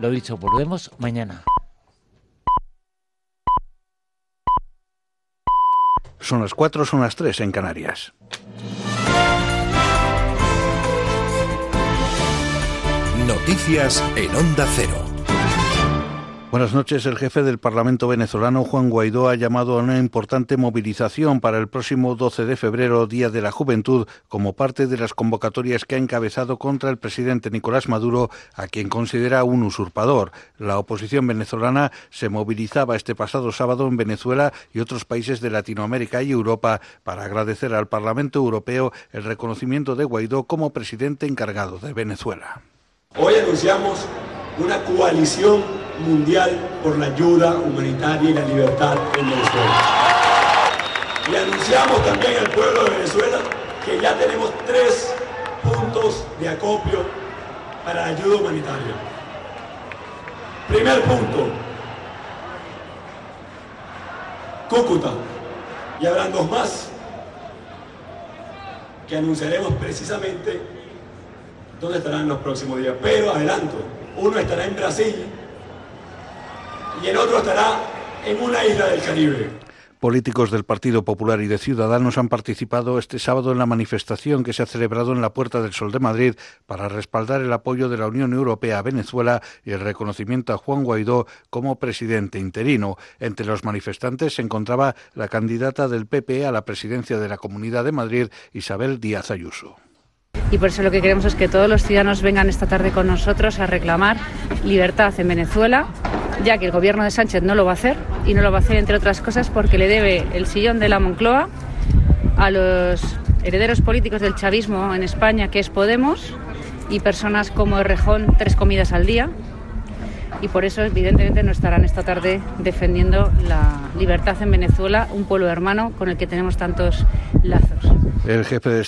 lo dicho, volvemos mañana. Son las 4, son las 3 en Canarias. Noticias en Onda Cero. Buenas noches. El jefe del Parlamento venezolano, Juan Guaidó, ha llamado a una importante movilización para el próximo 12 de febrero, Día de la Juventud, como parte de las convocatorias que ha encabezado contra el presidente Nicolás Maduro, a quien considera un usurpador. La oposición venezolana se movilizaba este pasado sábado en Venezuela y otros países de Latinoamérica y Europa para agradecer al Parlamento Europeo el reconocimiento de Guaidó como presidente encargado de Venezuela. Hoy anunciamos una coalición mundial por la ayuda humanitaria y la libertad en Venezuela. Y anunciamos también al pueblo de Venezuela que ya tenemos tres puntos de acopio para ayuda humanitaria. Primer punto, Cúcuta. Y habrán dos más que anunciaremos precisamente dónde estarán los próximos días. Pero adelanto, uno estará en Brasil y el otro estará en una isla del Caribe. Políticos del Partido Popular y de Ciudadanos han participado este sábado en la manifestación que se ha celebrado en la Puerta del Sol de Madrid para respaldar el apoyo de la Unión Europea a Venezuela y el reconocimiento a Juan Guaidó como presidente interino. Entre los manifestantes se encontraba la candidata del PP a la presidencia de la Comunidad de Madrid, Isabel Díaz Ayuso y por eso lo que queremos es que todos los ciudadanos vengan esta tarde con nosotros a reclamar libertad en Venezuela, ya que el gobierno de Sánchez no lo va a hacer y no lo va a hacer entre otras cosas porque le debe el sillón de la Moncloa a los herederos políticos del chavismo en España, que es Podemos, y personas como Errejón, tres comidas al día. Y por eso, evidentemente, no estarán esta tarde defendiendo la libertad en Venezuela, un pueblo hermano con el que tenemos tantos lazos. El jefe de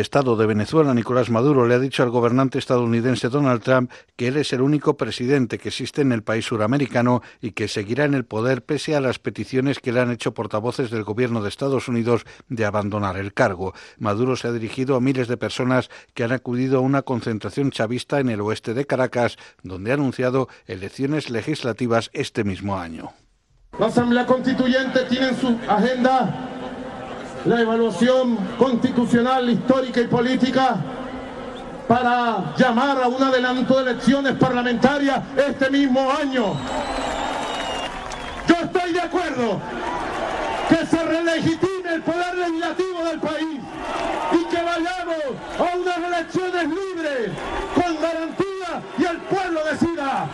estado, de Venezuela, Nicolás Maduro, le ha dicho al gobernante estadounidense Donald Trump que él es el único presidente que existe en el país suramericano y que seguirá en el poder pese a las peticiones que le han hecho portavoces del gobierno de Estados Unidos de abandonar el cargo. Maduro se ha dirigido a miles de personas que han acudido a una concentración chavista en el oeste de Caracas, donde ha anunciado elecciones legislativas este mismo año. La Asamblea Constituyente tiene en su agenda la evaluación constitucional, histórica y política para llamar a un adelanto de elecciones parlamentarias este mismo año. Yo estoy de acuerdo que se relegitime el poder legislativo del país y que vayamos a unas elecciones libres, con garantía el pueblo decida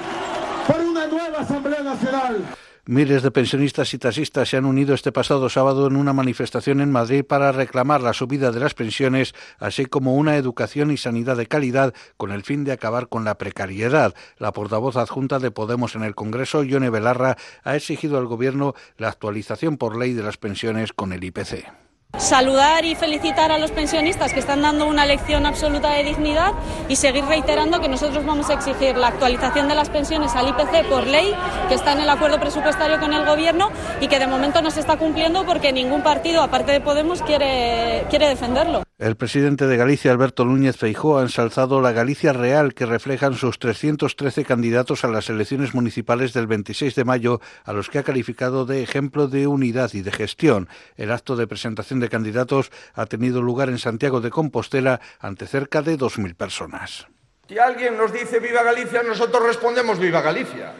por una nueva Asamblea Nacional. Miles de pensionistas y taxistas se han unido este pasado sábado en una manifestación en Madrid para reclamar la subida de las pensiones, así como una educación y sanidad de calidad con el fin de acabar con la precariedad. La portavoz adjunta de Podemos en el Congreso, Yone Belarra, ha exigido al Gobierno la actualización por ley de las pensiones con el IPC. Saludar y felicitar a los pensionistas que están dando una lección absoluta de dignidad y seguir reiterando que nosotros vamos a exigir la actualización de las pensiones al IPC por ley, que está en el acuerdo presupuestario con el Gobierno y que de momento no se está cumpliendo porque ningún partido, aparte de Podemos, quiere, quiere defenderlo. El presidente de Galicia, Alberto Núñez Feijóo, ha ensalzado la Galicia real que reflejan sus 313 candidatos a las elecciones municipales del 26 de mayo, a los que ha calificado de ejemplo de unidad y de gestión. El acto de presentación de candidatos ha tenido lugar en Santiago de Compostela ante cerca de 2.000 personas. Si alguien nos dice viva Galicia, nosotros respondemos viva Galicia.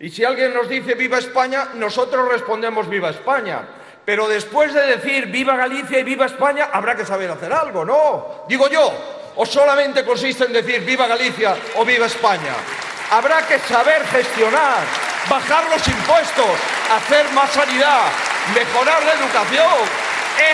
Y si alguien nos dice viva España, nosotros respondemos viva España. Pero después de decir viva Galicia y viva España, habrá que saber hacer algo, ¿no? Digo yo, o solamente consiste en decir viva Galicia o viva España. Habrá que saber gestionar, bajar los impuestos, hacer más sanidad, mejorar la educación.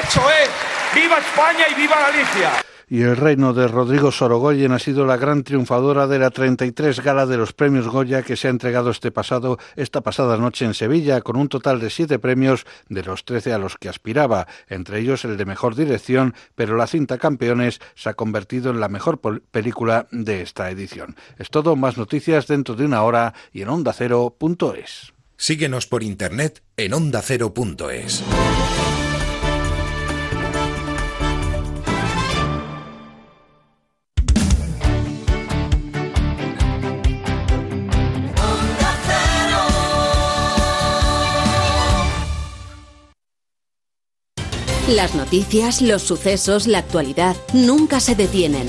Eso es, viva España y viva Galicia y el reino de Rodrigo Sorogoyen ha sido la gran triunfadora de la 33 gala de los premios Goya que se ha entregado este pasado, esta pasada noche en Sevilla, con un total de siete premios de los 13 a los que aspiraba, entre ellos el de mejor dirección, pero la cinta Campeones se ha convertido en la mejor película de esta edición. Es todo, más noticias dentro de una hora y en ondacero.es. Síguenos por internet en ondacero.es. Las noticias, los sucesos, la actualidad nunca se detienen.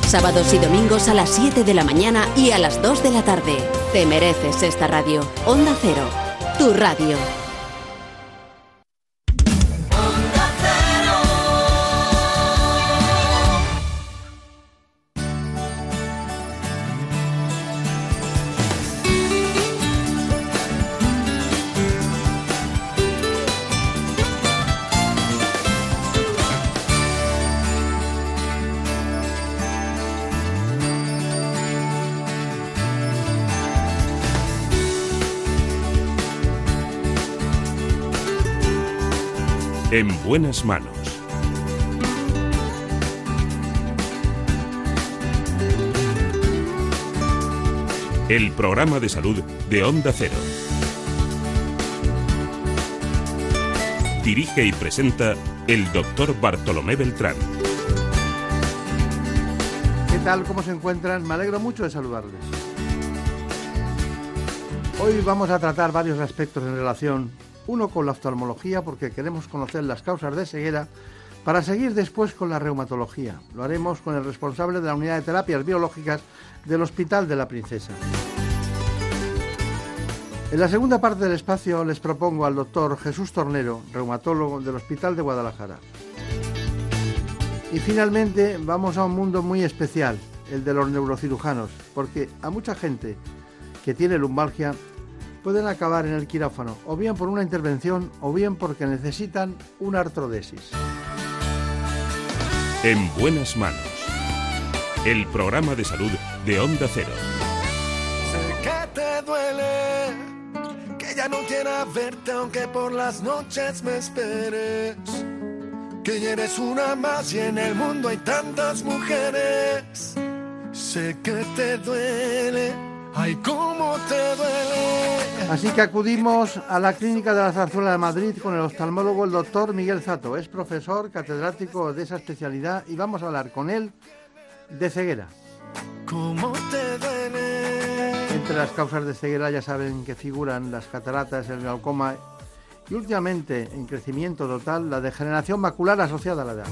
sábados y domingos a las 7 de la mañana y a las 2 de la tarde. Te mereces esta radio. Onda Cero, tu radio. En buenas manos. El programa de salud de Onda Cero. Dirige y presenta el doctor Bartolomé Beltrán. ¿Qué tal? ¿Cómo se encuentran? Me alegro mucho de saludarles. Hoy vamos a tratar varios aspectos en relación uno con la oftalmología porque queremos conocer las causas de ceguera, para seguir después con la reumatología. Lo haremos con el responsable de la unidad de terapias biológicas del Hospital de la Princesa. En la segunda parte del espacio les propongo al doctor Jesús Tornero, reumatólogo del Hospital de Guadalajara. Y finalmente vamos a un mundo muy especial, el de los neurocirujanos, porque a mucha gente que tiene lumbalgia pueden acabar en el quirófano, o bien por una intervención, o bien porque necesitan una artrodesis. En buenas manos. El programa de salud de Onda Cero. Sé que te duele, que ya no quiera verte aunque por las noches me esperes. Que ya eres una más y en el mundo hay tantas mujeres. Sé que te duele, ay cómo te duele. Así que acudimos a la Clínica de la Zarzuela de Madrid con el oftalmólogo el doctor Miguel Zato. Es profesor catedrático de esa especialidad y vamos a hablar con él de ceguera. ¿Cómo te duele? Entre las causas de ceguera ya saben que figuran las cataratas, el glaucoma y últimamente en crecimiento total la degeneración macular asociada a la edad.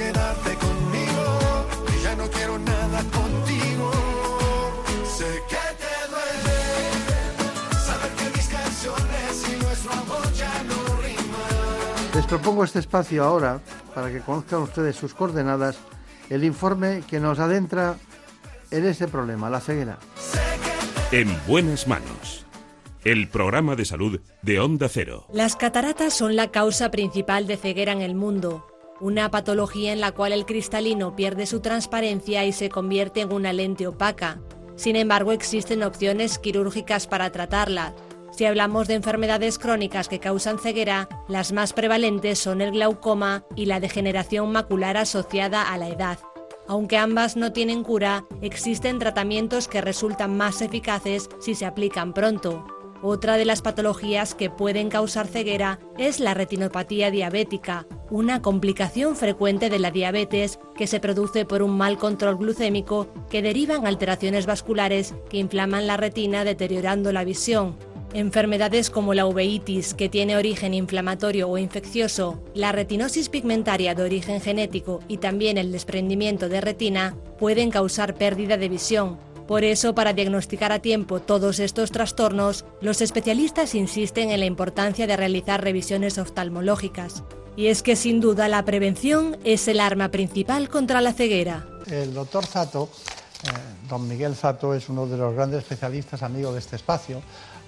Quedarte conmigo. Y ya no quiero nada contigo. Sé que te duele saber que mis canciones y nuestro amor ya no riman. Les propongo este espacio ahora para que conozcan ustedes sus coordenadas, el informe que nos adentra en ese problema, la ceguera. En buenas manos. El programa de salud de Onda Cero. Las cataratas son la causa principal de ceguera en el mundo, una patología en la cual el cristalino pierde su transparencia y se convierte en una lente opaca. Sin embargo, existen opciones quirúrgicas para tratarla. Si hablamos de enfermedades crónicas que causan ceguera, las más prevalentes son el glaucoma y la degeneración macular asociada a la edad. Aunque ambas no tienen cura, existen tratamientos que resultan más eficaces si se aplican pronto. Otra de las patologías que pueden causar ceguera es la retinopatía diabética, una complicación frecuente de la diabetes que se produce por un mal control glucémico que deriva en alteraciones vasculares que inflaman la retina deteriorando la visión. Enfermedades como la uveitis, que tiene origen inflamatorio o infeccioso, la retinosis pigmentaria de origen genético y también el desprendimiento de retina pueden causar pérdida de visión. Por eso, para diagnosticar a tiempo todos estos trastornos, los especialistas insisten en la importancia de realizar revisiones oftalmológicas. Y es que sin duda la prevención es el arma principal contra la ceguera. El doctor Zato, eh, don Miguel Zato, es uno de los grandes especialistas, amigo de este espacio,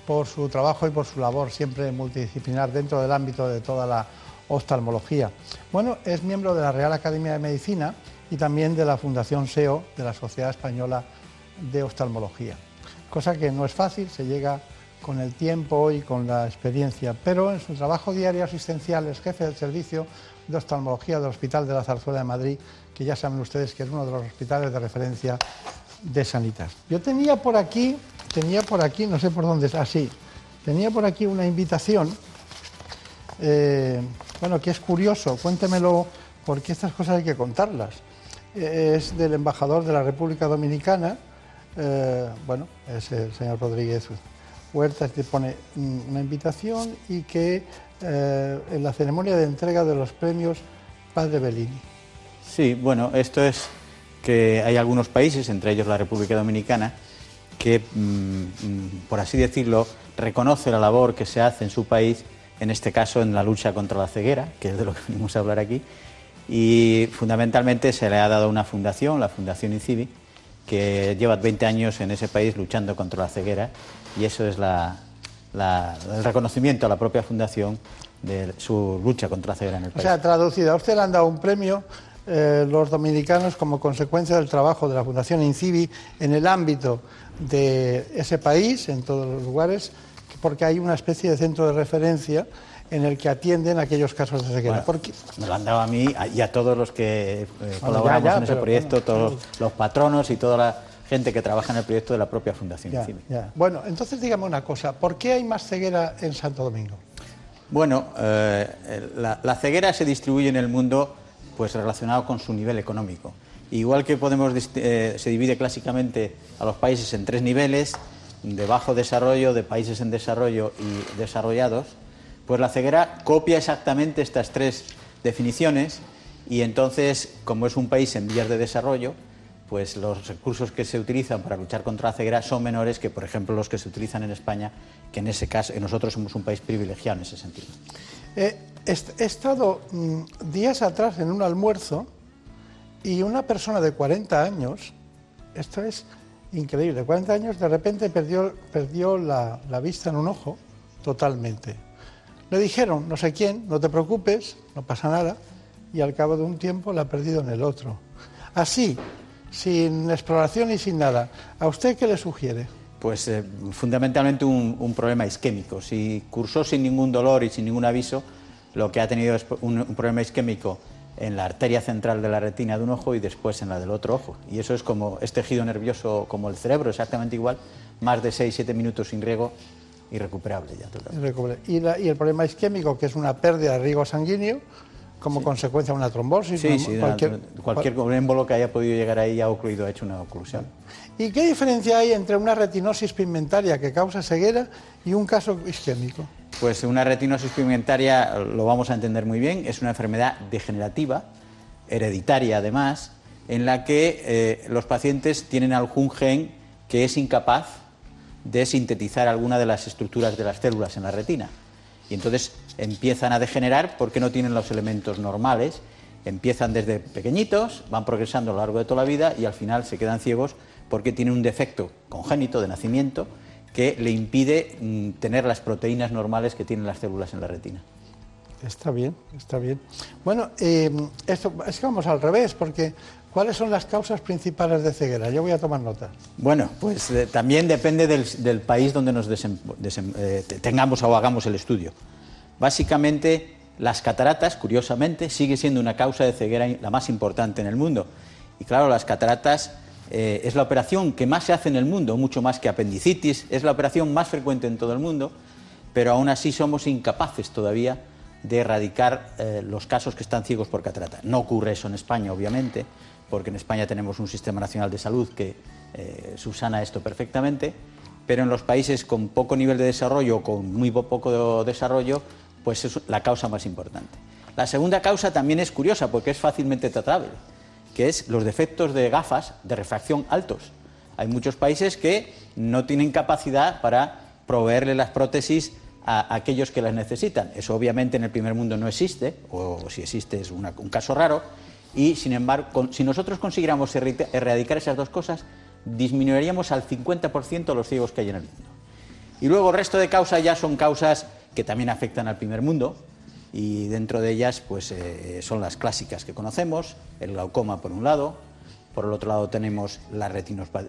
por su trabajo y por su labor siempre multidisciplinar dentro del ámbito de toda la oftalmología. Bueno, es miembro de la Real Academia de Medicina y también de la Fundación SEO de la Sociedad Española de Oftalmología. cosa que no es fácil, se llega con el tiempo y con la experiencia, pero en su trabajo diario asistencial es jefe del servicio de oftalmología del Hospital de la Zarzuela de Madrid, que ya saben ustedes que es uno de los hospitales de referencia de Sanitas. Yo tenía por aquí, tenía por aquí, no sé por dónde, así, tenía por aquí una invitación, eh, bueno, que es curioso, cuéntemelo, porque estas cosas hay que contarlas. Eh, es del embajador de la República Dominicana, eh, bueno, es el señor Rodríguez Huertas que pone una invitación y que eh, en la ceremonia de entrega de los premios Padre Bellini. Sí, bueno, esto es que hay algunos países, entre ellos la República Dominicana, que, mm, mm, por así decirlo, reconoce la labor que se hace en su país, en este caso en la lucha contra la ceguera, que es de lo que venimos a hablar aquí, y fundamentalmente se le ha dado una fundación, la Fundación INCIVI, que lleva 20 años en ese país luchando contra la ceguera y eso es el reconocimiento a la propia fundación de su lucha contra la ceguera en el país. O sea, traducida, a usted le han dado un premio eh, los dominicanos como consecuencia del trabajo de la Fundación INCIBI en el ámbito de ese país, en todos los lugares, porque hay una especie de centro de referencia en el que atienden aquellos casos de ceguera. Me lo han dado a mí y a todos los que eh, colaboramos en ese proyecto, todos los patronos y toda la gente que trabaja en el proyecto de la propia Fundación Bueno, entonces dígame una cosa, ¿por qué hay más ceguera en Santo Domingo? Bueno, eh, la, ceguera se distribuye en el mundo pues relacionado con su nivel económico. Igual que podemos eh, se divide clásicamente a los países en tres niveles, de bajo desarrollo, de países en desarrollo y desarrollados, pues la ceguera copia exactamente estas tres definiciones y entonces, como es un país en vías de desarrollo, pues los recursos que se utilizan para luchar contra la ceguera son menores que, por ejemplo, los que se utilizan en España, que en ese caso nosotros somos un país privilegiado en ese sentido. Eh, he estado mm, días atrás en un almuerzo y una persona de 40 años, esto es increíble, 40 años de repente perdió, perdió la vista en un ojo totalmente. Le dijeron, no sé quién, no te preocupes, no pasa nada, y al cabo de un tiempo la ha perdido en el otro. Así, sin exploración y sin nada, ¿a usted qué le sugiere? Pues eh, fundamentalmente un, problema isquémico. Si cursó sin ningún dolor y sin ningún aviso, lo que ha tenido es un, problema isquémico en la arteria central de la retina de un ojo y después en la del otro ojo. Y eso es como es tejido nervioso como el cerebro, exactamente igual, más de 6-7 minutos sin riego irrecuperable ya totalmente. Y, y, el problema isquémico, que es una pérdida de riego sanguíneo, como consecuencia de una trombosis. Sí, sí, cualquier, cualquier émbolo que haya podido llegar ahí ha ocluido, ha hecho una oclusión. ¿Y qué diferencia hay entre una retinosis pigmentaria que causa ceguera y un caso isquémico? Pues una retinosis pigmentaria, lo vamos a entender muy bien, es una enfermedad degenerativa, hereditaria además, en la que eh, los pacientes tienen algún gen que es incapaz de sintetizar alguna de las estructuras de las células en la retina. Y entonces empiezan a degenerar porque no tienen los elementos normales. Empiezan desde pequeñitos, van progresando a lo largo de toda la vida y al final se quedan ciegos porque tienen un defecto congénito de nacimiento que le impide mm, tener las proteínas normales que tienen las células en la retina. Está bien, está bien. Bueno, eh, esto, es que vamos al revés, porque ¿Cuáles son las causas principales de ceguera? Yo voy a tomar nota. Bueno, pues eh, también depende del, país donde nos eh, tengamos o hagamos el estudio. Básicamente, las cataratas, curiosamente, sigue siendo una causa de ceguera la más importante en el mundo. Y claro, las cataratas eh, es la operación que más se hace en el mundo, mucho más que apendicitis, es la operación más frecuente en todo el mundo, pero aún así somos incapaces todavía de erradicar los casos que están ciegos por catarata. No ocurre eso en España, obviamente, porque en España tenemos un sistema nacional de salud que eh, subsana esto perfectamente, pero en los países con poco nivel de desarrollo o con muy poco desarrollo, pues es la causa más importante. La segunda causa también es curiosa porque es fácilmente tratable, que es los defectos de gafas de refracción altos. Hay muchos países que no tienen capacidad para proveerle las prótesis a aquellos que las necesitan. Eso obviamente en el primer mundo no existe, o si existe es un caso raro, y, sin embargo, si nosotros consiguiéramos erradicar esas dos cosas, disminuiríamos al 50% los ciegos que hay en el mundo. Y luego el resto de causas ya son causas que también afectan al primer mundo. Y dentro de ellas pues, eh, son las clásicas que conocemos, el glaucoma por un lado, por el otro lado tenemos la,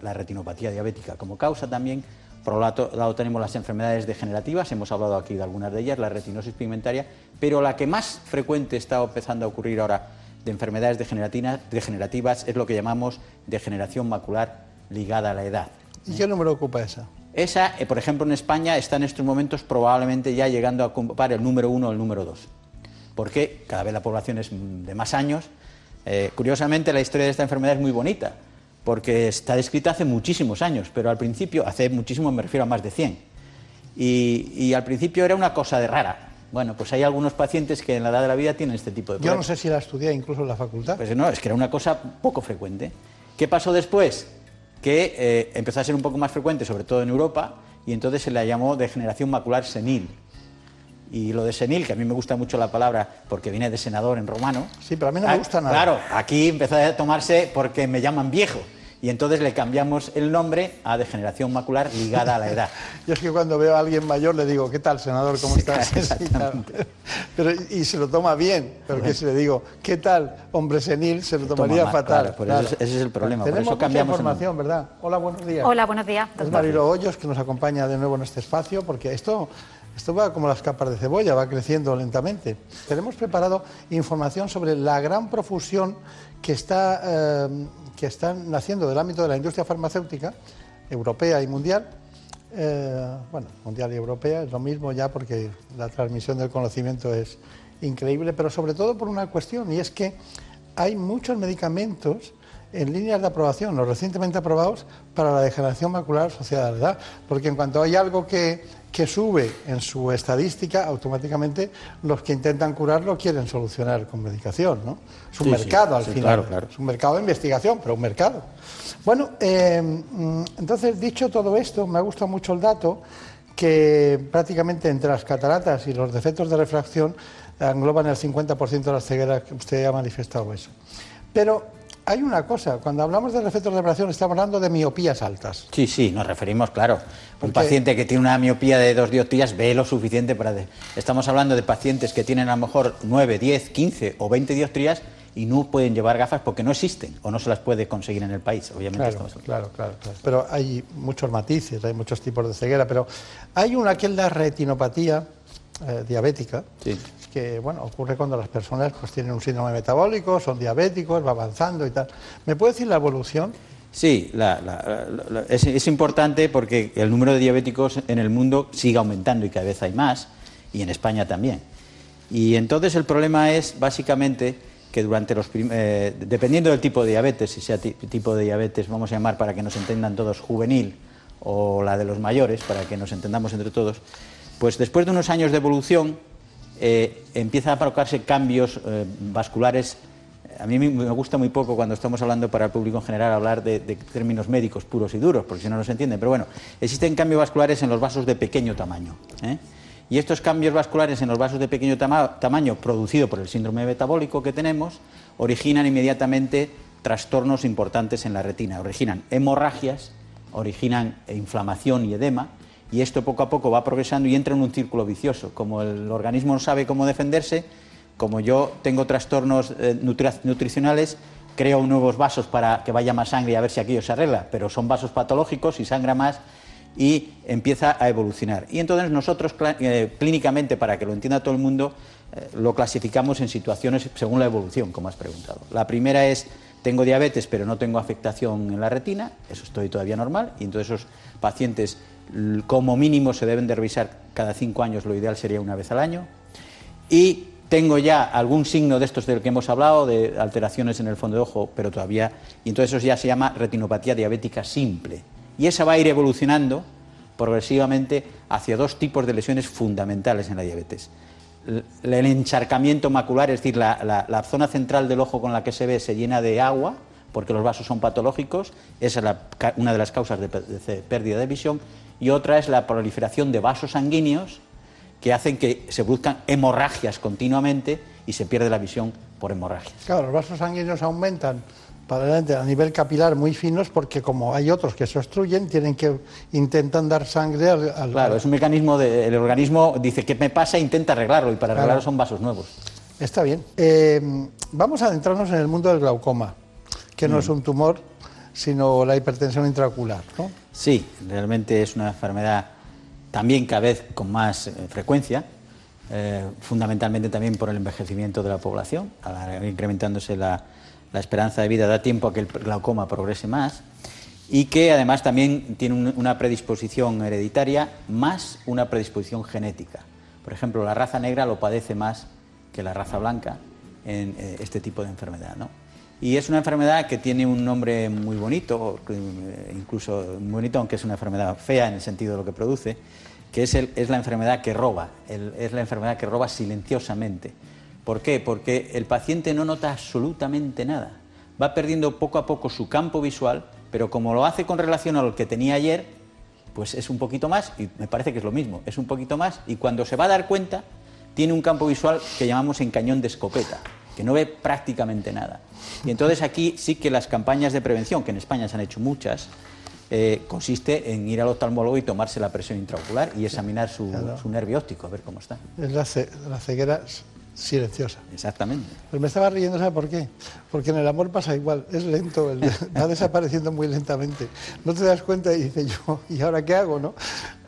la retinopatía diabética como causa también, por otro lado tenemos las enfermedades degenerativas, hemos hablado aquí de algunas de ellas, la retinosis pigmentaria, pero la que más frecuente está empezando a ocurrir ahora de enfermedades degenerativas es lo que llamamos degeneración macular ligada a la edad. ¿Y qué número ocupa esa? Esa, eh, por ejemplo, en España está en estos momentos probablemente ya llegando a ocupar el número uno o el número dos, porque cada vez la población es de más años. Eh, curiosamente, la historia de esta enfermedad es muy bonita porque está descrita hace muchísimos años, pero al principio, hace muchísimo me refiero a más de 100, y, al principio era una cosa de rara. Bueno, pues hay algunos pacientes que en la edad de la vida tienen este tipo de problemas. Yo no sé si la estudié incluso en la facultad. Pues no, es que era una cosa poco frecuente. ¿Qué pasó después? Que eh, empezó a ser un poco más frecuente, sobre todo en Europa, y entonces se la llamó degeneración macular senil. Y lo de senil, que a mí me gusta mucho la palabra porque viene de senador en romano. Sí, pero a mí no me ah, gusta nada. Claro, aquí empezó a tomarse porque me llaman viejo y entonces le cambiamos el nombre a degeneración macular ligada a la edad. Yo es que cuando veo a alguien mayor le digo, ¿qué tal, senador? ¿Cómo estás? pero, y se lo toma bien, pero que si le digo, ¿qué tal, hombre senil? Se lo tomaría fatal. ese es el problema. Tenemos por eso cambiamos información, ¿verdad? Hola, buenos días. Hola, buenos días. Es Marilo Hoyos que nos acompaña de nuevo en este espacio, porque esto esto va como las capas de cebolla, va creciendo lentamente. Tenemos preparado información sobre la gran profusión que está eh, que están naciendo del ámbito de la industria farmacéutica europea y mundial. Eh, bueno, mundial y europea es lo mismo ya porque la transmisión del conocimiento es increíble, pero sobre todo por una cuestión, y es que hay muchos medicamentos en líneas de aprobación, los recientemente aprobados, para la degeneración macular asociada a la edad, porque en cuanto hay algo que que sube en su estadística, automáticamente los que intentan curarlo quieren solucionar con medicación. ¿no? Es un mercado al final. Es un mercado de investigación, pero un mercado. Bueno, eh, mm, entonces, dicho todo esto, me ha gustado mucho el dato que prácticamente entre las cataratas y los defectos de refracción engloban el 50% de las cegueras que usted ha manifestado eso. Pero hay una cosa, cuando hablamos de efectos de refracción estamos hablando de miopías altas. Sí, sí, nos referimos, claro. Un paciente que tiene una miopía de dos dioptrías ve lo suficiente para... Estamos hablando de pacientes que tienen a lo mejor 9, 10, 15 o 20 dioptrías y no pueden llevar gafas porque no existen o no se las puede conseguir en el país, obviamente. Claro, claro, claro, Pero hay muchos matices, hay muchos tipos de ceguera, pero hay una que es la retinopatía eh, diabética, sí que bueno, ocurre cuando las personas pues, tienen un síndrome metabólico, son diabéticos, va avanzando y tal. ¿Me puede decir la evolución? Sí, es, importante porque el número de diabéticos en el mundo sigue aumentando y cada vez hay más, y en España también. Y entonces el problema es básicamente que durante los eh, dependiendo del tipo de diabetes, si sea tipo de diabetes, vamos a llamar para que nos entendan todos juvenil o la de los mayores, para que nos entendamos entre todos, pues después de unos años de evolución, eh, empiezan a provocarse cambios eh, vasculares. A mí me gusta muy poco cuando estamos hablando para el público en general hablar de, términos médicos puros y duros, porque si no, no se entienden. Pero bueno, existen cambios vasculares en los vasos de pequeño tamaño. ¿eh? Y estos cambios vasculares en los vasos de pequeño tamaño, producidos por el síndrome metabólico que tenemos, originan inmediatamente trastornos importantes en la retina. Originan hemorragias, originan inflamación y edema, y esto poco a poco va progresando y entra en un círculo vicioso. Como el organismo no sabe cómo defenderse, como yo tengo trastornos eh, nutricionales, creo nuevos vasos para que vaya más sangre y a ver si aquello se arregla, pero son vasos patológicos y sangra más y empieza a evolucionar. Y entonces nosotros eh, clínicamente, para que lo entienda todo el mundo, eh, lo clasificamos en situaciones según la evolución, como has preguntado. La primera es, tengo diabetes pero no tengo afectación en la retina, eso estoy todavía normal, y entonces esos pacientes como mínimo se deben de revisar cada cinco años, lo ideal sería una vez al año. Y tengo ya algún signo de estos del que hemos hablado, de alteraciones en el fondo de ojo, pero todavía, y entonces eso ya se llama retinopatía diabética simple. Y esa va a ir evolucionando progresivamente hacia dos tipos de lesiones fundamentales en la diabetes. El encharcamiento macular, es decir, la, zona central del ojo con la que se ve se llena de agua, porque los vasos son patológicos, esa es una de las causas de pérdida de visión, y otra es la proliferación de vasos sanguíneos que hacen que se produzcan hemorragias continuamente y se pierde la visión por hemorragias. Claro, los vasos sanguíneos aumentan a nivel capilar muy finos porque como hay otros que se obstruyen, tienen que intentar dar sangre al... Claro, es un mecanismo, de, el organismo dice que me pasa e intenta arreglarlo y para arreglarlo son vasos nuevos. Está bien. Eh, vamos a adentrarnos en el mundo del glaucoma que no es un tumor, sino la hipertensión intraocular. ¿no? Sí, realmente es una enfermedad también cada vez con más eh, frecuencia, eh, fundamentalmente también por el envejecimiento de la población, al incrementándose la, la esperanza de vida, da tiempo a que el glaucoma progrese más y que además también tiene un- una predisposición hereditaria más una predisposición genética. Por ejemplo, la raza negra lo padece más que la raza blanca en eh, este tipo de enfermedad. ¿no? Y es una enfermedad que tiene un nombre muy bonito, eh, incluso muy bonito, aunque es una enfermedad fea en el sentido de lo que produce, que es, la enfermedad que roba, es la enfermedad que roba silenciosamente. ¿Por qué? Porque el paciente no nota absolutamente nada. Va perdiendo poco a poco su campo visual, pero como lo hace con relación a lo que tenía ayer, pues es un poquito más, y me parece que es lo mismo, es un poquito más, y cuando se va a dar cuenta, tiene un campo visual que llamamos en cañón de escopeta, que no ve prácticamente nada. Y entonces aquí sí que las campañas de prevención, que en España se han hecho muchas, eh, consiste en ir al oftalmólogo y tomarse la presión intraocular y examinar su, Claro. su nervio óptico, a ver cómo está. Es la, ce- la ceguera silenciosa. Exactamente. Pues me estaba riendo, ¿sabe por qué? Porque en el amor pasa igual, es lento, el- va desapareciendo muy lentamente. No te das cuenta y dices yo, ¿y ahora qué hago? ¿No?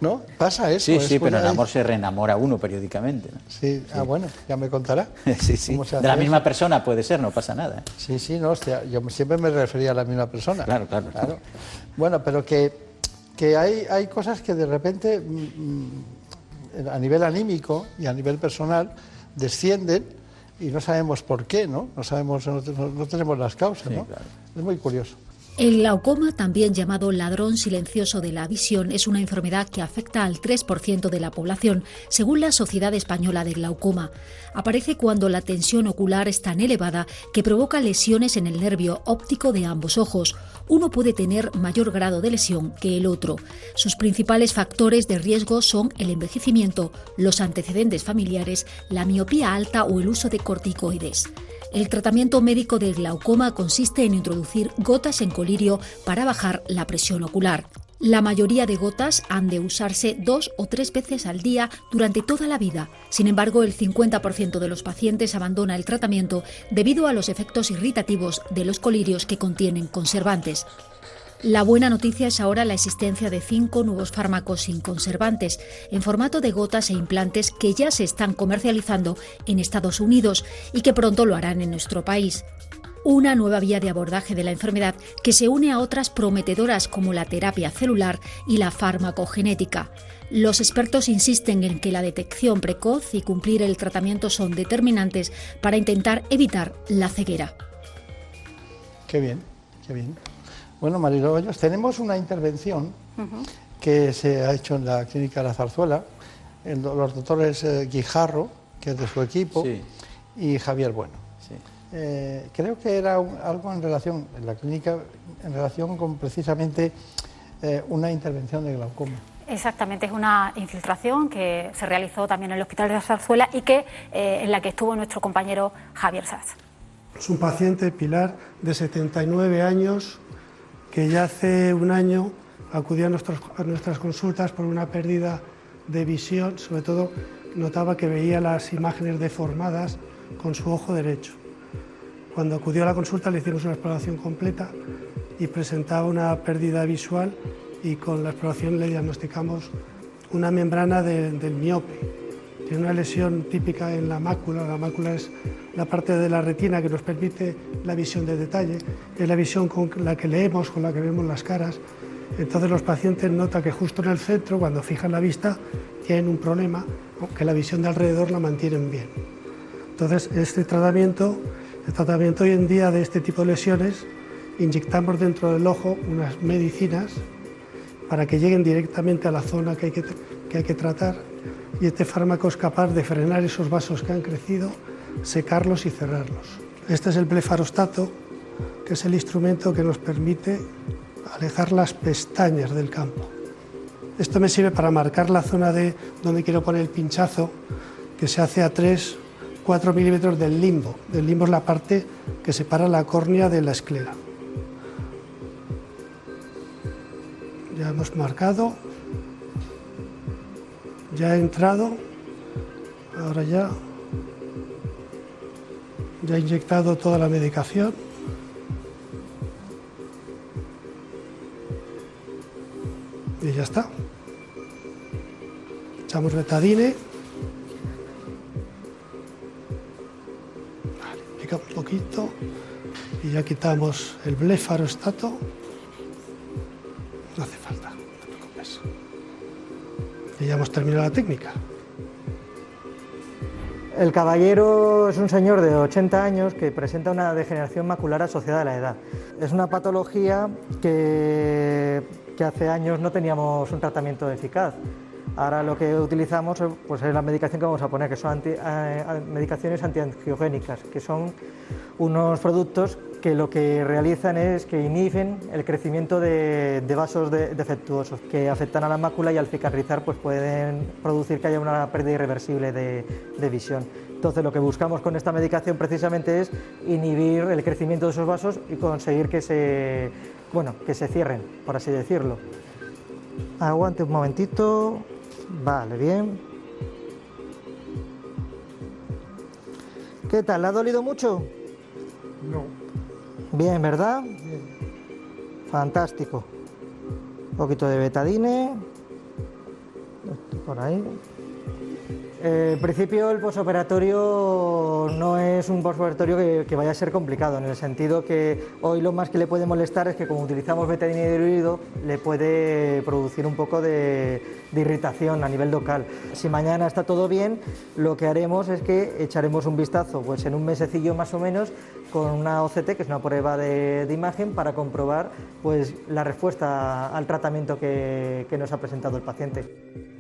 ¿No? Pasa eso. Sí, sí, pero el amor se reenamora uno periódicamente. ¿no? Sí, ah, bueno, ya me contará. Sí, sí. ¿Cómo se De la misma eso? persona puede ser, no pasa nada. ¿eh? Sí, sí, no, hostia, yo siempre me refería a la misma persona. Claro, claro. Claro. Bueno, pero que, que hay, hay cosas que de repente, mm, mm, a nivel anímico y a nivel personal, descienden y no sabemos por qué, ¿no? No sabemos, no, no- tenemos las causas, ¿no? Es muy curioso. El glaucoma, también llamado ladrón silencioso de la visión, es una enfermedad que afecta al 3% de la población, según la Sociedad Española de Glaucoma. Aparece cuando la tensión ocular es tan elevada que provoca lesiones en el nervio óptico de ambos ojos. Uno puede tener mayor grado de lesión que el otro. Sus principales factores de riesgo son el envejecimiento, los antecedentes familiares, la miopía alta o el uso de corticoides. El tratamiento médico del glaucoma consiste en introducir gotas en colirio para bajar la presión ocular. La mayoría de gotas han de usarse dos o tres veces al día durante toda la vida. Sin embargo, el 50% de los pacientes abandona el tratamiento debido a los efectos irritativos de los colirios que contienen conservantes. La buena noticia es ahora la existencia de cinco nuevos fármacos sin conservantes, en formato de gotas e implantes que ya se están comercializando en Estados Unidos y que pronto lo harán en nuestro país. Una nueva vía de abordaje de la enfermedad que se une a otras prometedoras como la terapia celular y la farmacogenética. Los expertos insisten en que la detección precoz y cumplir el tratamiento son determinantes para intentar evitar la ceguera. Qué bien, qué bien. Bueno, Marilo Hoyos, tenemos una intervención que se ha hecho en la clínica La Zarzuela, los doctores eh, Guijarro, que es de su equipo, Sí. y Javier Bueno. Sí. Eh, creo que era un- algo en relación, en la clínica, en relación con precisamente eh, una intervención de glaucoma. Exactamente, es una infiltración que se realizó también en el Hospital de la Zarzuela y que, eh, en la que estuvo nuestro compañero Javier Saz. Es un paciente, Pilar, de 79 años, que ya hace un año acudió a, nuestras consultas por una pérdida de visión, sobre todo notaba que veía las imágenes deformadas con su ojo derecho. Cuando acudió a la consulta le hicimos una exploración completa y presentaba una pérdida visual y con la exploración le diagnosticamos una membrana de- del miope. Tiene una lesión típica en la mácula. La mácula es la parte de la retina que nos permite la visión de detalle, es la visión con la que leemos, con la que vemos las caras. Entonces los pacientes notan que justo en el centro, cuando fijan la vista, tienen un problema, aunque la visión de alrededor la mantienen bien. Entonces este tratamiento, el tratamiento hoy en día de este tipo de lesiones, inyectamos dentro del ojo unas medicinas para que lleguen directamente a la zona que hay que, que hay que tratar y este fármaco es capaz de frenar esos vasos que han crecido, secarlos y cerrarlos. Este es el blefarostato, que es el instrumento que nos permite alejar las pestañas del campo. Esto me sirve para marcar la zona de donde quiero poner el pinchazo, que se hace a 3, 4 milímetros del limbo. El limbo es la parte que separa la córnea de la esclera. Ya hemos marcado, ya he entrado, ahora ya, ya he inyectado toda la medicación. Y ya está. Echamos betadine. Vale, pica un poquito. Y ya quitamos el blefarostato. No hace falta. Y ya hemos terminado la técnica. El caballero es un señor de 80 años que presenta una degeneración macular asociada a la edad. Es una patología que, que hace años no teníamos un tratamiento eficaz. Ahora lo que utilizamos pues, es la medicación que vamos a poner, que son eh, medicaciones antiangiogénicas, que son unos productos que lo que realizan es que inhiben el crecimiento de, de vasos de- defectuosos que afectan a la mácula y al cicatrizar pues pueden producir que haya una pérdida irreversible de, de visión. Entonces lo que buscamos con esta medicación precisamente es inhibir el crecimiento de esos vasos y conseguir que se, bueno, que se cierren, por así decirlo. Aguante un momentito. Vale, bien. ¿Qué tal? ¿Le ha dolido mucho? No. Bien, ¿verdad? Fantástico. Un poquito de betadine. Por ahí. Eh, en principio el posoperatorio no es un posoperatorio que, vaya a ser complicado, en el sentido que hoy lo más que le puede molestar es que como utilizamos betadine diluido le puede producir un poco de, irritación a nivel local. Si mañana está todo bien, lo que haremos es que echaremos un vistazo pues en un mesecillo más o menos con una OCT, que es una prueba de, imagen, para comprobar pues, la respuesta al tratamiento que nos ha presentado el paciente.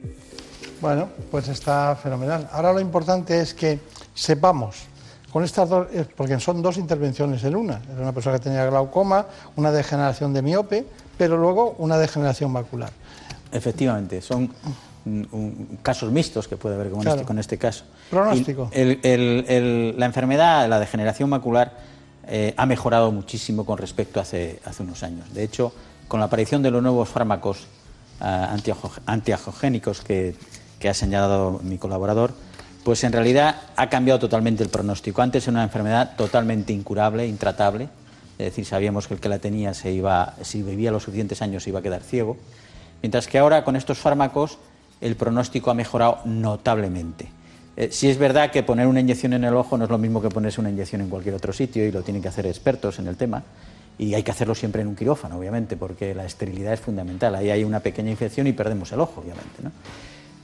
Bueno, pues está fenomenal. Ahora lo importante es que sepamos con estas dos, eh, porque son dos intervenciones en una. Era una persona que tenía glaucoma, una degeneración de miope, pero luego una degeneración macular. Efectivamente, son mm, casos mixtos que puede haber con, Claro. este, con este caso. Pronóstico. Y el- el- el- la enfermedad, la degeneración macular, eh, ha mejorado muchísimo con respecto a hace, hace unos años. De hecho, con la aparición de los nuevos fármacos ah, antiajo- antiagiogénicos que, que ha señalado mi colaborador, pues en realidad ha cambiado totalmente el pronóstico. Antes era una enfermedad totalmente incurable, intratable, es decir, sabíamos que el que la tenía se iba, si vivía los suficientes años se iba a quedar ciego, mientras que ahora con estos fármacos el pronóstico ha mejorado notablemente. Eh, sí es verdad que poner una inyección en el ojo no es lo mismo que ponerse una inyección en cualquier otro sitio y lo tienen que hacer expertos en el tema. Y hay que hacerlo siempre en un quirófano, obviamente, porque la esterilidad es fundamental. Ahí hay una pequeña infección y perdemos el ojo, obviamente. ¿no?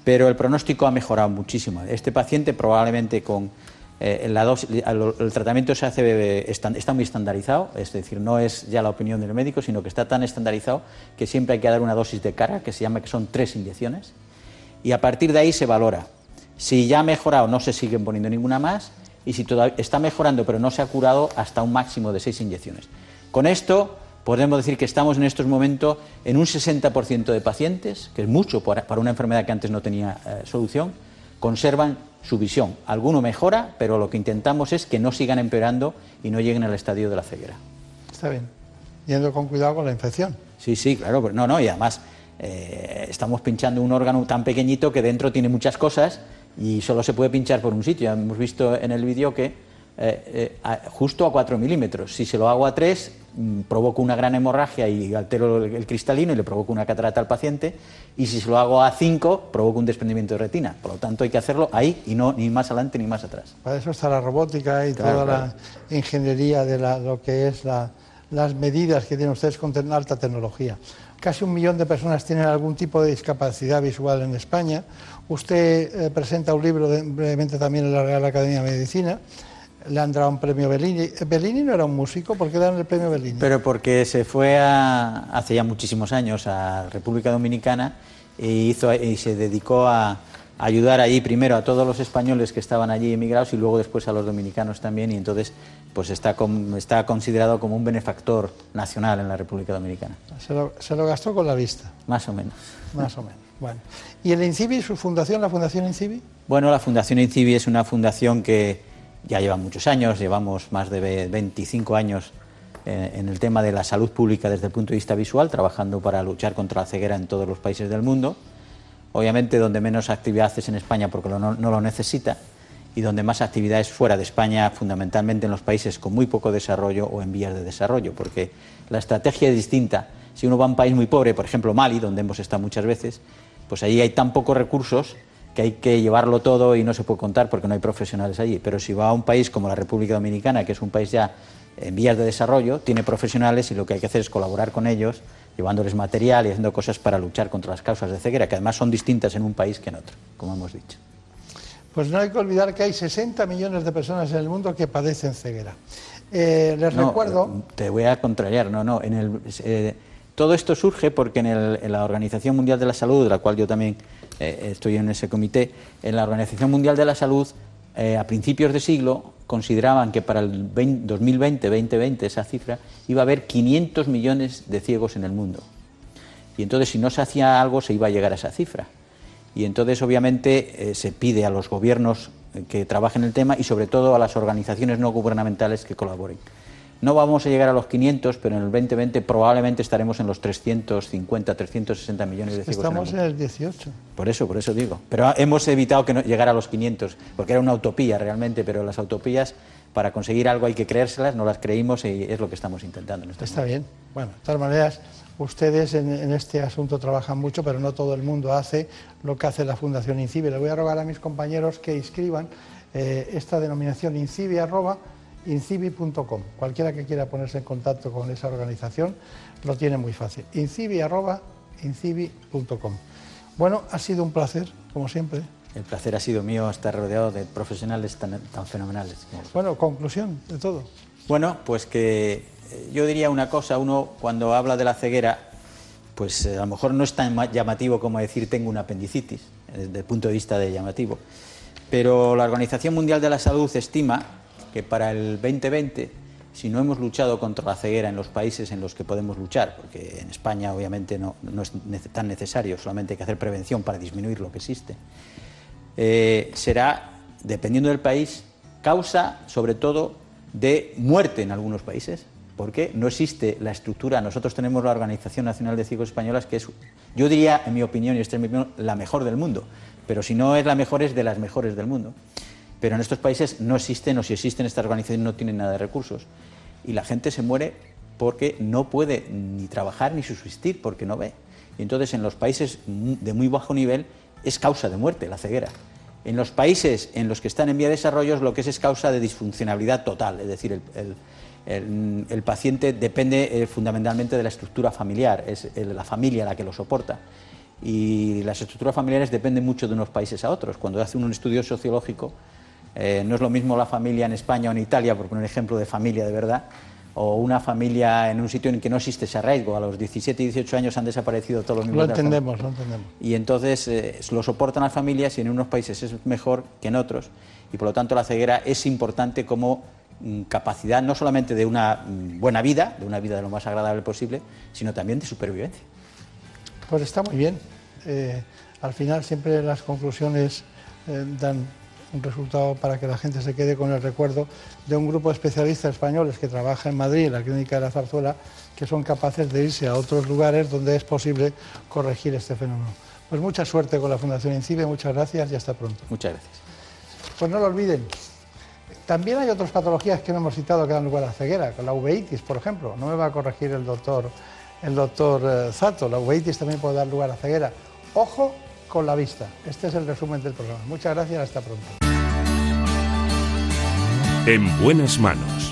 Pero el pronóstico ha mejorado muchísimo. Este paciente probablemente con eh, la dosis- el, tratamiento se hace, eh, está muy estandarizado, es decir, no es ya la opinión del médico, sino que está tan estandarizado que siempre hay que dar una dosis de carga, que se llama que son tres inyecciones, y a partir de ahí se valora. Si ya ha mejorado, no se siguen poniendo ninguna más, y si todavía está mejorando pero no se ha curado, hasta un máximo de seis inyecciones. Con esto podemos decir que estamos en estos momentos en un 60% de pacientes, que es mucho para, una enfermedad que antes no tenía eh, solución, conservan su visión. Alguno mejora, pero lo que intentamos es que no sigan empeorando y no lleguen al estadio de la ceguera. Está bien. Yendo con cuidado con la infección. Sí, sí, claro, pero no, no, y además eh, estamos pinchando un órgano tan pequeñito que dentro tiene muchas cosas y solo se puede pinchar por un sitio. Ya hemos visto en el vídeo que eh, eh, justo a 4 milímetros, si se lo hago a 3, mm, provoco una gran hemorragia y altero el, cristalino y le provoco una catarata al paciente, y si se lo hago a 5, provoco un desprendimiento de retina. Por lo tanto, hay que hacerlo ahí y no ni más adelante ni más atrás. Para eso está la robótica y Claro, toda claro. la ingeniería de la- lo que es la- las medidas que tienen ustedes con alta tecnología. Casi un millón de personas tienen algún tipo de discapacidad visual en España. Usted eh, presenta un libro de- brevemente también en la Real Academia de Medicina. Le han dado un premio Bellini. ¿Bellini no era un músico? ¿Por qué dan el premio Bellini? Pero porque se fue a- hace ya muchísimos años a República Dominicana y, hizo, y se dedicó a, ayudar allí primero a todos los españoles que estaban allí emigrados y luego después a los dominicanos también y entonces pues está, com- está considerado como un benefactor nacional en la República Dominicana. Se lo, se lo gastó con la vista, Más o menos. más o menos. Bueno. ¿Y el INCIBI, su fundación, la Fundación INCIBI? Bueno, la Fundación INCIBI es una fundación que ya lleva muchos años, llevamos más de ve- 25 años eh, en el tema de la salud pública desde el punto de vista visual, trabajando para luchar contra la ceguera en todos los países del mundo. Obviamente donde menos actividad es en España porque no, no lo necesita y donde más actividad es fuera de España, fundamentalmente en los países con muy poco desarrollo o en vías de desarrollo, porque la estrategia es distinta Si uno va a un país muy pobre, por ejemplo Mali, donde hemos estado muchas veces, pues ahí hay tan pocos recursos que hay que llevarlo todo y no se puede contar porque no hay profesionales allí. Pero si va a un país como la República Dominicana, que es un país ya en vías de desarrollo, tiene profesionales y lo que hay que hacer es colaborar con ellos, llevándoles material y haciendo cosas para luchar contra las causas de ceguera, que además son distintas en un país que en otro, como hemos dicho. Pues no hay que olvidar que hay 60 millones de personas en el mundo que padecen ceguera. Eh, les recuerdo. Te voy a contrariar, no, no. En el, eh, todo esto surge porque en, la Organización Mundial de la Salud, de la cual yo también eh, estoy en ese comité, en la Organización Mundial de la Salud, a principios de siglo, consideraban que para el 2020-2020, esa cifra, iba a haber 500 millones de ciegos en el mundo. Y entonces, si no se hacía algo, se iba a llegar a esa cifra. Y entonces, obviamente, se pide a los gobiernos que trabajen el tema y sobre todo a las organizaciones no gubernamentales que colaboren. No vamos a llegar a los 500, pero en el 2020 probablemente estaremos en los 350, 360 millones de ciegos. Estamos en el, 18. Por eso, por eso digo. Pero hemos evitado que no llegara a los 500, porque era una utopía realmente, pero las utopías, para conseguir algo hay que creérselas, no las creímos y es lo que estamos intentando. En este Está bien. Bueno, de todas maneras, ustedes en, este asunto trabajan mucho, pero no todo el mundo hace lo que hace la Fundación INCIBE. Le voy a rogar a mis compañeros que inscriban eh, esta denominación incibi.com. Cualquiera que quiera ponerse en contacto con esa organización lo tiene muy fácil. incibi.incibi.com. Bueno, ha sido un placer, como siempre. El placer ha sido mío estar rodeado de profesionales tan, tan fenomenales. Bueno, conclusión de todo. Bueno, pues que yo diría una cosa, uno cuando habla de la ceguera, pues eh, a lo mejor no es tan llamativo como decir tengo una apendicitis, eh, desde el punto de vista de llamativo. Pero la Organización Mundial de la Salud estima que para el 2020, si no hemos luchado contra la ceguera en los países en los que podemos luchar, porque en España obviamente no, es tan necesario, solamente hay que hacer prevención para disminuir lo que existe, eh, será, dependiendo del país, causa sobre todo de muerte en algunos países, porque no existe la estructura. Nosotros tenemos la Organización Nacional de Ciegos Españolas, que es, yo diría, en mi opinión, y esta es mi opinión, la mejor del mundo. Pero si no es la mejor, es de las mejores del mundo. Pero en estos países no existen, o si existen estas organizaciones, no tienen nada de recursos. Y la gente se muere porque no puede ni trabajar ni subsistir, porque no ve. Y entonces, en los países de muy bajo nivel, es causa de muerte la ceguera. En los países en los que están en vía de desarrollo, lo que es es causa de disfuncionalidad total, es decir, el el, paciente depende eh, fundamentalmente de la estructura familiar, es la familia la que lo soporta. Y las estructuras familiares dependen mucho de unos países a otros. Cuando hace un estudio sociológico, eh, no es lo mismo la familia en España o en Italia, por poner ejemplo de familia de verdad, o una familia en un sitio en que no existe ese arraigo. A los 17 y 18 años han desaparecido todos los miembros. Lo entendemos, lo entendemos. Y entonces eh, lo soportan las familias y en unos países es mejor que en otros. Y por lo tanto la ceguera es importante como Mm, capacidad no solamente de una mm, buena vida, de una vida de lo más agradable posible, sino también de supervivencia. Pues está muy bien. Eh, al final siempre las conclusiones eh, dan un resultado para que la gente se quede con el recuerdo de un grupo de especialistas españoles que trabaja en Madrid, en la Clínica de la Zarzuela, que son capaces de irse a otros lugares donde es posible corregir este fenómeno. Pues mucha suerte con la Fundación INCIBE, muchas gracias y hasta pronto. Muchas gracias. Pues no lo olviden, también hay otras patologías que no hemos citado que dan lugar a la ceguera, con la uveitis, por ejemplo. No me va a corregir el doctor, el doctor eh, Zato. La uveitis también puede dar lugar a ceguera. Ojo con la vista. Este es el resumen del programa. Muchas gracias, hasta pronto. En buenas manos.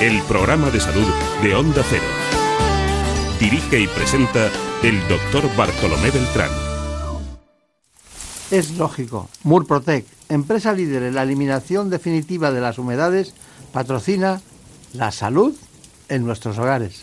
El programa de salud de Onda Cero. Dirige y presenta el doctor Bartolomé Beltrán. Es lógico. Murprotec, empresa líder en la eliminación definitiva de las humedades, patrocina la salud en nuestros hogares.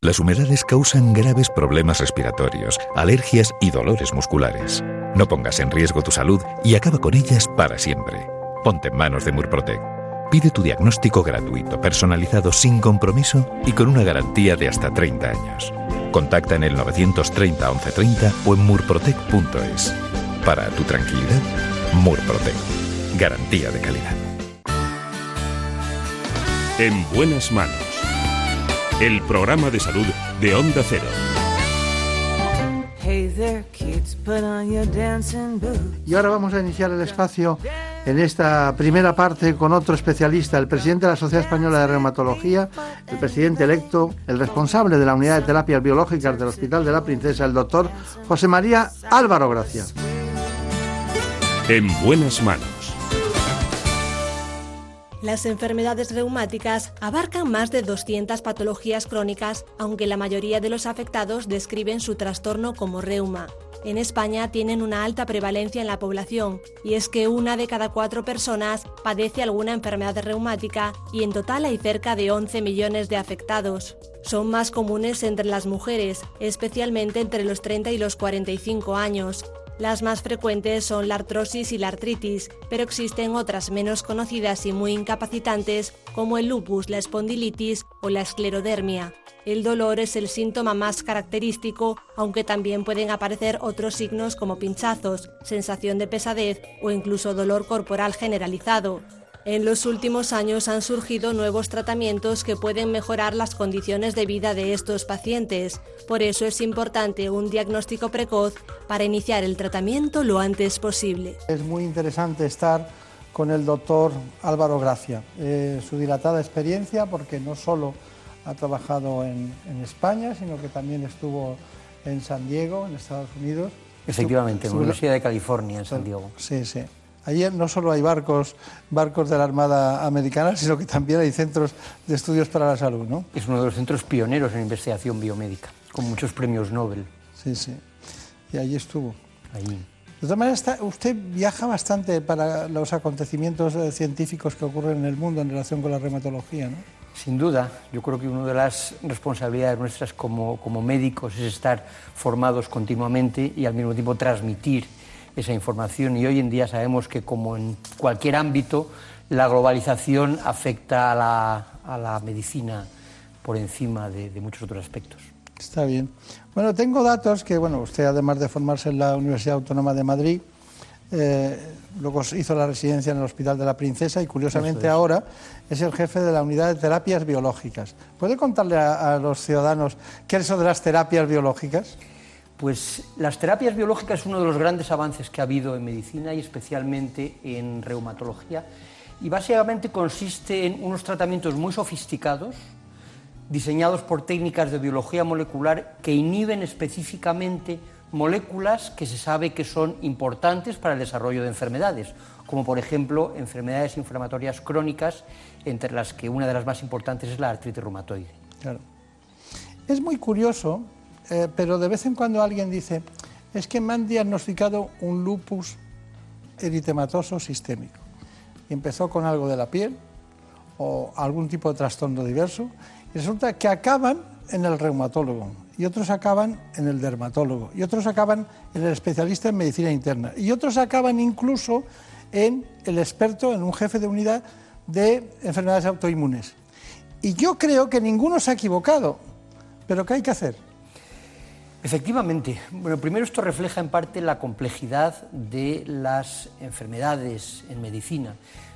Las humedades causan graves problemas respiratorios, alergias y dolores musculares. No pongas en riesgo tu salud y acaba con ellas para siempre. Ponte en manos de Murprotec. Pide tu diagnóstico gratuito, personalizado sin compromiso y con una garantía de hasta 30 años. Contacta en el 930 1130 o en murprotec.es. Para tu tranquilidad, Murprotec. Garantía de calidad. En buenas manos. El programa de salud de Onda Cero. Y ahora vamos a iniciar el espacio en esta primera parte con otro especialista, el presidente de la Sociedad Española de Reumatología, el presidente electo, el responsable de la unidad de terapias biológicas del Hospital de la Princesa, el doctor José María Álvaro Gracia. En buenas manos. Las enfermedades reumáticas abarcan más de 200 patologías crónicas, aunque la mayoría de los afectados describen su trastorno como reuma. En España tienen una alta prevalencia en la población, y es que una de cada cuatro personas padece alguna enfermedad reumática y en total hay cerca de 11 millones de afectados. Son más comunes entre las mujeres, especialmente entre los 30 y los 45 años, las más frecuentes son la artrosis y la artritis, pero existen otras menos conocidas y muy incapacitantes como el lupus, la espondilitis o la esclerodermia. El dolor es el síntoma más característico, aunque también pueden aparecer otros signos como pinchazos, sensación de pesadez o incluso dolor corporal generalizado. En los últimos años han surgido nuevos tratamientos que pueden mejorar las condiciones de vida de estos pacientes. Por eso es importante un diagnóstico precoz para iniciar el tratamiento lo antes posible. Es muy interesante estar con el doctor Álvaro Gracia. Eh, su dilatada experiencia, porque no solo ha trabajado en, España, sino que también estuvo en San Diego, en Estados Unidos. Efectivamente, en la Universidad de California, en San Diego. Sí, sí. Allí no solo hay barcos, barcos de la Armada Americana, sino que también hay centros de estudios para la salud, ¿no? Es uno de los centros pioneros en investigación biomédica, con muchos premios Nobel. Sí, sí. Y allí estuvo. Allí. De todas maneras, usted viaja bastante para los acontecimientos eh, científicos que ocurren en el mundo en relación con la reumatología, ¿no? Sin duda, yo creo que una de las responsabilidades nuestras como, como médicos es estar formados continuamente y al mismo tiempo transmitir esa información y hoy en día sabemos que como en cualquier ámbito la globalización afecta a la, medicina por encima de, muchos otros aspectos. Está bien. Bueno, tengo datos que, bueno, usted además de formarse en la Universidad Autónoma de Madrid, eh, luego hizo la residencia en el Hospital de la Princesa y curiosamente ahora es el jefe de la unidad de terapias biológicas. ¿Puede contarle a, a los ciudadanos qué es eso de las terapias biológicas? Pues las terapias biológicas es uno de los grandes avances que ha habido en medicina y especialmente en reumatología. Y básicamente consiste en unos tratamientos muy sofisticados, diseñados por técnicas de biología molecular que inhiben específicamente moléculas que se sabe que son importantes para el desarrollo de enfermedades, como por ejemplo enfermedades inflamatorias crónicas, entre las que una de las más importantes es la artritis reumatoide. Claro. Es muy curioso eh, pero de vez en cuando alguien dice, es que me han diagnosticado un lupus eritematoso sistémico. Y empezó con algo de la piel o algún tipo de trastorno diverso y resulta que acaban en el reumatólogo y otros acaban en el dermatólogo y otros acaban en el especialista en medicina interna y otros acaban incluso en el experto, en un jefe de unidad de enfermedades autoinmunes. Y yo creo que ninguno se ha equivocado, pero ¿qué hay que hacer? Efectivamente. Bueno, primero esto refleja en parte la complejidad de las enfermedades en medicina,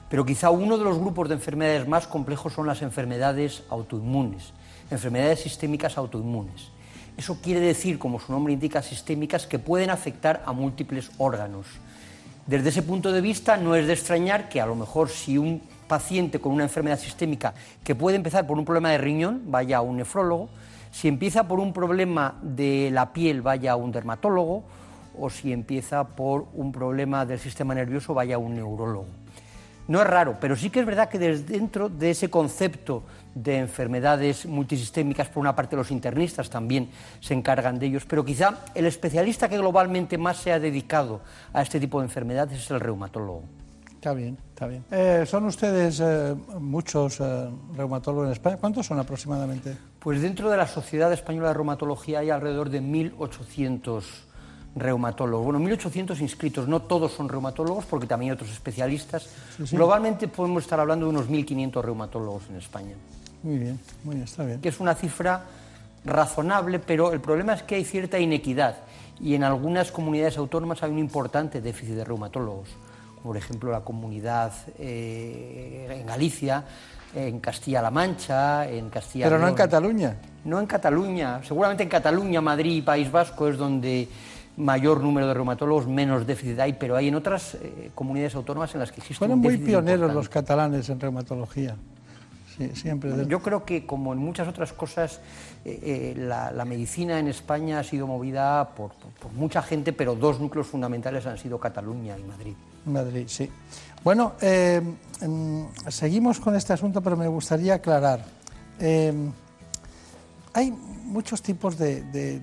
pero quizá uno de los grupos de enfermedades más complejos son las enfermedades autoinmunes, enfermedades sistémicas autoinmunes. Eso quiere decir, como su nombre indica, sistémicas que pueden afectar a múltiples órganos. Desde ese punto de vista no es de extrañar que a lo mejor si un paciente con una enfermedad sistémica que puede empezar por un problema de riñón vaya a un nefrólogo, si empieza por un problema de la piel, vaya a un dermatólogo, o si empieza por un problema del sistema nervioso, vaya a un neurólogo. No es raro, pero sí que es verdad que desde dentro de ese concepto de enfermedades multisistémicas, por una parte los internistas también se encargan de ellos, pero quizá el especialista que globalmente más se ha dedicado a este tipo de enfermedades es el reumatólogo. Está bien, está bien. Eh, ¿Son ustedes eh, muchos eh, reumatólogos en España? ¿Cuántos son aproximadamente? Pues dentro de la Sociedad Española de Reumatología hay alrededor de 1.800 reumatólogos. Bueno, 1.800 inscritos, no todos son reumatólogos porque también hay otros especialistas. Globalmente podemos estar hablando de unos 1.500 reumatólogos en España. Muy bien, muy bien, está bien. Que es una cifra razonable, pero el problema es que hay cierta inequidad y en algunas comunidades autónomas hay un importante déficit de reumatólogos por ejemplo la comunidad eh, en Galicia, en Castilla-La Mancha, en Castilla. Pero no en Cataluña. No en Cataluña. Seguramente en Cataluña, Madrid y País Vasco es donde mayor número de reumatólogos, menos déficit hay, pero hay en otras eh, comunidades autónomas en las que existe Fueron un muy pioneros importante. los catalanes en reumatología. Sí, siempre. Bueno, yo creo que, como en muchas otras cosas, eh, eh, la, la medicina en España ha sido movida por, por- por mucha gente, pero dos núcleos fundamentales han sido Cataluña y Madrid. Madrid, sí. Bueno, eh, mm, seguimos con este asunto, pero me gustaría aclarar. Eh, hay muchos tipos de,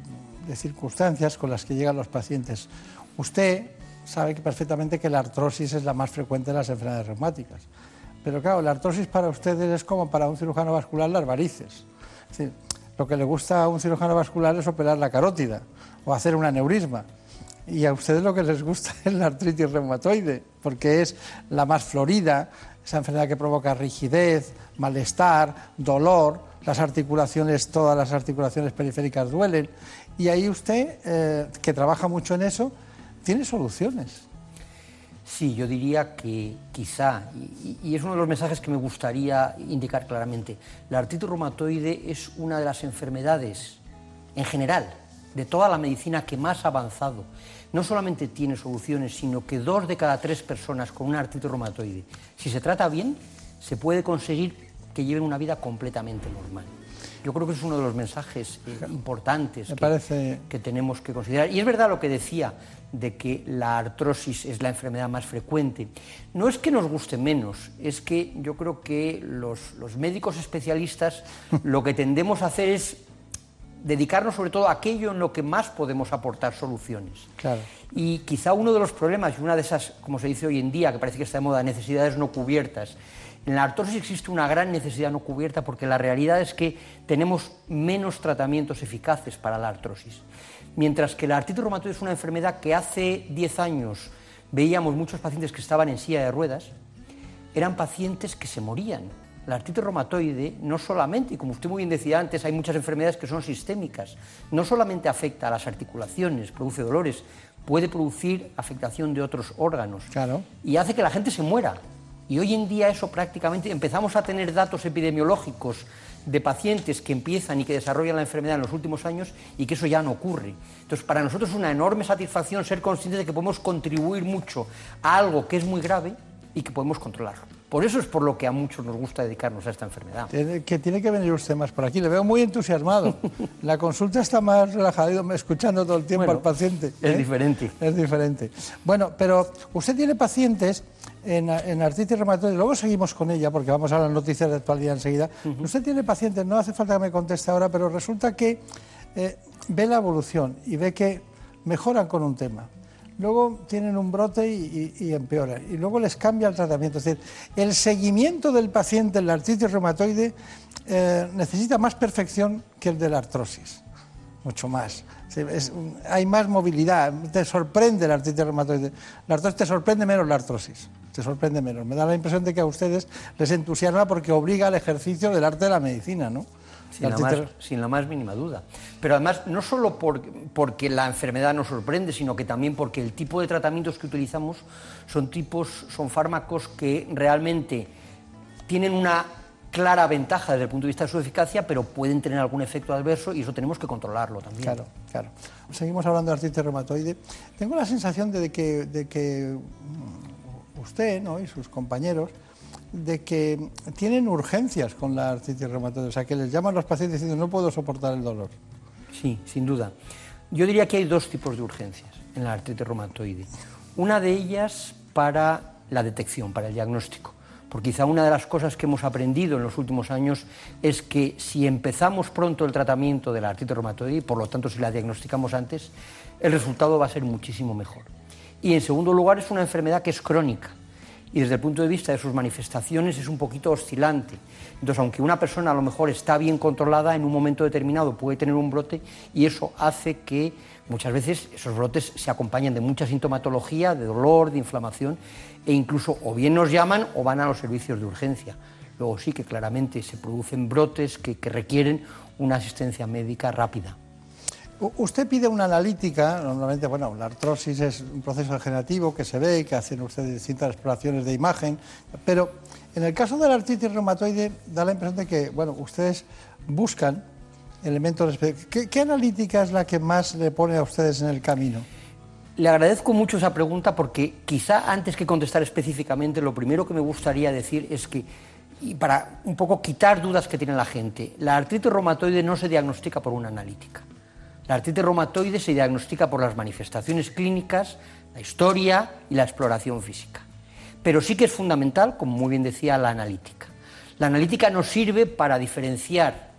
circunstancias con las que llegan los pacientes. Usted sabe perfectamente que la artrosis es la más frecuente de las enfermedades reumáticas. Pero claro, la artrosis para ustedes es como para un cirujano vascular las varices. Es decir, lo que le gusta a un cirujano vascular es operar la carótida o hacer un aneurisma. Y a ustedes lo que les gusta es la artritis reumatoide, porque es la más florida, esa enfermedad que provoca rigidez, malestar, dolor, las articulaciones, todas las articulaciones periféricas duelen. Y ahí usted, eh, que trabaja mucho en eso, tiene soluciones. Sí, yo diría que quizá, y, y es uno de los mensajes que me gustaría indicar claramente, la artritis reumatoide es una de las enfermedades, en general, de toda la medicina que más ha avanzado. No solamente tiene soluciones, sino que dos de cada tres personas con una artritis reumatoide, si se trata bien, se puede conseguir que lleven una vida completamente normal. Yo creo que es uno de los mensajes eh, importantes Me que, parece que tenemos que considerar. Y es verdad lo que decía de que la artrosis es la enfermedad más frecuente. No es que nos guste menos, es que yo creo que los, los médicos especialistas lo que tendemos a hacer es dedicarnos sobre todo a aquello en lo que más podemos aportar soluciones. Claro. Y quizá uno de los problemas, y una de esas, como se dice hoy en día, que parece que está de moda, necesidades no cubiertas, en la artrosis existe una gran necesidad no cubierta porque la realidad es que tenemos menos tratamientos eficaces para la artrosis. Mientras que la artritis reumatoide es una enfermedad que hace 10 años veíamos muchos pacientes que estaban en silla de ruedas, eran pacientes que se morían. La artritis reumatoide no solamente, y como usted muy bien decía antes, hay muchas enfermedades que son sistémicas, no solamente afecta a las articulaciones, produce dolores, puede producir afectación de otros órganos Claro. y hace que la gente se muera. Y hoy en día eso prácticamente empezamos a tener datos epidemiológicos de pacientes que empiezan y que desarrollan la enfermedad en los últimos años y que eso ya no ocurre. Entonces, para nosotros es una enorme satisfacción ser conscientes de que podemos contribuir mucho a algo que es muy grave y que podemos controlarlo. Por eso es por lo que a muchos nos gusta dedicarnos a esta enfermedad. Tiene- que tiene que venir usted más por aquí. Le veo muy entusiasmado. La consulta está más relajada, escuchando todo el tiempo Bueno, al paciente. es ¿eh? diferente. Es diferente. Bueno, pero usted tiene pacientes en, en artritis reumatoide, luego seguimos con ella porque vamos a las noticias de actualidad enseguida. Usted tiene pacientes, no hace falta que me conteste ahora, pero resulta que eh, ve la evolución y ve que mejoran con un tema. Luego tienen un brote y, y- empeoran. Y luego les cambia el tratamiento. Es decir, el seguimiento del paciente en la artritis reumatoide eh, necesita más perfección que el de la artrosis. Mucho más. Hay más movilidad. Te sorprende la artritis reumatoide. La artrosis te sorprende menos la artrosis. Te sorprende menos. Me da la impresión de que a ustedes les entusiasma porque obliga al ejercicio del arte de la medicina, ¿no? Sin la, más, sin la más mínima duda. Pero además, no solo por- porque la enfermedad nos sorprende, sino que también porque el tipo de tratamientos que utilizamos son tipos, son fármacos que realmente tienen una clara ventaja desde el punto de vista de su eficacia, pero pueden tener algún efecto adverso y eso tenemos que controlarlo también. Claro, claro. Seguimos hablando de artritis reumatoide. Tengo la sensación de que, de que mm, usted ¿no? y sus compañeros de que tienen urgencias con la artritis reumatoide, o sea, que les llaman los pacientes diciendo no puedo soportar el dolor. Sí, sin duda. Yo diría que hay dos tipos de urgencias en la artritis reumatoide. Una de ellas para la detección, para el diagnóstico. Porque quizá una de las cosas que hemos aprendido en los últimos años es que si empezamos pronto el tratamiento de la artritis reumatoide, por lo tanto si la diagnosticamos antes, el resultado va a ser muchísimo mejor. Y en segundo lugar es una enfermedad que es crónica y desde el punto de vista de sus manifestaciones es un poquito oscilante. Entonces, aunque una persona a lo mejor está bien controlada, en un momento determinado puede tener un brote y eso hace que muchas veces esos brotes se acompañen de mucha sintomatología, de dolor, de inflamación e incluso o bien nos llaman o van a los servicios de urgencia. Luego sí que claramente se producen brotes que, que requieren una asistencia médica rápida. Usted pide una analítica, normalmente, bueno, la artrosis es un proceso degenerativo que se ve, que hacen ustedes distintas exploraciones de imagen, pero en el caso de la artritis reumatoide da la impresión de que, bueno, ustedes buscan elementos... ¿Qué, qué analítica es la que más le pone a ustedes en el camino? Le agradezco mucho esa pregunta porque quizá antes que contestar específicamente, lo primero que me gustaría decir es que, y para un poco quitar dudas que tiene la gente, la artritis reumatoide no se diagnostica por una analítica. La artritis reumatoide se diagnostica por las manifestaciones clínicas, la historia y la exploración física. Pero sí que es fundamental, como muy bien decía, la analítica. La analítica nos sirve para diferenciar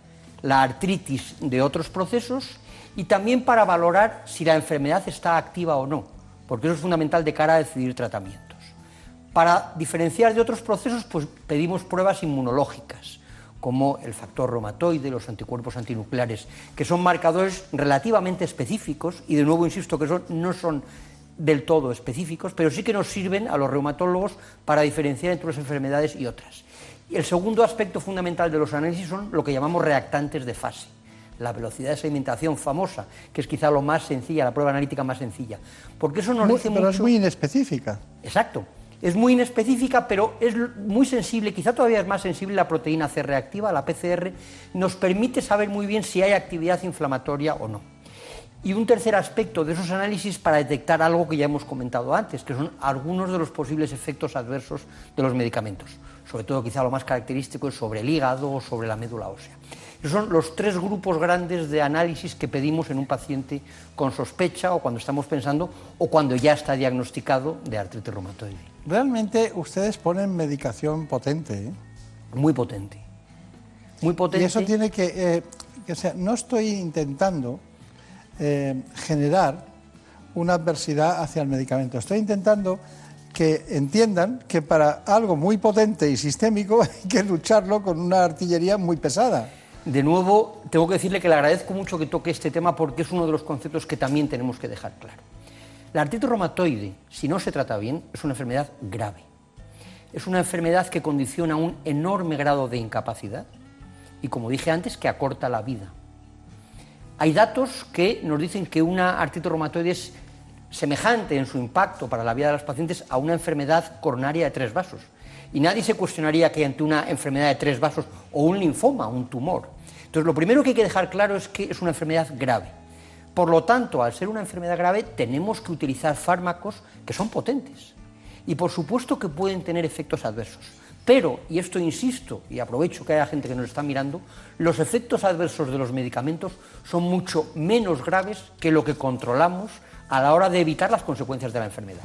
la artritis de otros procesos y también para valorar si la enfermedad está activa o no, porque eso es fundamental de cara a decidir tratamientos. Para diferenciar de otros procesos, pues pedimos pruebas inmunológicas, como el factor reumatoide, los anticuerpos antinucleares, que son marcadores relativamente específicos, y de nuevo insisto que son, no son del todo específicos, pero sí que nos sirven a los reumatólogos para diferenciar entre unas enfermedades y otras. Y el segundo aspecto fundamental de los análisis son lo que llamamos reactantes de fase la velocidad de sedimentación famosa, que es quizá lo más sencilla, la prueba analítica más sencilla. Porque eso nos muy, dice pero es muy inespecífica. Exacto. Es muy inespecífica, pero es muy sensible, quizá todavía es más sensible la proteína C reactiva, la PCR, nos permite saber muy bien si hay actividad inflamatoria o no. Y un tercer aspecto de esos análisis para detectar algo que ya hemos comentado antes, que son algunos de los posibles efectos adversos de los medicamentos. Sobre todo quizá lo más característico es sobre el hígado o sobre la médula ósea. Esos son los tres grupos grandes de análisis que pedimos en un paciente con sospecha o cuando estamos pensando o cuando ya está diagnosticado de artritis reumatoide. Realmente ustedes ponen medicación potente. ¿eh? Muy potente. Muy potente. Y eso tiene que, eh, que o sea, no estoy intentando eh, generar una adversidad hacia el medicamento. Estoy intentando que entiendan que para algo muy potente y sistémico hay que lucharlo con una artillería muy pesada. De nuevo, tengo que decirle que le agradezco mucho que toque este tema porque es uno de los conceptos que también tenemos que dejar claro. La artritis reumatoide, si no se trata bien, es una enfermedad grave. Es una enfermedad que condiciona un enorme grado de incapacidad y, como dije antes, que acorta la vida. Hay datos que nos dicen que una artritis reumatoide es semejante en su impacto para la vida de los pacientes a una enfermedad coronaria de tres vasos y nadie se cuestionaría que ante una enfermedad de tres vasos o un linfoma, un tumor. Entonces, lo primero que hay que dejar claro es que es una enfermedad grave. Por lo tanto, al ser una enfermedad grave, tenemos que utilizar fármacos que son potentes y por supuesto que pueden tener efectos adversos. Pero, y esto insisto, y aprovecho que haya gente que nos está mirando, los efectos adversos de los medicamentos son mucho menos graves que lo que controlamos a la hora de evitar las consecuencias de la enfermedad.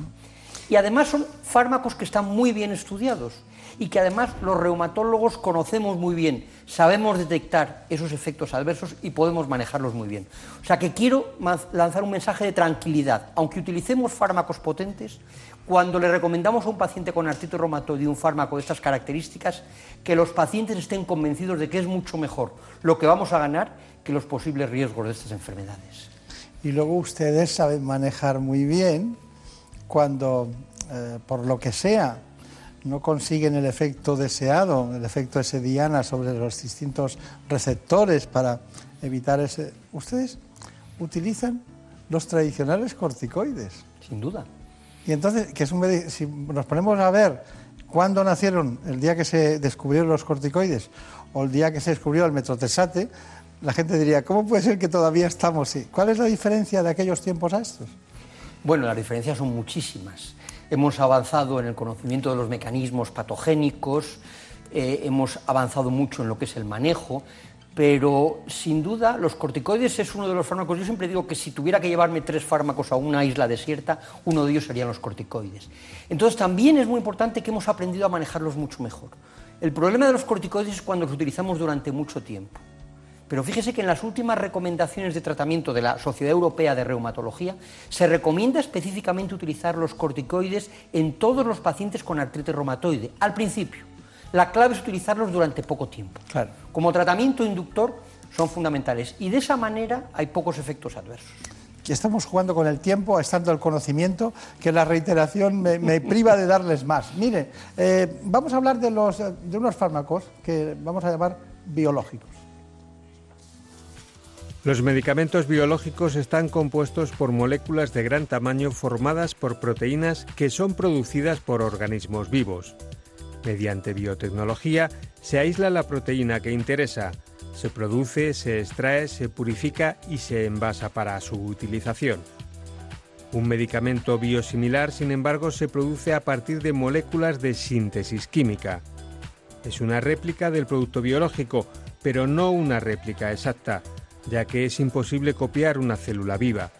Y además son fármacos que están muy bien estudiados y que además los reumatólogos conocemos muy bien, sabemos detectar esos efectos adversos y podemos manejarlos muy bien. O sea que quiero lanzar un mensaje de tranquilidad. Aunque utilicemos fármacos potentes, cuando le recomendamos a un paciente con artritis reumatoide un fármaco de estas características, que los pacientes estén convencidos de que es mucho mejor lo que vamos a ganar que los posibles riesgos de estas enfermedades. Y luego ustedes saben manejar muy bien cuando, eh, por lo que sea, no consiguen el efecto deseado, el efecto ese diana sobre los distintos receptores para evitar ese... Ustedes utilizan los tradicionales corticoides. Sin duda. Y entonces, que es un si nos ponemos a ver cuándo nacieron, el día que se descubrieron los corticoides o el día que se descubrió el metrotesate, la gente diría, ¿cómo puede ser que todavía estamos así? ¿Cuál es la diferencia de aquellos tiempos a estos? Bueno, las diferencias son muchísimas. Hemos avanzado en el conocimiento de los mecanismos patogénicos, eh, hemos avanzado mucho en lo que es el manejo, pero sin duda los corticoides es uno de los fármacos. Yo siempre digo que si tuviera que llevarme tres fármacos a una isla desierta, uno de ellos serían los corticoides. Entonces también es muy importante que hemos aprendido a manejarlos mucho mejor. El problema de los corticoides es cuando los utilizamos durante mucho tiempo. Pero fíjese que en las últimas recomendaciones de tratamiento de la Sociedad Europea de Reumatología se recomienda específicamente utilizar los corticoides en todos los pacientes con artritis reumatoide, al principio. La clave es utilizarlos durante poco tiempo. Como tratamiento inductor son fundamentales y de esa manera hay pocos efectos adversos. Estamos jugando con el tiempo, estando el conocimiento, que la reiteración me, priva de darles más. Mire, eh, vamos a hablar de, los, de unos fármacos que vamos a llamar biológicos. Los medicamentos biológicos están compuestos por moléculas de gran tamaño formadas por proteínas que son producidas por organismos vivos. Mediante biotecnología se aísla la proteína que interesa, se produce, se extrae, se purifica y se envasa para su utilización. Un medicamento biosimilar, sin embargo, se produce a partir de moléculas de síntesis química. Es una réplica del producto biológico, pero no una réplica exacta, ya que es imposible copiar una célula viva.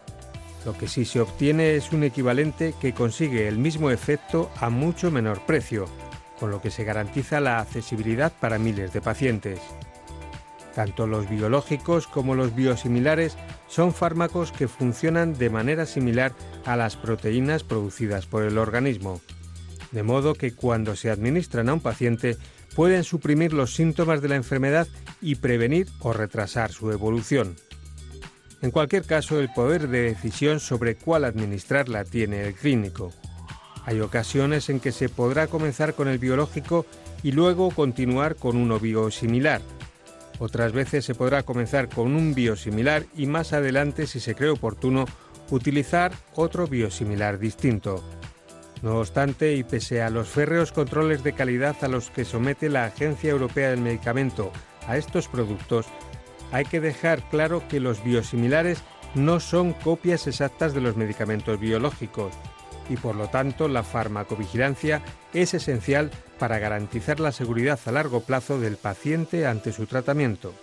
Lo que sí se obtiene es un equivalente que consigue el mismo efecto a mucho menor precio, con lo que se garantiza la accesibilidad para miles de pacientes. Tanto los biológicos como los biosimilares son fármacos que funcionan de manera similar a las proteínas producidas por el organismo, de modo que cuando se administran a un paciente pueden suprimir los síntomas de la enfermedad y prevenir o retrasar su evolución. En cualquier caso, el poder de decisión sobre cuál administrarla tiene el clínico. Hay ocasiones en que se podrá comenzar con el biológico y luego continuar con uno biosimilar, otras veces se podrá comenzar con un biosimilar y más adelante, si se cree oportuno, utilizar otro biosimilar distinto. No obstante, y pese a los férreos controles de calidad a los que somete la Agencia Europea del Medicamento a estos productos, hay que dejar claro que los biosimilares no son copias exactas de los medicamentos biológicos y por lo tanto la farmacovigilancia es esencial para garantizar la seguridad a largo plazo del paciente ante su tratamiento.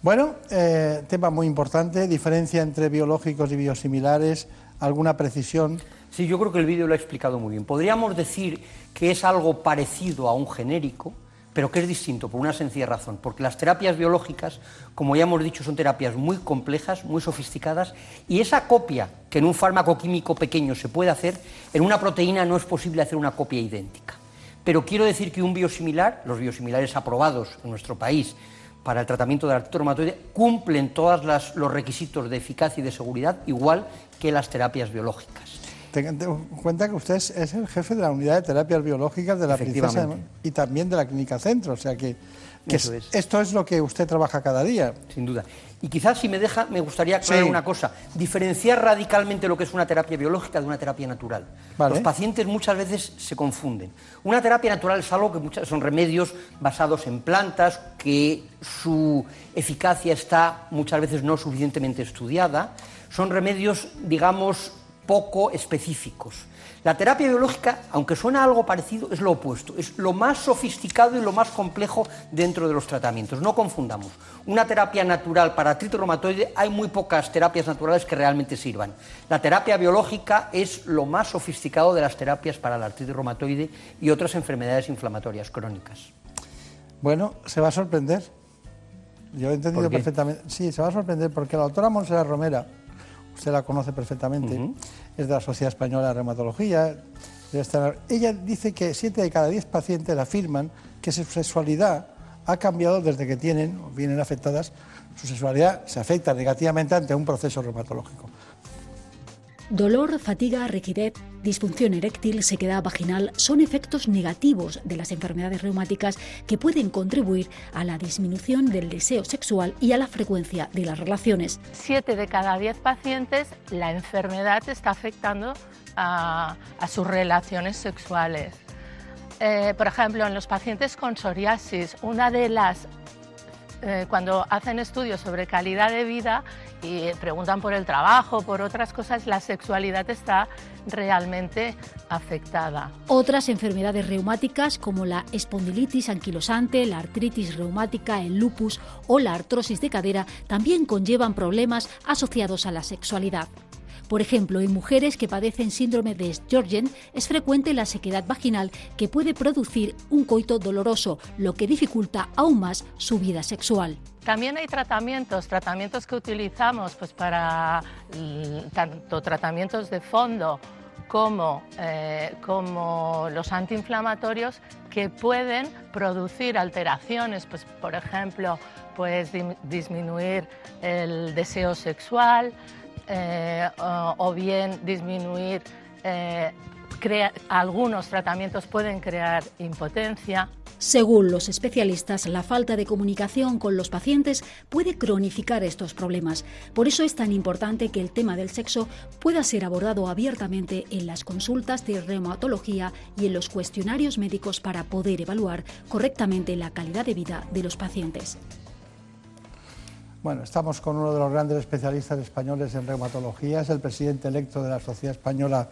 Bueno, eh, tema muy importante, diferencia entre biológicos y biosimilares, alguna precisión. Sí, yo creo que el vídeo lo ha explicado muy bien. Podríamos decir que es algo parecido a un genérico, pero que es distinto por una sencilla razón, porque las terapias biológicas, como ya hemos dicho, son terapias muy complejas, muy sofisticadas, y esa copia que en un fármaco químico pequeño se puede hacer, en una proteína no es posible hacer una copia idéntica. Pero quiero decir que un biosimilar, los biosimilares aprobados en nuestro país para el tratamiento de la artritis reumatoide, cumplen todos los requisitos de eficacia y de seguridad igual que las terapias biológicas. Ten en cuenta que usted es el jefe de la unidad de terapias biológicas de la Princesa y también de la Clínica Centro, o sea que, esto es lo que usted trabaja cada día. Sin duda. Y quizás, si me deja, me gustaría aclarar una cosa, diferenciar radicalmente lo que es una terapia biológica de una terapia natural. Los pacientes muchas veces se confunden. Una terapia natural es algo que muchas, son remedios basados en plantas, que su eficacia está muchas veces no suficientemente estudiada. Son remedios, digamos, poco específicos. La terapia biológica, aunque suena algo parecido, es lo opuesto, es lo más sofisticado y lo más complejo dentro de los tratamientos. No confundamos. Una terapia natural para artritis reumatoide, hay muy pocas terapias naturales que realmente sirvan. La terapia biológica es lo más sofisticado de las terapias para la artritis reumatoide y otras enfermedades inflamatorias crónicas. Bueno, se va a sorprender. Yo he entendido perfectamente. Sí, se va a sorprender porque la doctora Monserrat Romera, usted la conoce perfectamente, es de la Sociedad Española de Reumatología. Ella dice que siete de cada diez pacientes afirman que su sexualidad ha cambiado desde que tienen o vienen afectadas, su sexualidad se afecta negativamente ante un proceso reumatológico. Dolor, fatiga, rigidez, disfunción eréctil, sequedad vaginal son efectos negativos de las enfermedades reumáticas que pueden contribuir a la disminución del deseo sexual y a la frecuencia de las relaciones. Siete de cada diez pacientes la enfermedad está afectando a, sus relaciones sexuales. Eh, por ejemplo, en los pacientes con psoriasis, una de las eh, cuando hacen estudios sobre calidad de vida y preguntan por el trabajo, por otras cosas, la sexualidad está realmente afectada. Otras enfermedades reumáticas como la espondilitis anquilosante, la artritis reumática, el lupus o la artrosis de cadera también conllevan problemas asociados a la sexualidad. Por ejemplo, en mujeres que padecen síndrome de Sjögren es frecuente la sequedad vaginal que puede producir un coito doloroso, lo que dificulta aún más su vida sexual. También hay tratamientos, tratamientos que utilizamos pues, para tanto tratamientos de fondo como, eh, como, los antiinflamatorios que pueden producir alteraciones, pues, por ejemplo, pues, disminuir el deseo sexual, eh, o, bien disminuir, eh, algunos tratamientos pueden crear impotencia. Según los especialistas, la falta de comunicación con los pacientes puede cronificar estos problemas. Por eso es tan importante que el tema del sexo pueda ser abordado abiertamente en las consultas de reumatología y en los cuestionarios médicos para poder evaluar correctamente la calidad de vida de los pacientes. Bueno, estamos con uno de los grandes especialistas españoles en reumatología, es el presidente electo de la Sociedad Española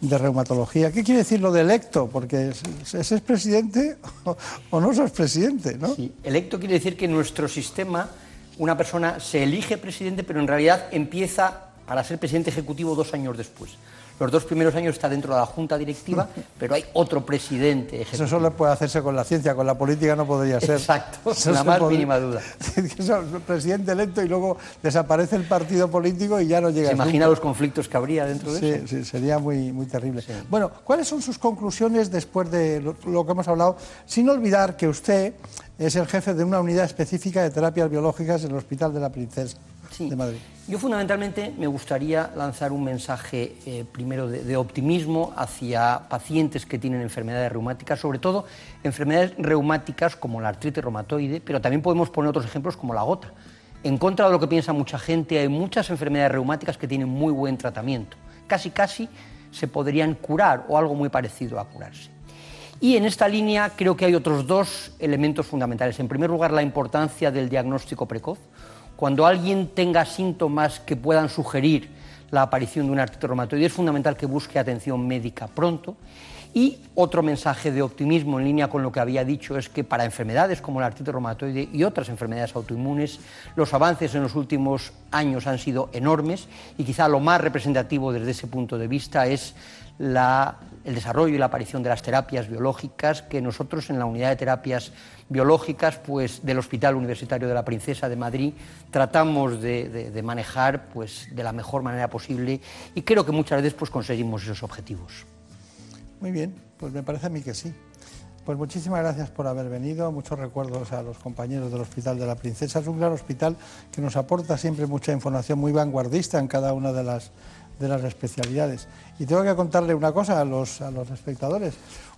de Reumatología. ¿Qué quiere decir lo de electo? Porque ¿es, es presidente o, no sos presidente? ¿no? Sí, electo quiere decir que en nuestro sistema una persona se elige presidente, pero en realidad empieza para ser presidente ejecutivo dos años después. Los dos primeros años está dentro de la junta directiva, pero hay otro presidente ejecutivo. Eso solo puede hacerse con la ciencia, con la política no podría ser. Exacto, sin la más mínima duda. presidente electo y luego desaparece el partido político y ya no llega. ¿Se imagina los conflictos que habría dentro de eso? Sí, sería muy, muy terrible. Bueno, ¿cuáles son sus conclusiones después de lo que hemos hablado? Sin olvidar que usted es el jefe de una unidad específica de terapias biológicas en el Hospital de la Princesa de Madrid. Yo fundamentalmente me gustaría lanzar un mensaje eh, primero de, optimismo hacia pacientes que tienen enfermedades reumáticas, sobre todo enfermedades reumáticas como la artritis reumatoide, pero también podemos poner otros ejemplos como la gota. En contra de lo que piensa mucha gente, hay muchas enfermedades reumáticas que tienen muy buen tratamiento. Casi, casi se podrían curar o algo muy parecido a curarse. Y en esta línea creo que hay otros dos elementos fundamentales. En primer lugar, la importancia del diagnóstico precoz. Cuando alguien tenga síntomas que puedan sugerir la aparición de un artritis reumatoide, es fundamental que busque atención médica pronto. Y otro mensaje de optimismo en línea con lo que había dicho es que para enfermedades como la artritis reumatoide y otras enfermedades autoinmunes, los avances en los últimos años han sido enormes y quizá lo más representativo desde ese punto de vista es el desarrollo y la aparición de las terapias biológicas que nosotros en la unidad de terapias biológicas pues, del Hospital Universitario de la Princesa de Madrid tratamos de, manejar pues, de la mejor manera posible y creo que muchas veces pues, conseguimos esos objetivos. Muy bien, pues me parece a mí que sí. Pues muchísimas gracias por haber venido, muchos recuerdos a los compañeros del Hospital de la Princesa. Es un gran hospital que nos aporta siempre mucha información muy vanguardista en cada una de las de las especialidades. Y tengo que contarle una cosa a los, a los espectadores.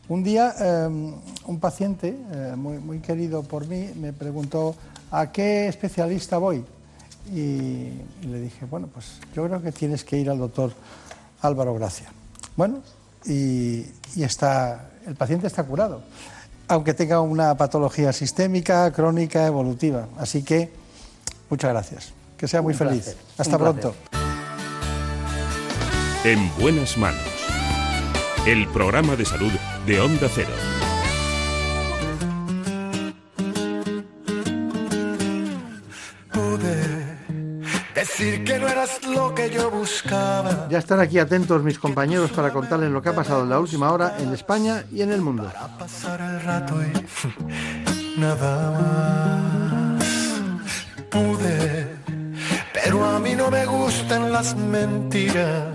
Un día em, un paciente eh, muy, muy, querido por mí me preguntó a qué especialista voy y, le dije, bueno, pues yo creo que tienes que ir al doctor Álvaro Gracia. Bueno, y, y está, el paciente está curado, aunque tenga una patología sistémica, crónica, evolutiva. Así que muchas gracias. Que sea muy feliz. Hasta pronto. En buenas manos. El programa de salud de Onda Cero. Decir que no eras lo que yo buscaba. Ya están aquí atentos mis compañeros para contarles lo que ha pasado en la última hora en España y en el mundo. Para pasar el rato y nada más. Pude, pero a mí no me gustan las mentiras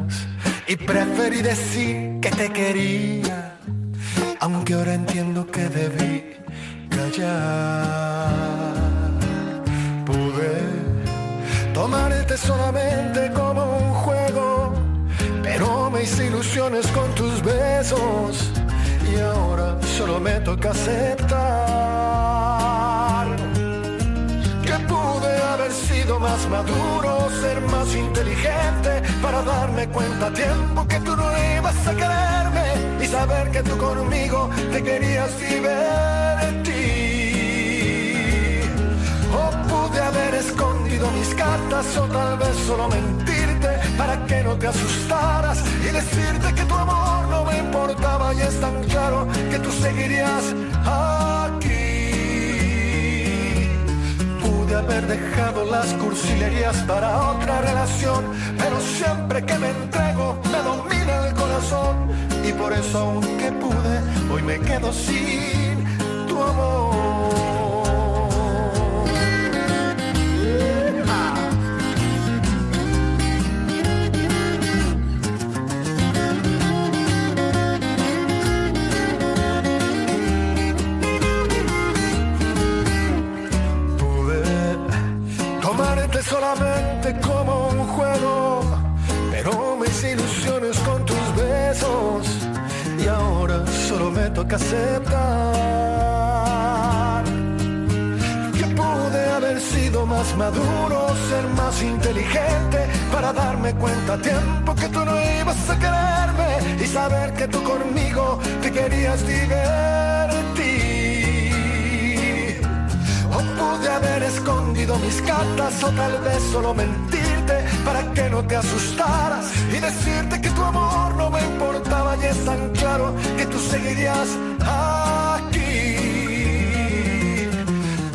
y preferí decir que te quería, aunque ahora entiendo que debí callar. Tomarte solamente como un juego, pero me hice ilusiones con tus besos y ahora solo me toca aceptar que pude haber sido más maduro, ser más inteligente para darme cuenta a tiempo que tú no ibas a quererme y saber que tú conmigo te querías divertir. Escondido mis cartas o tal vez solo mentirte para que no te asustaras y decirte que tu amor no me importaba y es tan claro que tú seguirías aquí de haber dejado las cursilerías para otra relación, pero siempre que me entrego me domina el corazón y por eso aunque pude, hoy me quedo sin tu amor. Solamente como un juego, pero mis ilusiones con tus besos y ahora solo me toca aceptar que pude haber sido más maduro, ser más inteligente para darme cuenta a tiempo que tú no ibas a quererme y saber que tú conmigo te querías divertir O pude haber escondido mis cartas o tal vez solo mentirte para que no te asustaras y decirte que tu amor no me importaba y es tan claro que tú seguirías aquí.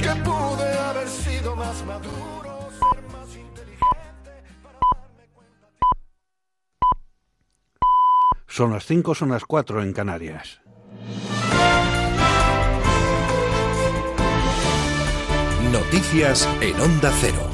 Que pude haber sido más maduro, ser más inteligente. Son las 5, son las 4 en Canarias. Noticias en Onda Cero.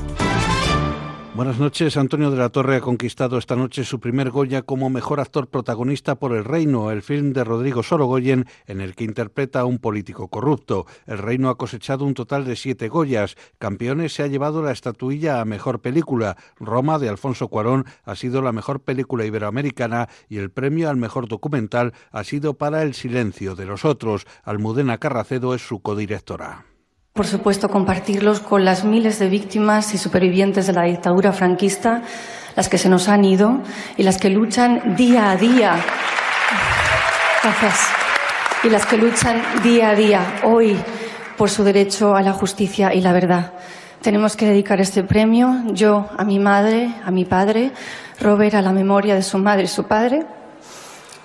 Buenas noches. Antonio de la Torre ha conquistado esta noche su primer Goya como mejor actor protagonista por El Reino, el film de Rodrigo Sorogoyen, en el que interpreta a un político corrupto. El Reino ha cosechado un total de siete Goyas. Campeones se ha llevado la estatuilla a mejor película. Roma, de Alfonso Cuarón, ha sido la mejor película iberoamericana y el premio al mejor documental ha sido para El Silencio de los Otros. Almudena Carracedo es su codirectora por supuesto, compartirlos con las miles de víctimas y supervivientes de la dictadura franquista, las que se nos han ido y las que luchan día a día. Gracias. Y las que luchan día a día, hoy, por su derecho a la justicia y la verdad. Tenemos que dedicar este premio, yo a mi madre, a mi padre, Robert a la memoria de su madre y su padre,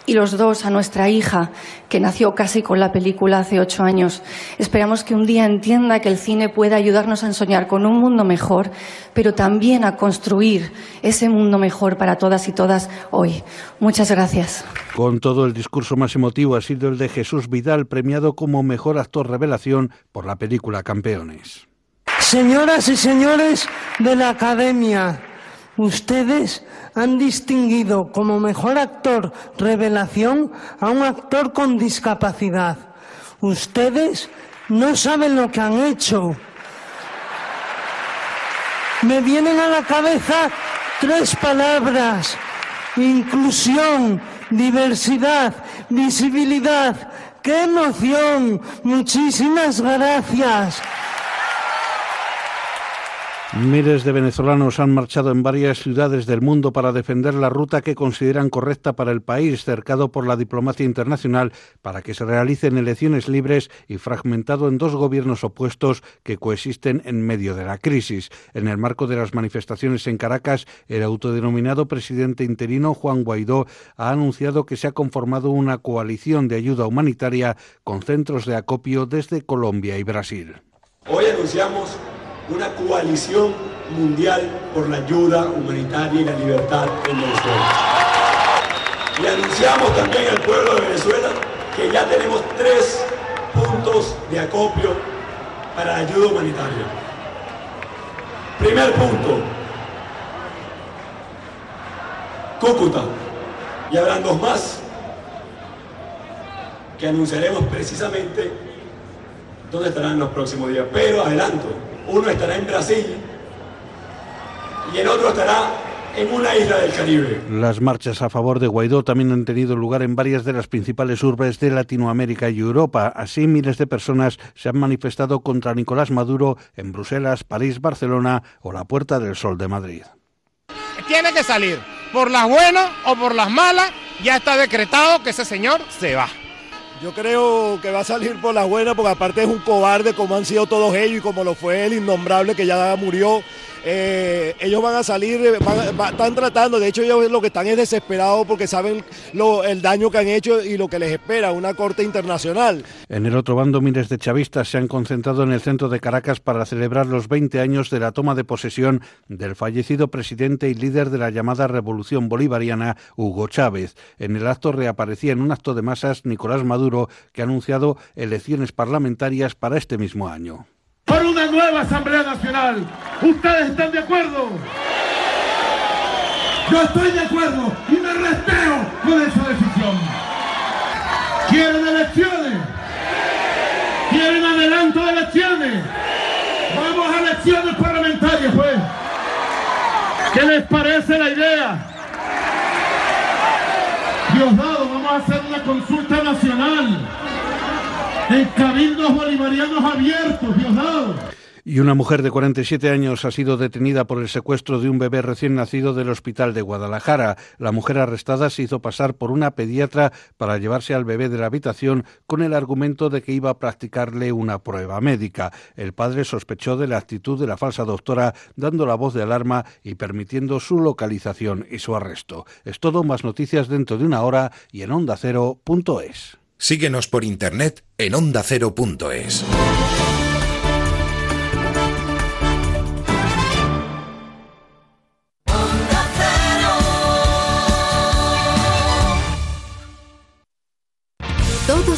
y los dos a nuestra hija, que nació casi con la película hace ocho años. Esperamos que un día entienda que el cine puede ayudarnos a soñar con un mundo mejor, pero también a construir ese mundo mejor para todas y todas hoy. Muchas gracias. Con todo, el discurso más emotivo ha sido el de Jesús Vidal, premiado como mejor actor revelación por la película Campeones. Señoras y señores de la Academia, ustedes han distinguido como mejor actor revelación a un actor con discapacidad. Ustedes no saben lo que han hecho. Me vienen a la cabeza tres palabras. Inclusión, diversidad, visibilidad. ¡Qué emoción! Muchísimas gracias. Miles de venezolanos han marchado en varias ciudades del mundo para defender la ruta que consideran correcta para el país, cercado por la diplomacia internacional, para que se realicen elecciones libres y fragmentado en dos gobiernos opuestos que coexisten en medio de la crisis. En el marco de las manifestaciones en Caracas, el autodenominado presidente interino Juan Guaidó ha anunciado que se ha conformado una coalición de ayuda humanitaria con centros de acopio desde Colombia y Brasil. Hoy anunciamos una coalición mundial por la ayuda humanitaria y la libertad en Venezuela. Y anunciamos también al pueblo de Venezuela que ya tenemos tres puntos de acopio para ayuda humanitaria. Primer punto, Cúcuta. Y habrán dos más que anunciaremos precisamente dónde estarán los próximos días. Pero adelanto, uno estará en Brasil y el otro estará en una isla del Caribe. Las marchas a favor de Guaidó también han tenido lugar en varias de las principales urbes de Latinoamérica y Europa. Así, miles de personas se han manifestado contra Nicolás Maduro en Bruselas, París, Barcelona o la Puerta del Sol de Madrid. Tiene que salir, por las buenas o por las malas, ya está decretado que ese señor se va. Yo creo que va a salir por la buena porque aparte es un cobarde como han sido todos ellos y como lo fue el innombrable que ya murió. Eh, ellos van a salir, están tratando, de hecho ellos lo que están es desesperados porque saben el daño que han hecho y lo que les espera, una corte internacional. En el otro bando, miles de chavistas se han concentrado en el centro de Caracas para celebrar los 20 años de la toma de posesión del fallecido presidente y líder de la llamada Revolución Bolivariana, Hugo Chávez. En el acto reaparecía en un acto de masas Nicolás Maduro, que ha anunciado elecciones parlamentarias para este mismo año nueva Asamblea Nacional. ¿Ustedes están de acuerdo? Yo estoy de acuerdo y me resteo con esa decisión. ¿Quieren elecciones? ¿Quieren adelanto de elecciones? Vamos a elecciones parlamentarias, pues. ¿Qué les parece la idea? Diosdado, vamos a hacer una consulta nacional en cabildos bolivarianos abiertos, Diosdado. Y una mujer de 47 años ha sido detenida por el secuestro de un bebé recién nacido del hospital de Guadalajara. La mujer arrestada se hizo pasar por una pediatra para llevarse al bebé de la habitación con el argumento de que iba a practicarle una prueba médica. El padre sospechó de la actitud de la falsa doctora, dando la voz de alarma y permitiendo su localización y su arresto. Es todo, más noticias dentro de una hora y en ondacero.es. Síguenos por internet en ondacero.es.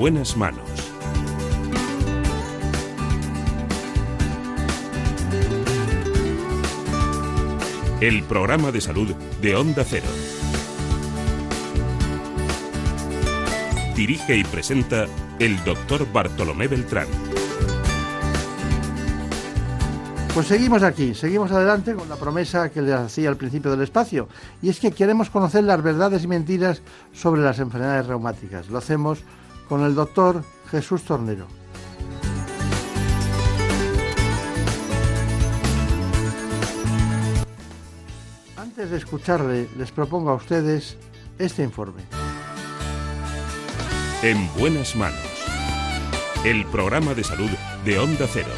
Buenas manos. El programa de salud de Onda Cero. Dirige y presenta el doctor Bartolomé Beltrán. Pues seguimos aquí, seguimos adelante con la promesa que les hacía al principio del espacio, y es que queremos conocer las verdades y mentiras sobre las enfermedades reumáticas. Lo hacemos con el doctor Jesús Tornero. Antes de escucharle, les propongo a ustedes este informe. En buenas manos. El programa de salud de Onda Cero.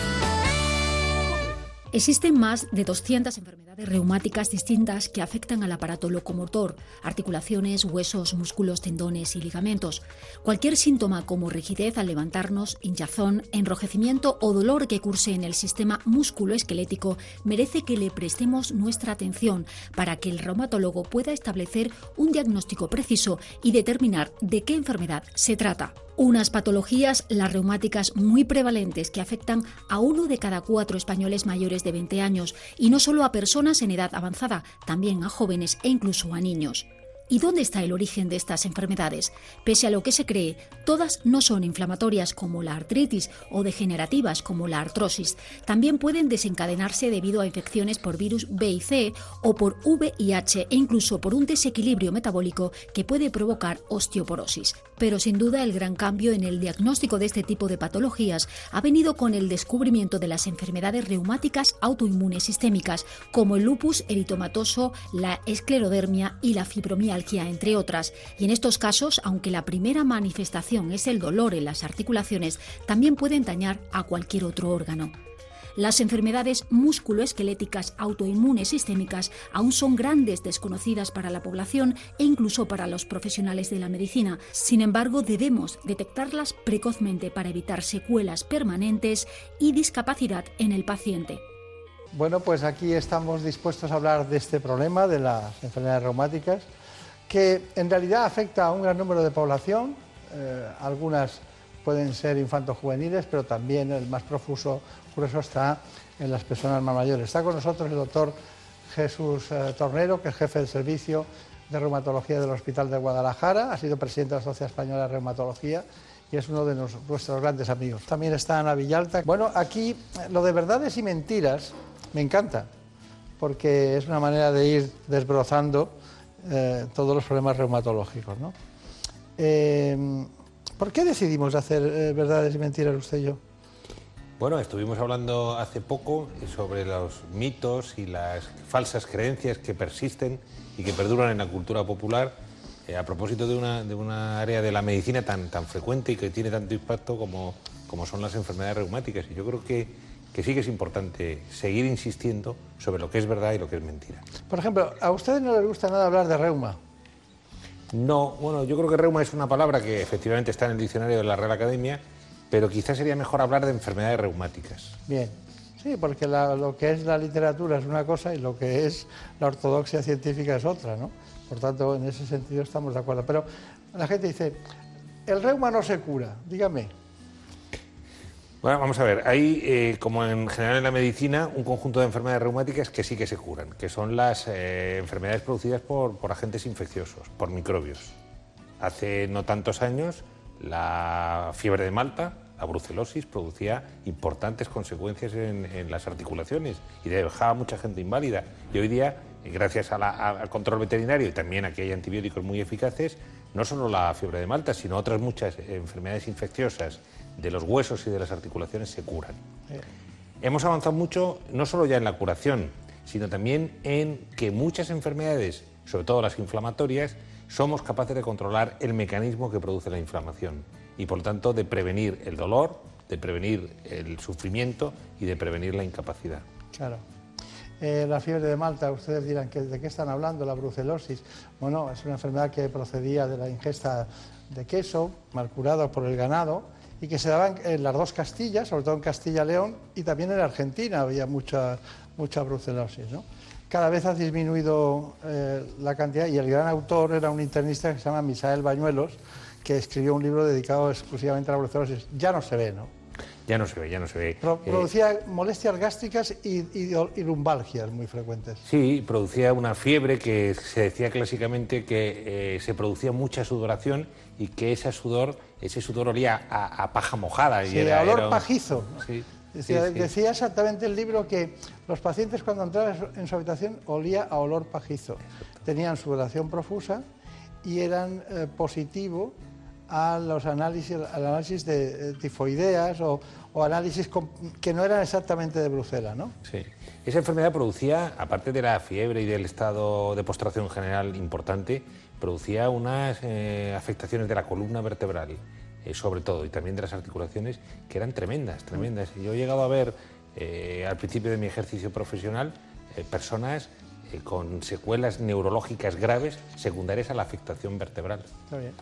Existen más de 200 enfermedades reumáticas distintas que afectan al aparato locomotor, articulaciones, huesos, músculos, tendones y ligamentos. Cualquier síntoma como rigidez al levantarnos, hinchazón, enrojecimiento o dolor que curse en el sistema músculo-esquelético merece que le prestemos nuestra atención para que el reumatólogo pueda establecer un diagnóstico preciso y determinar de qué enfermedad se trata. Unas patologías, las reumáticas, muy prevalentes que afectan a uno de cada cuatro españoles mayores de 20 años y no solo a personas en edad avanzada, también a jóvenes e incluso a niños. ¿Y dónde está el origen de estas enfermedades? Pese a lo que se cree, todas no son inflamatorias como la artritis o degenerativas como la artrosis. También pueden desencadenarse debido a infecciones por virus B y C o por VIH e incluso por un desequilibrio metabólico que puede provocar osteoporosis. Pero sin duda el gran cambio en el diagnóstico de este tipo de patologías ha venido con el descubrimiento de las enfermedades reumáticas autoinmunes sistémicas como el lupus eritomatoso, la esclerodermia y la fibromialgia entre otras. Y en estos casos, aunque la primera manifestación es el dolor en las articulaciones, también pueden dañar a cualquier otro órgano. Las enfermedades musculoesqueléticas autoinmunes sistémicas aún son grandes desconocidas para la población e incluso para los profesionales de la medicina. Sin embargo, debemos detectarlas precozmente para evitar secuelas permanentes y discapacidad en el paciente. Bueno, pues aquí estamos dispuestos a hablar de este problema, de las enfermedades reumáticas que en realidad afecta a un gran número de población, eh, algunas pueden ser infantos juveniles, pero también el más profuso grueso está en las personas más mayores. Está con nosotros el doctor Jesús eh, Tornero, que es jefe del servicio de reumatología del Hospital de Guadalajara, ha sido presidente de la Sociedad Española de Reumatología y es uno de nuestros grandes amigos. También está Ana Villalta. Bueno, aquí lo de verdades y mentiras me encanta, porque es una manera de ir desbrozando eh, todos los problemas reumatológicos. ¿no? Eh, ¿Por qué decidimos hacer eh, verdades y mentiras usted y yo? Bueno, estuvimos hablando hace poco sobre los mitos y las falsas creencias que persisten y que perduran en la cultura popular a propósito de una, de una área de la medicina tan, tan frecuente y que tiene tanto impacto como, como son las enfermedades reumáticas. Y yo creo que, que sí que es importante seguir insistiendo sobre lo que es verdad y lo que es mentira. Por ejemplo, ¿a ustedes no les gusta nada hablar de reuma? No, bueno, yo creo que reuma es una palabra que efectivamente está en el diccionario de la Real Academia, pero quizás sería mejor hablar de enfermedades reumáticas. Bien, sí, porque la- lo que es la literatura es una cosa y lo que es la ortodoxia científica es otra, ¿no? Por tanto, en ese sentido estamos de acuerdo. Pero la gente dice, el reuma no se cura, dígame. Bueno, vamos a ver, hay, eh, como en general en la medicina, un conjunto de enfermedades reumáticas que sí que se curan, que son las eh, enfermedades producidas por, por agentes infecciosos, por microbios. Hace no tantos años, la fiebre de Malta, la brucelosis, producía importantes consecuencias en, las articulaciones y dejaba a mucha gente inválida. Y hoy día, gracias al control veterinario y también a que hay antibióticos muy eficaces, no solo la fiebre de Malta, sino otras muchas enfermedades infecciosas de los huesos y de las articulaciones se curan. Hemos avanzado mucho, no solo ya en la curación, sino también en que muchas enfermedades, sobre todo las inflamatorias, somos capaces de controlar el mecanismo que produce la inflamación y, por lo tanto, de prevenir el dolor, de prevenir el sufrimiento y de prevenir la incapacidad. Claro. Eh, la fiebre de Malta, ustedes dirán, que, ¿de qué están hablando? La brucelosis. Bueno, es una enfermedad que procedía de la ingesta de queso, mal curado por el ganado, y que se daba en, las dos Castillas, sobre todo en Castilla-León, y también en Argentina había mucha, mucha brucelosis. Cada vez ha disminuido eh, la cantidad, y el gran autor era un internista que se llama Misael Bañuelos, que escribió un libro dedicado exclusivamente a la brucelosis. Ya no se ve, ¿no? Ya no se ve, ya no se ve. Pro- Eh, producía molestias gástricas y, y- y lumbalgias muy frecuentes. Sí, producía una fiebre que se decía clásicamente que eh, se producía mucha sudoración y que ese sudor, ese sudor olía a, a paja mojada. y Sí, era- olor era un- pajizo. Sí, Decía, sí, sí. decía exactamente el libro que los pacientes cuando entraban en su- en su habitación olía a olor pajizo. Tenían sudoración profusa y eran eh, positivo a los análisis, al análisis de eh, tifoideas o, o análisis que no eran exactamente de Brucela, ¿no? Sí. Esa enfermedad producía, aparte de la fiebre y del estado de postración general importante, producía unas eh, afectaciones de la columna vertebral, eh, sobre todo, y también de las articulaciones, que eran tremendas, tremendas. Y Yo he llegado a ver, eh, al principio de mi ejercicio profesional, personas con secuelas neurológicas graves secundarias a la afectación vertebral. Está bien.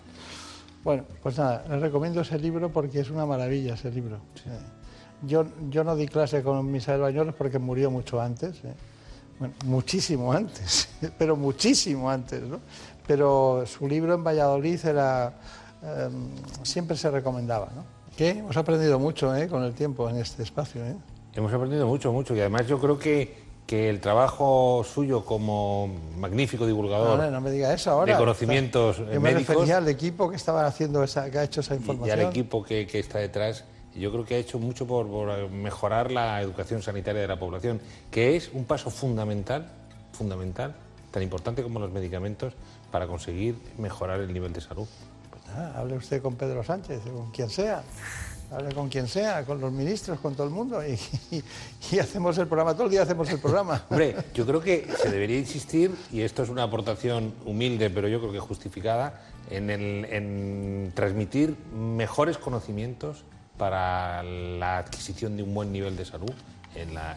Bueno, pues nada, les recomiendo ese libro porque es una maravilla ese libro. Eh, Yo, yo no di clase con Misael Bañuelos porque murió mucho antes, eh. bueno, muchísimo antes, pero muchísimo antes, ¿no? Pero su libro en Valladolid era, eh, siempre se recomendaba, ¿no? ¿Qué? Hemos aprendido mucho ¿eh? con el tiempo en este espacio, ¿eh? Hemos aprendido mucho, mucho, y además yo creo que, que el trabajo suyo como magnífico divulgador No, no me diga eso ahora. de conocimientos Yo eh, me médicos refería al equipo que estaba haciendo esa, que ha hecho esa y información. al equipo que, que está detrás, yo creo que ha hecho mucho por, por mejorar la educación sanitaria de la población, que es un paso fundamental, fundamental, tan importante como los medicamentos, para conseguir mejorar el nivel de salud. Ah, hable usted con Pedro Sánchez, con quien sea. Hable con quien sea, con los ministros, con todo el mundo. Y, hacemos el programa, todo el día hacemos el programa. Hombre, yo creo que se debería insistir, y esto es una aportación humilde, pero yo creo que justificada, en, transmitir mejores conocimientos para la adquisición de un buen nivel de salud en la,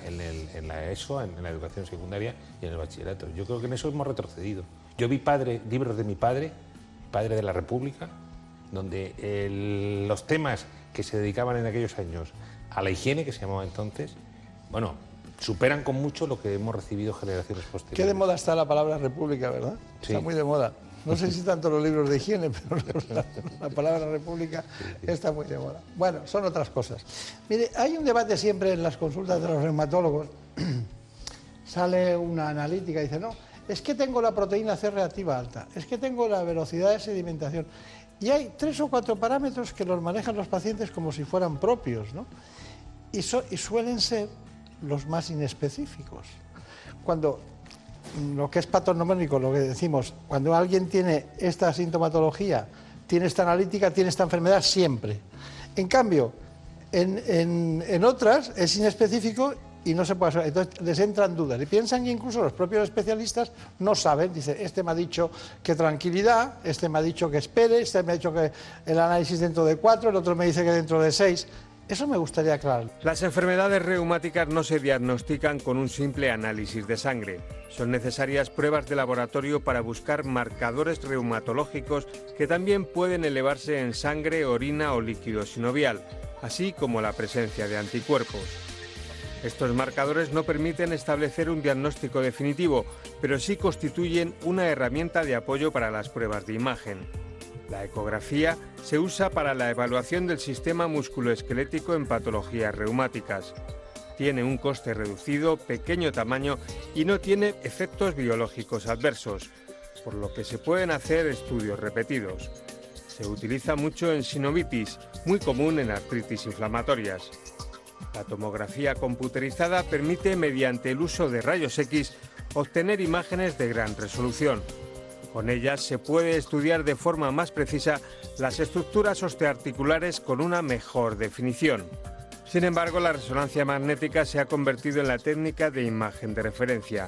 ESO, en, la educación secundaria y en el bachillerato. Yo creo que en eso hemos retrocedido. Yo vi padre, libros de mi padre, padre de la República, donde los temas que se dedicaban en aquellos años a la higiene, que se llamaba entonces, bueno, superan con mucho lo que hemos recibido generaciones Qué posteriores. de moda está la palabra república, ¿verdad? Sí. Está muy de moda. No sé si tanto los libros de higiene, pero la, la palabra república está muy de moda. Bueno, son otras cosas. Mire, hay un debate siempre en las consultas de los reumatólogos. Sale una analítica y dice, no, es que tengo la proteína C reactiva alta, es que tengo la velocidad de sedimentación. Y hay tres o cuatro parámetros que los manejan los pacientes como si fueran propios, ¿no? Y, suelen ser los más inespecíficos. Cuando mm, lo que es patognomónico, lo que decimos, cuando alguien tiene esta sintomatología, tiene esta analítica, tiene esta enfermedad siempre. En cambio, en, otras es inespecífico y no se puede saber. Entonces les entran dudas y piensan que incluso los propios especialistas no saben. Dice, este me ha dicho que tranquilidad, este me ha dicho que espere, este me ha dicho que el análisis dentro de cuatro, el otro me dice que dentro de seis. Eso me gustaría aclarar. Las enfermedades reumáticas no se diagnostican con un simple análisis de sangre. Son necesarias pruebas de laboratorio para buscar marcadores reumatológicos que también pueden elevarse en sangre, orina o líquido sinovial, así como la presencia de anticuerpos. Estos marcadores no permiten establecer un diagnóstico definitivo, pero sí constituyen una herramienta de apoyo para las pruebas de imagen. La ecografía se usa para la evaluación del sistema musculoesquelético en patologías reumáticas. Tiene un coste reducido, pequeño tamaño y no tiene efectos biológicos adversos, por lo que se pueden hacer estudios repetidos. Se utiliza mucho en sinovitis, muy común en artritis inflamatorias. La tomografía computerizada permite, mediante el uso de rayos X, obtener imágenes de gran resolución. Con ellas se puede estudiar de forma más precisa las estructuras osteoarticulares con una mejor definición. Sin embargo, la resonancia magnética se ha convertido en la técnica de imagen de referencia.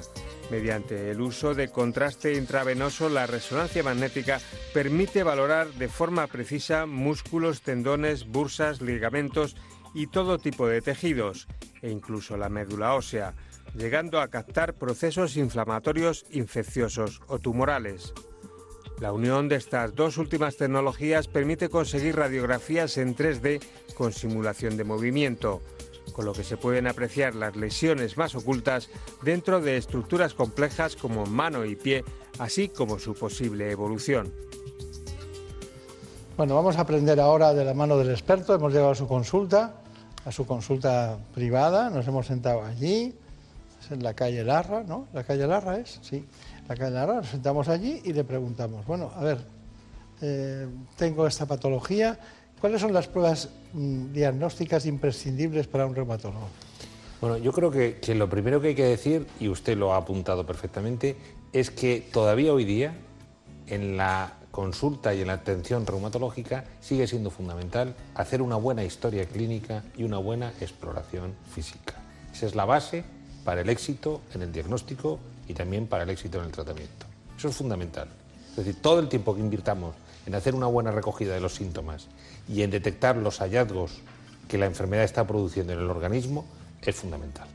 Mediante el uso de contraste intravenoso, la resonancia magnética permite valorar de forma precisa músculos, tendones, bursas, ligamentos y todo tipo de tejidos, e incluso la médula ósea, llegando a captar procesos inflamatorios infecciosos o tumorales. La unión de estas dos últimas tecnologías permite conseguir radiografías en 3D con simulación de movimiento, con lo que se pueden apreciar las lesiones más ocultas dentro de estructuras complejas como mano y pie, así como su posible evolución. Bueno, vamos a aprender ahora de la mano del experto. Hemos llegado a su consulta, a su consulta privada. Nos hemos sentado allí, es en la calle Larra, ¿no? ¿La calle Larra es? Sí, la calle Larra. Nos sentamos allí y le preguntamos, bueno, a ver, eh, tengo esta patología, ¿cuáles son las pruebas mm, diagnósticas imprescindibles para un reumatólogo? Bueno, yo creo que, que lo primero que hay que decir, y usted lo ha apuntado perfectamente, es que todavía hoy día en la consulta y en la atención reumatológica sigue siendo fundamental hacer una buena historia clínica y una buena exploración física. Esa es la base para el éxito en el diagnóstico y también para el éxito en el tratamiento. Eso es fundamental. Es decir, todo el tiempo que invirtamos en hacer una buena recogida de los síntomas y en detectar los hallazgos que la enfermedad está produciendo en el organismo es fundamental.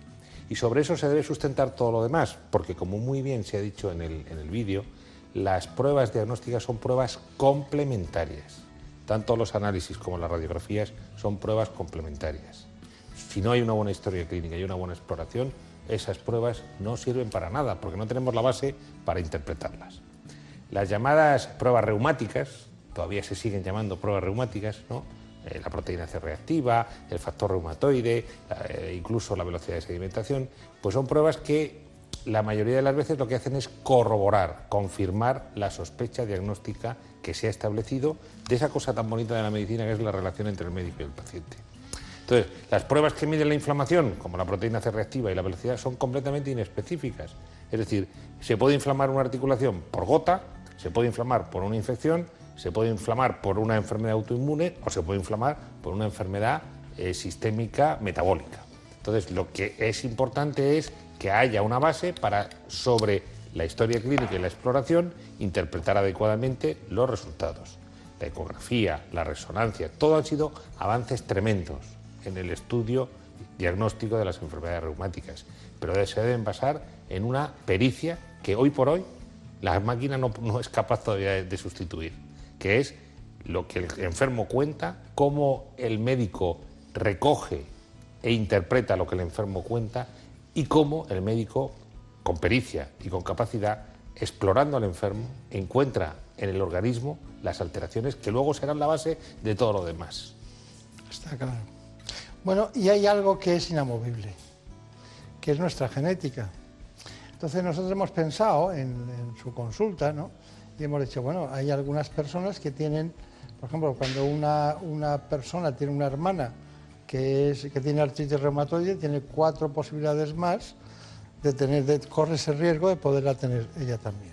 Y sobre eso se debe sustentar todo lo demás, porque como muy bien se ha dicho en el, en el vídeo, las pruebas diagnósticas son pruebas complementarias. Tanto los análisis como las radiografías son pruebas complementarias. Si no hay una buena historia clínica y una buena exploración, esas pruebas no sirven para nada porque no tenemos la base para interpretarlas. Las llamadas pruebas reumáticas, todavía se siguen llamando pruebas reumáticas, ¿no? Eh, la proteína C reactiva, el factor reumatoide, eh, incluso la velocidad de sedimentación, pues son pruebas que la mayoría de las veces lo que hacen es corroborar, confirmar la sospecha diagnóstica que se ha establecido de esa cosa tan bonita de la medicina que es la relación entre el médico y el paciente. Entonces, las pruebas que miden la inflamación, como la proteína C reactiva y la velocidad, son completamente inespecíficas. Es decir, se puede inflamar una articulación por gota, se puede inflamar por una infección, se puede inflamar por una enfermedad autoinmune o se puede inflamar por una enfermedad eh, sistémica metabólica. Entonces, lo que es importante es que haya una base para, sobre la historia clínica y la exploración, interpretar adecuadamente los resultados. La ecografía, la resonancia, todo han sido avances tremendos en el estudio diagnóstico de las enfermedades reumáticas, pero se deben basar en una pericia que hoy por hoy la máquina no, no es capaz todavía de sustituir, que es lo que el enfermo cuenta, cómo el médico recoge e interpreta lo que el enfermo cuenta y cómo el médico, con pericia y con capacidad, explorando al enfermo, encuentra en el organismo las alteraciones que luego serán la base de todo lo demás. Está claro. Bueno, y hay algo que es inamovible, que es nuestra genética. Entonces nosotros hemos pensado en, su consulta, ¿no? Y hemos dicho, bueno, hay algunas personas que tienen, por ejemplo, cuando una, una persona tiene una hermana que, tiene artritis reumatoide tiene cuatro posibilidades más de, tener, de correr ese riesgo de poderla tener ella también.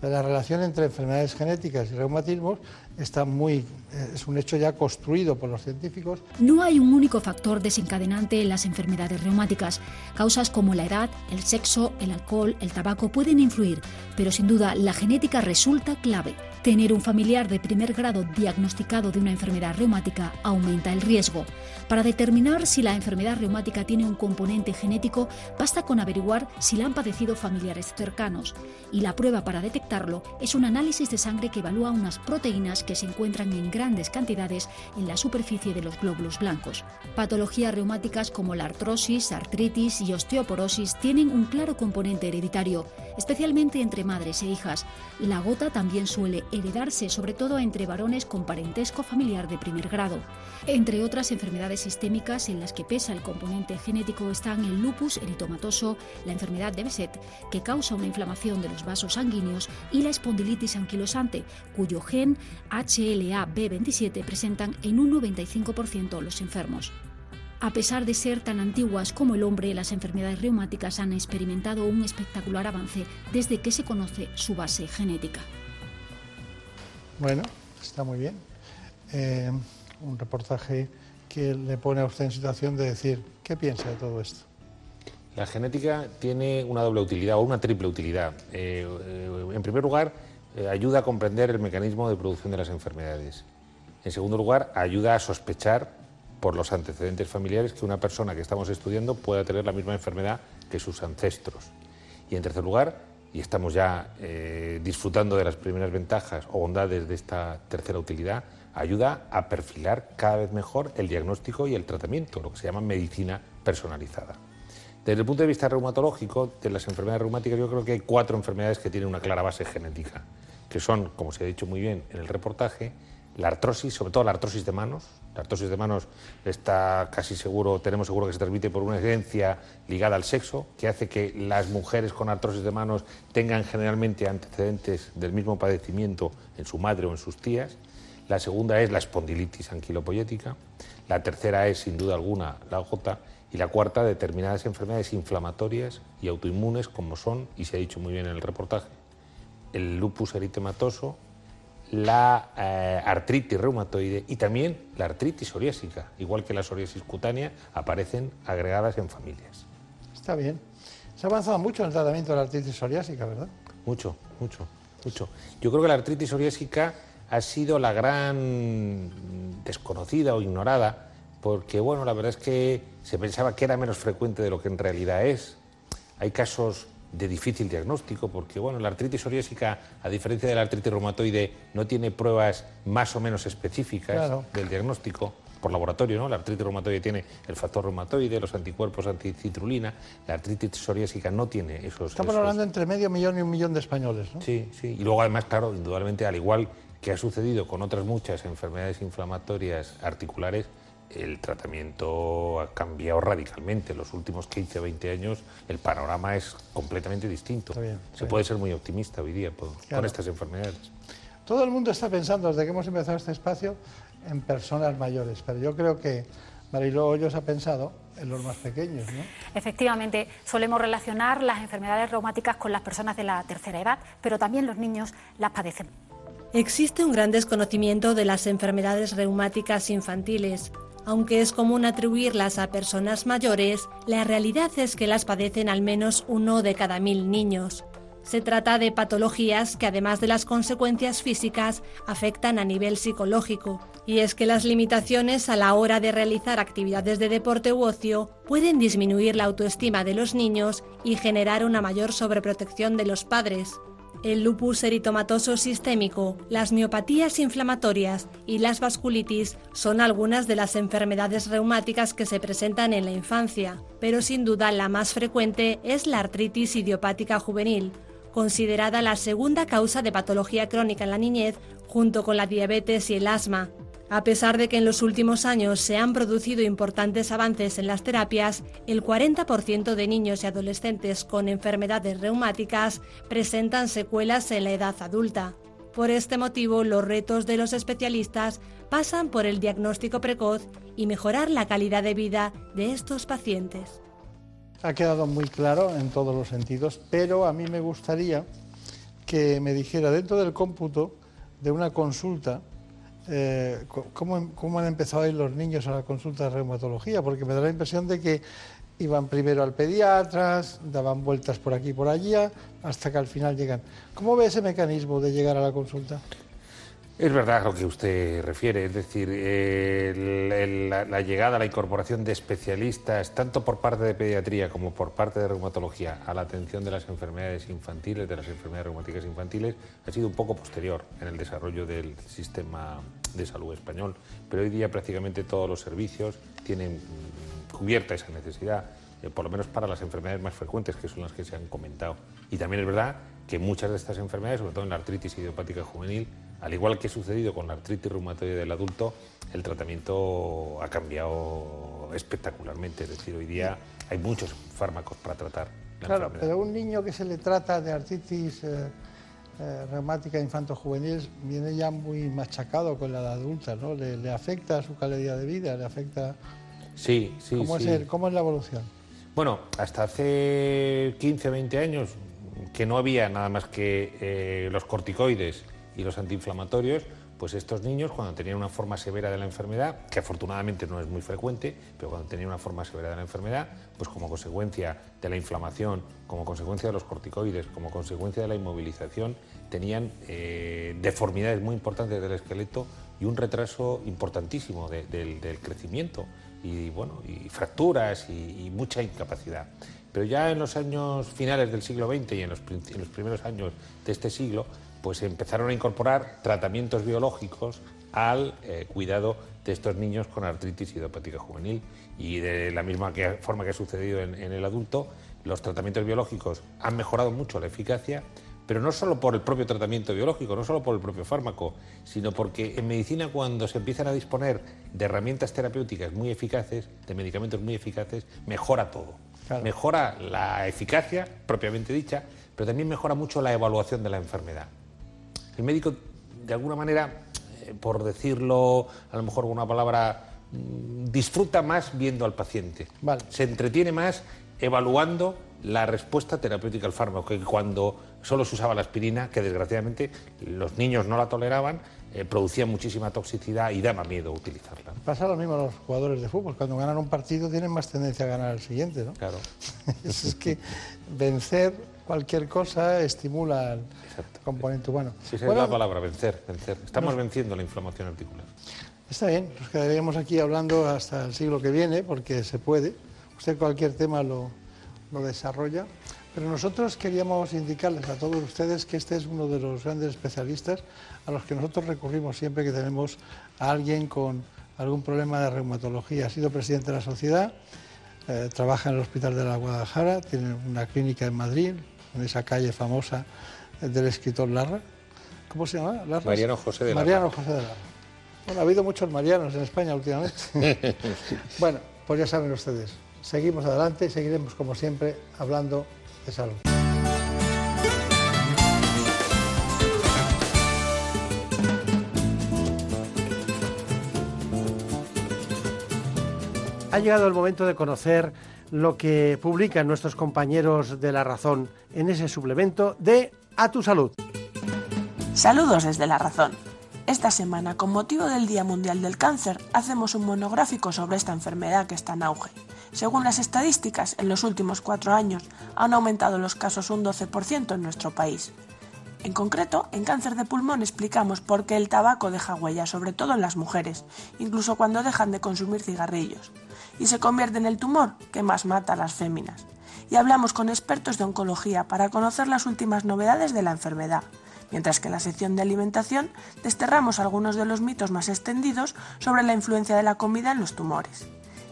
la relación entre enfermedades genéticas y reumatismos está muy, eh, es un hecho ya construido por los científicos. No hay un único factor desencadenante en las enfermedades reumáticas. Causas como la edad, el sexo, el alcohol, el tabaco pueden influir, pero sin duda la genética resulta clave. Tener un familiar de primer grado diagnosticado de una enfermedad reumática aumenta el riesgo. Para determinar si la enfermedad reumática tiene un componente genético, basta con averiguar si la han padecido familiares cercanos. Y la prueba para detectarlo es un análisis de sangre que evalúa unas proteínas que se encuentran en grandes cantidades en la superficie de los glóbulos blancos. Patologías reumáticas como la artrosis, artritis y osteoporosis tienen un claro componente hereditario, especialmente entre madres e hijas. La gota también suele heredarse, sobre todo entre varones con parentesco familiar de primer grado. Entre otras enfermedades sistémicas en las que pesa el componente genético están el lupus eritomatoso, la enfermedad de Besset, que causa una inflamación de los vasos sanguíneos, y la espondilitis anquilosante, cuyo gen HLA-B27 presentan en un 95% los enfermos. A pesar de ser tan antiguas como el hombre, las enfermedades reumáticas han experimentado un espectacular avance desde que se conoce su base genética. Bueno, está muy bien. Eh, un reportaje que le pone a usted en situación de decir, ¿qué piensa de todo esto? La genética tiene una doble utilidad o una triple utilidad. Eh, eh, en primer lugar, ayuda a comprender el mecanismo de producción de las enfermedades. En segundo lugar, ayuda a sospechar por los antecedentes familiares que una persona que estamos estudiando pueda tener la misma enfermedad que sus ancestros. Y en tercer lugar, y estamos ya disfrutando de las primeras ventajas o bondades de esta tercera utilidad, ayuda a perfilar cada vez mejor el diagnóstico y el tratamiento, lo que se llama medicina personalizada. Desde el punto de vista reumatológico, de las enfermedades reumáticas, yo creo que hay cuatro enfermedades que tienen una clara base genética, que son, como se ha dicho muy bien en el reportaje, la artrosis, sobre todo la artrosis de manos. La artrosis de manos está casi seguro, tenemos seguro que se transmite por una herencia ligada al sexo, que hace que las mujeres con artrosis de manos tengan generalmente antecedentes del mismo padecimiento en su madre o en sus tías. La segunda es la espondilitis anquilopoyética. La tercera es, sin duda alguna, la gota. Y la cuarta, determinadas enfermedades inflamatorias y autoinmunes, como son, y se ha dicho muy bien en el reportaje, el lupus eritematoso, la eh, artritis reumatoide y también la artritis psoriásica, igual que la psoriasis cutánea, aparecen agregadas en familias. Está bien. Se ha avanzado mucho en el tratamiento de la artritis psoriásica, ¿verdad? Mucho, mucho, mucho. Yo creo que la artritis psoriásica ha sido la gran desconocida o ignorada, porque bueno, la verdad es que se pensaba que era menos frecuente de lo que en realidad es. Hay casos de difícil diagnóstico, porque bueno, la artritis psoriásica, a diferencia de la artritis reumatoide, no tiene pruebas más o menos específicas del diagnóstico por laboratorio, ¿no? La artritis reumatoide tiene el factor reumatoide, los anticuerpos anticitrulina, la artritis psoriásica no tiene esos... Estamos hablando entre medio millón y un millón de españoles, ¿no? Sí, sí, y luego además, claro, indudablemente, al igual que ha sucedido con otras muchas enfermedades inflamatorias articulares, el tratamiento ha cambiado radicalmente. En los últimos 15 o 20 años el panorama es completamente distinto. Se puede ser muy optimista hoy día con estas enfermedades. Todo el mundo está pensando, desde que hemos empezado este espacio, en personas mayores, pero yo creo que Mariló Hoyos ha pensado en los más pequeños, ¿no? Efectivamente, solemos relacionar las enfermedades reumáticas con las personas de la tercera edad, pero también los niños las padecen. Existe un gran desconocimiento de las enfermedades reumáticas infantiles. Aunque es común atribuirlas a personas mayores, la realidad es que las padecen al menos uno de cada mil niños. Se trata de patologías que además de las consecuencias físicas afectan a nivel psicológico. Y es que las limitaciones a la hora de realizar actividades de deporte u ocio pueden disminuir la autoestima de los niños y generar una mayor sobreprotección de los padres. El lupus eritomatoso sistémico, las miopatías inflamatorias y las vasculitis son algunas de las enfermedades reumáticas que se presentan en la infancia, pero sin duda la más frecuente es la artritis idiopática juvenil, considerada la segunda causa de patología crónica en la niñez junto con la diabetes y el asma, a pesar de que en los últimos años se han producido importantes avances en las terapias, el 40% de niños y adolescentes con enfermedades reumáticas presentan secuelas en la edad adulta. Por este motivo, los retos de los especialistas pasan por el diagnóstico precoz y mejorar la calidad de vida de estos pacientes. Ha quedado muy claro en todos los sentidos, pero a mí me gustaría que me dijera dentro del cómputo de una consulta, eh, ¿cómo, ¿cómo, han empezado a ir los niños a la consulta de reumatología? Porque me da la impresión de que iban primero al pediatra, daban vueltas por aquí y por allá, hasta que al final llegan. ¿Cómo ve ese mecanismo de llegar a la consulta? Es verdad lo que usted refiere, es decir, la, llegada, la incorporación de especialistas, tanto por parte de pediatría como por parte de reumatología, a la atención de las enfermedades infantiles, de las enfermedades reumáticas infantiles, ha sido un poco posterior en el desarrollo del sistema de salud español. Pero hoy día prácticamente todos los servicios tienen cubierta esa necesidad, eh, por lo menos para las enfermedades más frecuentes, que son las que se han comentado. Y también es verdad que muchas de estas enfermedades, sobre todo en la artritis idiopática juvenil, al igual que ha sucedido con la artritis reumatoide del adulto, el tratamiento ha cambiado espectacularmente. Es decir, hoy día hay muchos fármacos para tratar. La claro, pero un niño que se le trata de artritis eh, eh, reumática infanto-juvenil viene ya muy machacado con la edad adulta, ¿no? Le, le, afecta su calidad de vida, le afecta... Sí, sí, ¿Cómo, sí. Es ¿Cómo es la evolución? Bueno, hasta hace 15, 20 años que no había nada más que eh, los corticoides y los antiinflamatorios, pues estos niños cuando tenían una forma severa de la enfermedad, que afortunadamente no es muy frecuente, pero cuando tenían una forma severa de la enfermedad, pues como consecuencia de la inflamación, como consecuencia de los corticoides, como consecuencia de la inmovilización, tenían eh, deformidades muy importantes del esqueleto y un retraso importantísimo del crecimiento y, bueno, y fracturas y, mucha incapacidad. Pero ya en los años finales del siglo XX y en los, en los primeros años de este siglo, pues empezaron a incorporar tratamientos biológicos al eh, cuidado de estos niños con artritis idiopática juvenil. Y de la misma forma que ha sucedido en, el adulto, los tratamientos biológicos han mejorado mucho la eficacia, pero no solo por el propio tratamiento biológico, no solo por el propio fármaco, sino porque en medicina cuando se empiezan a disponer de herramientas terapéuticas muy eficaces, de medicamentos muy eficaces, mejora todo. Mejora la eficacia propiamente dicha, pero también mejora mucho la evaluación de la enfermedad. El médico, de alguna manera, eh, por decirlo a lo mejor con una palabra, mm, disfruta más viendo al paciente. Se entretiene más evaluando la respuesta terapéutica al fármaco, que cuando solo se usaba la aspirina, que desgraciadamente los niños no la toleraban, eh, producía muchísima toxicidad y daba miedo utilizarla. Pasa lo mismo a los jugadores de fútbol, cuando ganan un partido tienen más tendencia a ganar el siguiente, ¿no? Claro. es que vencer cualquier cosa estimula componente humano. Sí, es la palabra, vencer, vencer. Estamos venciendo la inflamación articular. Está bien, nos quedaríamos aquí hablando hasta el siglo que viene, porque se puede. Usted cualquier tema lo, lo desarrolla. Pero nosotros queríamos indicarles a todos ustedes que este es uno de los grandes especialistas a los que nosotros recurrimos siempre que tenemos a alguien con algún problema de reumatología. Ha sido presidente de la sociedad, eh, trabaja en el Hospital de la Guadalajara, tiene una clínica en Madrid, en esa calle famosa del escritor Larra. ¿Cómo se llama? Mariano José de Larra. Mariano José de Larra. Bueno, ha habido muchos Marianos en España últimamente. bueno, pues ya saben ustedes. Seguimos adelante y seguiremos, como siempre, hablando de salud. Ha llegado el momento de conocer lo que publican nuestros compañeros de La Razón en ese suplemento de A tu Salud. Saludos desde La Razón. Esta semana, con motivo del Día Mundial del Cáncer, hacemos un monográfico sobre esta enfermedad que está en auge. Según las estadísticas, en los últimos cuatro años han aumentado los casos un 12% en nuestro país. En concreto, en cáncer de pulmón explicamos por qué el tabaco deja huella, sobre todo en las mujeres, incluso cuando dejan de consumir cigarrillos y se convierte en el tumor que más mata a las féminas. Y hablamos con expertos de oncología para conocer las últimas novedades de la enfermedad, mientras que en la sección de alimentación desterramos algunos de los mitos más extendidos sobre la influencia de la comida en los tumores.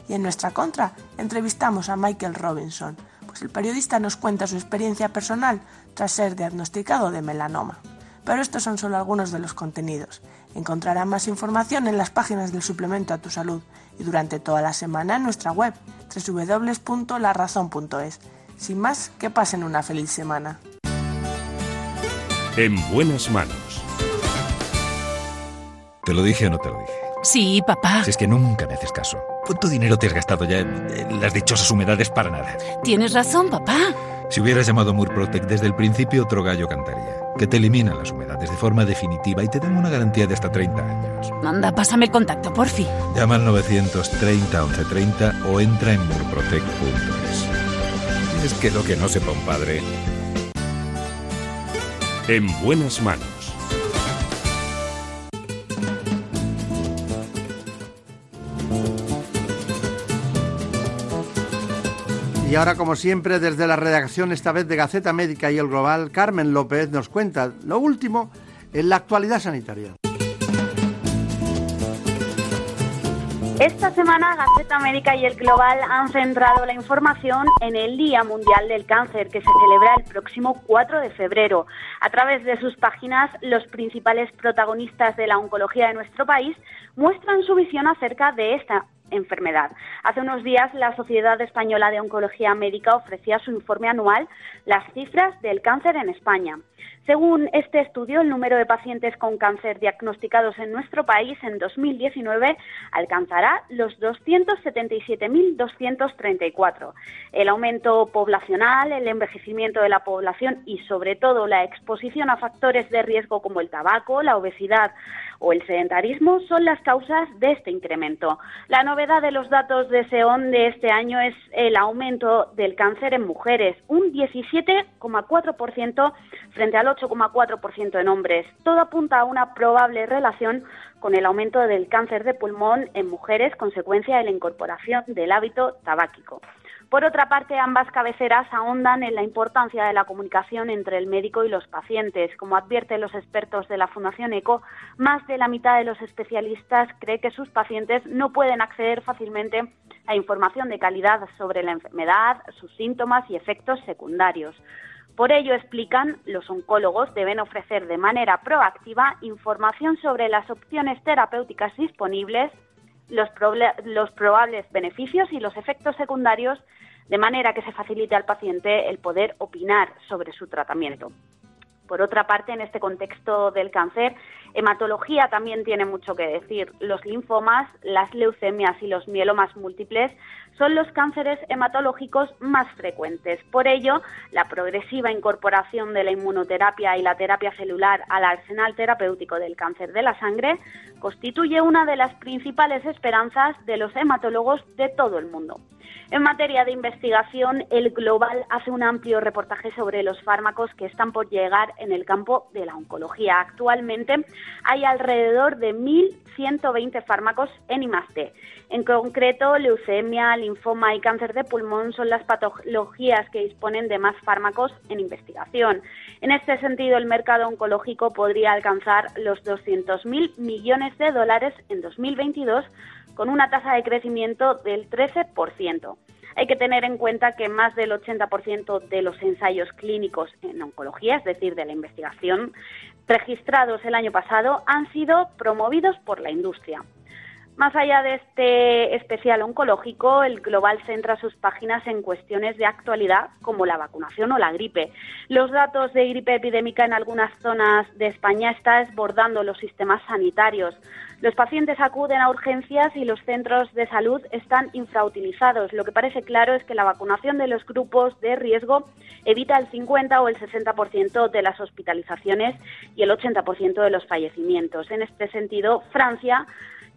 Y en nuestra contra entrevistamos a Michael Robinson, pues el periodista nos cuenta su experiencia personal tras ser diagnosticado de melanoma. Pero estos son solo algunos de los contenidos. Encontrará más información en las páginas del suplemento a tu salud y durante toda la semana en nuestra web www.larazón.es. Sin más, que pasen una feliz semana. En buenas manos. ¿Te lo dije o no te lo dije? Sí, papá. Si es que nunca me haces caso. ¿Cuánto dinero te has gastado ya en las dichosas humedades para nada? Tienes razón, papá. Si hubieras llamado Murprotec desde el principio, otro gallo cantaría. Que te eliminan las humedades de forma definitiva y te dan una garantía de hasta 30 años. Manda, pásame el contacto, porfi. Llama al 930 1130 o entra en murprotec.es. Es que lo que no sepa un padre. En buenas manos. Y ahora, como siempre, desde la redacción, esta vez de Gaceta Médica y el Global, Carmen López nos cuenta lo último en la actualidad sanitaria. Esta semana Gaceta Médica y el Global han centrado la información en el Día Mundial del Cáncer que se celebra el próximo 4 de febrero. A través de sus páginas, los principales protagonistas de la oncología de nuestro país muestran su visión acerca de esta enfermedad. Hace unos días la Sociedad Española de Oncología Médica ofrecía su informe anual Las cifras del cáncer en España. Según este estudio, el número de pacientes con cáncer diagnosticados en nuestro país en 2019 alcanzará los 277.234. El aumento poblacional, el envejecimiento de la población y, sobre todo, la exposición a factores de riesgo como el tabaco, la obesidad o el sedentarismo son las causas de este incremento. La novedad de los datos de SEON de este año es el aumento del cáncer en mujeres, un 17,4% frente al 8,4% en hombres. Todo apunta a una probable relación con el aumento del cáncer de pulmón en mujeres, consecuencia de la incorporación del hábito tabáquico. Por otra parte, ambas cabeceras ahondan en la importancia de la comunicación entre el médico y los pacientes. Como advierten los expertos de la Fundación ECO, más de la mitad de los especialistas cree que sus pacientes no pueden acceder fácilmente a información de calidad sobre la enfermedad, sus síntomas y efectos secundarios. Por ello, explican, los oncólogos deben ofrecer de manera proactiva información sobre las opciones terapéuticas disponibles, los, los probables beneficios y los efectos secundarios de manera que se facilite al paciente el poder opinar sobre su tratamiento. Por otra parte, en este contexto del cáncer, hematología también tiene mucho que decir. Los linfomas, las leucemias y los mielomas múltiples son los cánceres hematológicos más frecuentes. Por ello, la progresiva incorporación de la inmunoterapia y la terapia celular al arsenal terapéutico del cáncer de la sangre constituye una de las principales esperanzas de los hematólogos de todo el mundo. En materia de investigación, el Global hace un amplio reportaje sobre los fármacos que están por llegar en el campo de la oncología. Actualmente hay alrededor de 1.120 fármacos en I+D. En concreto, leucemia, linfoma y cáncer de pulmón son las patologías que disponen de más fármacos en investigación. En este sentido, el mercado oncológico podría alcanzar los 200.000 millones de dólares en 2022 con una tasa de crecimiento del 13%. Hay que tener en cuenta que más del 80% de los ensayos clínicos en oncología, es decir, de la investigación, registrados el año pasado, han sido promovidos por la industria. Más allá de este especial oncológico, el Global centra sus páginas en cuestiones de actualidad como la vacunación o la gripe. Los datos de gripe epidémica en algunas zonas de España están desbordando los sistemas sanitarios. Los pacientes acuden a urgencias y los centros de salud están infrautilizados. Lo que parece claro es que la vacunación de los grupos de riesgo evita el 50 o el 60% de las hospitalizaciones y el 80% de los fallecimientos. En este sentido, Francia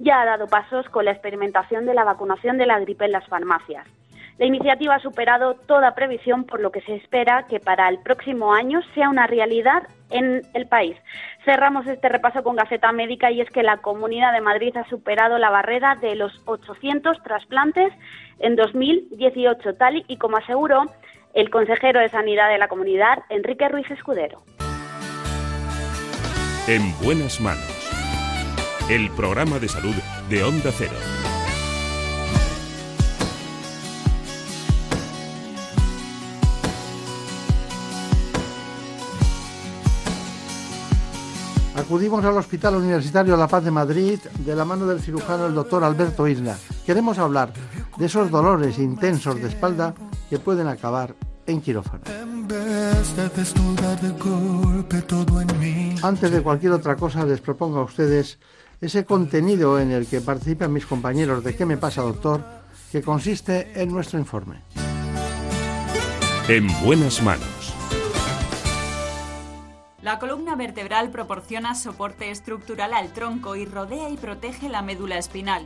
ya ha dado pasos con la experimentación de la vacunación de la gripe en las farmacias. La iniciativa ha superado toda previsión, por lo que se espera que para el próximo año sea una realidad en el país. Cerramos este repaso con Gaceta Médica y es que la Comunidad de Madrid ha superado la barrera de los 800 trasplantes en 2018, tal y como aseguró el consejero de Sanidad de la comunidad, Enrique Ruiz Escudero. En buenas manos el programa de salud de Onda Cero. Acudimos al Hospital Universitario La Paz de Madrid de la mano del cirujano el doctor Alberto Isla. Queremos hablar de esos dolores intensos de espalda que pueden acabar en quirófano. Antes de cualquier otra cosa les propongo a ustedes ese contenido en el que participan mis compañeros de ¿Qué me pasa, doctor?, que consiste en nuestro informe. En buenas manos. La columna vertebral proporciona soporte estructural al tronco y rodea y protege la médula espinal.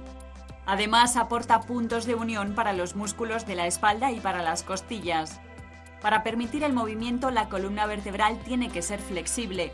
Además, aporta puntos de unión para los músculos de la espalda y para las costillas. Para permitir el movimiento, la columna vertebral tiene que ser flexible.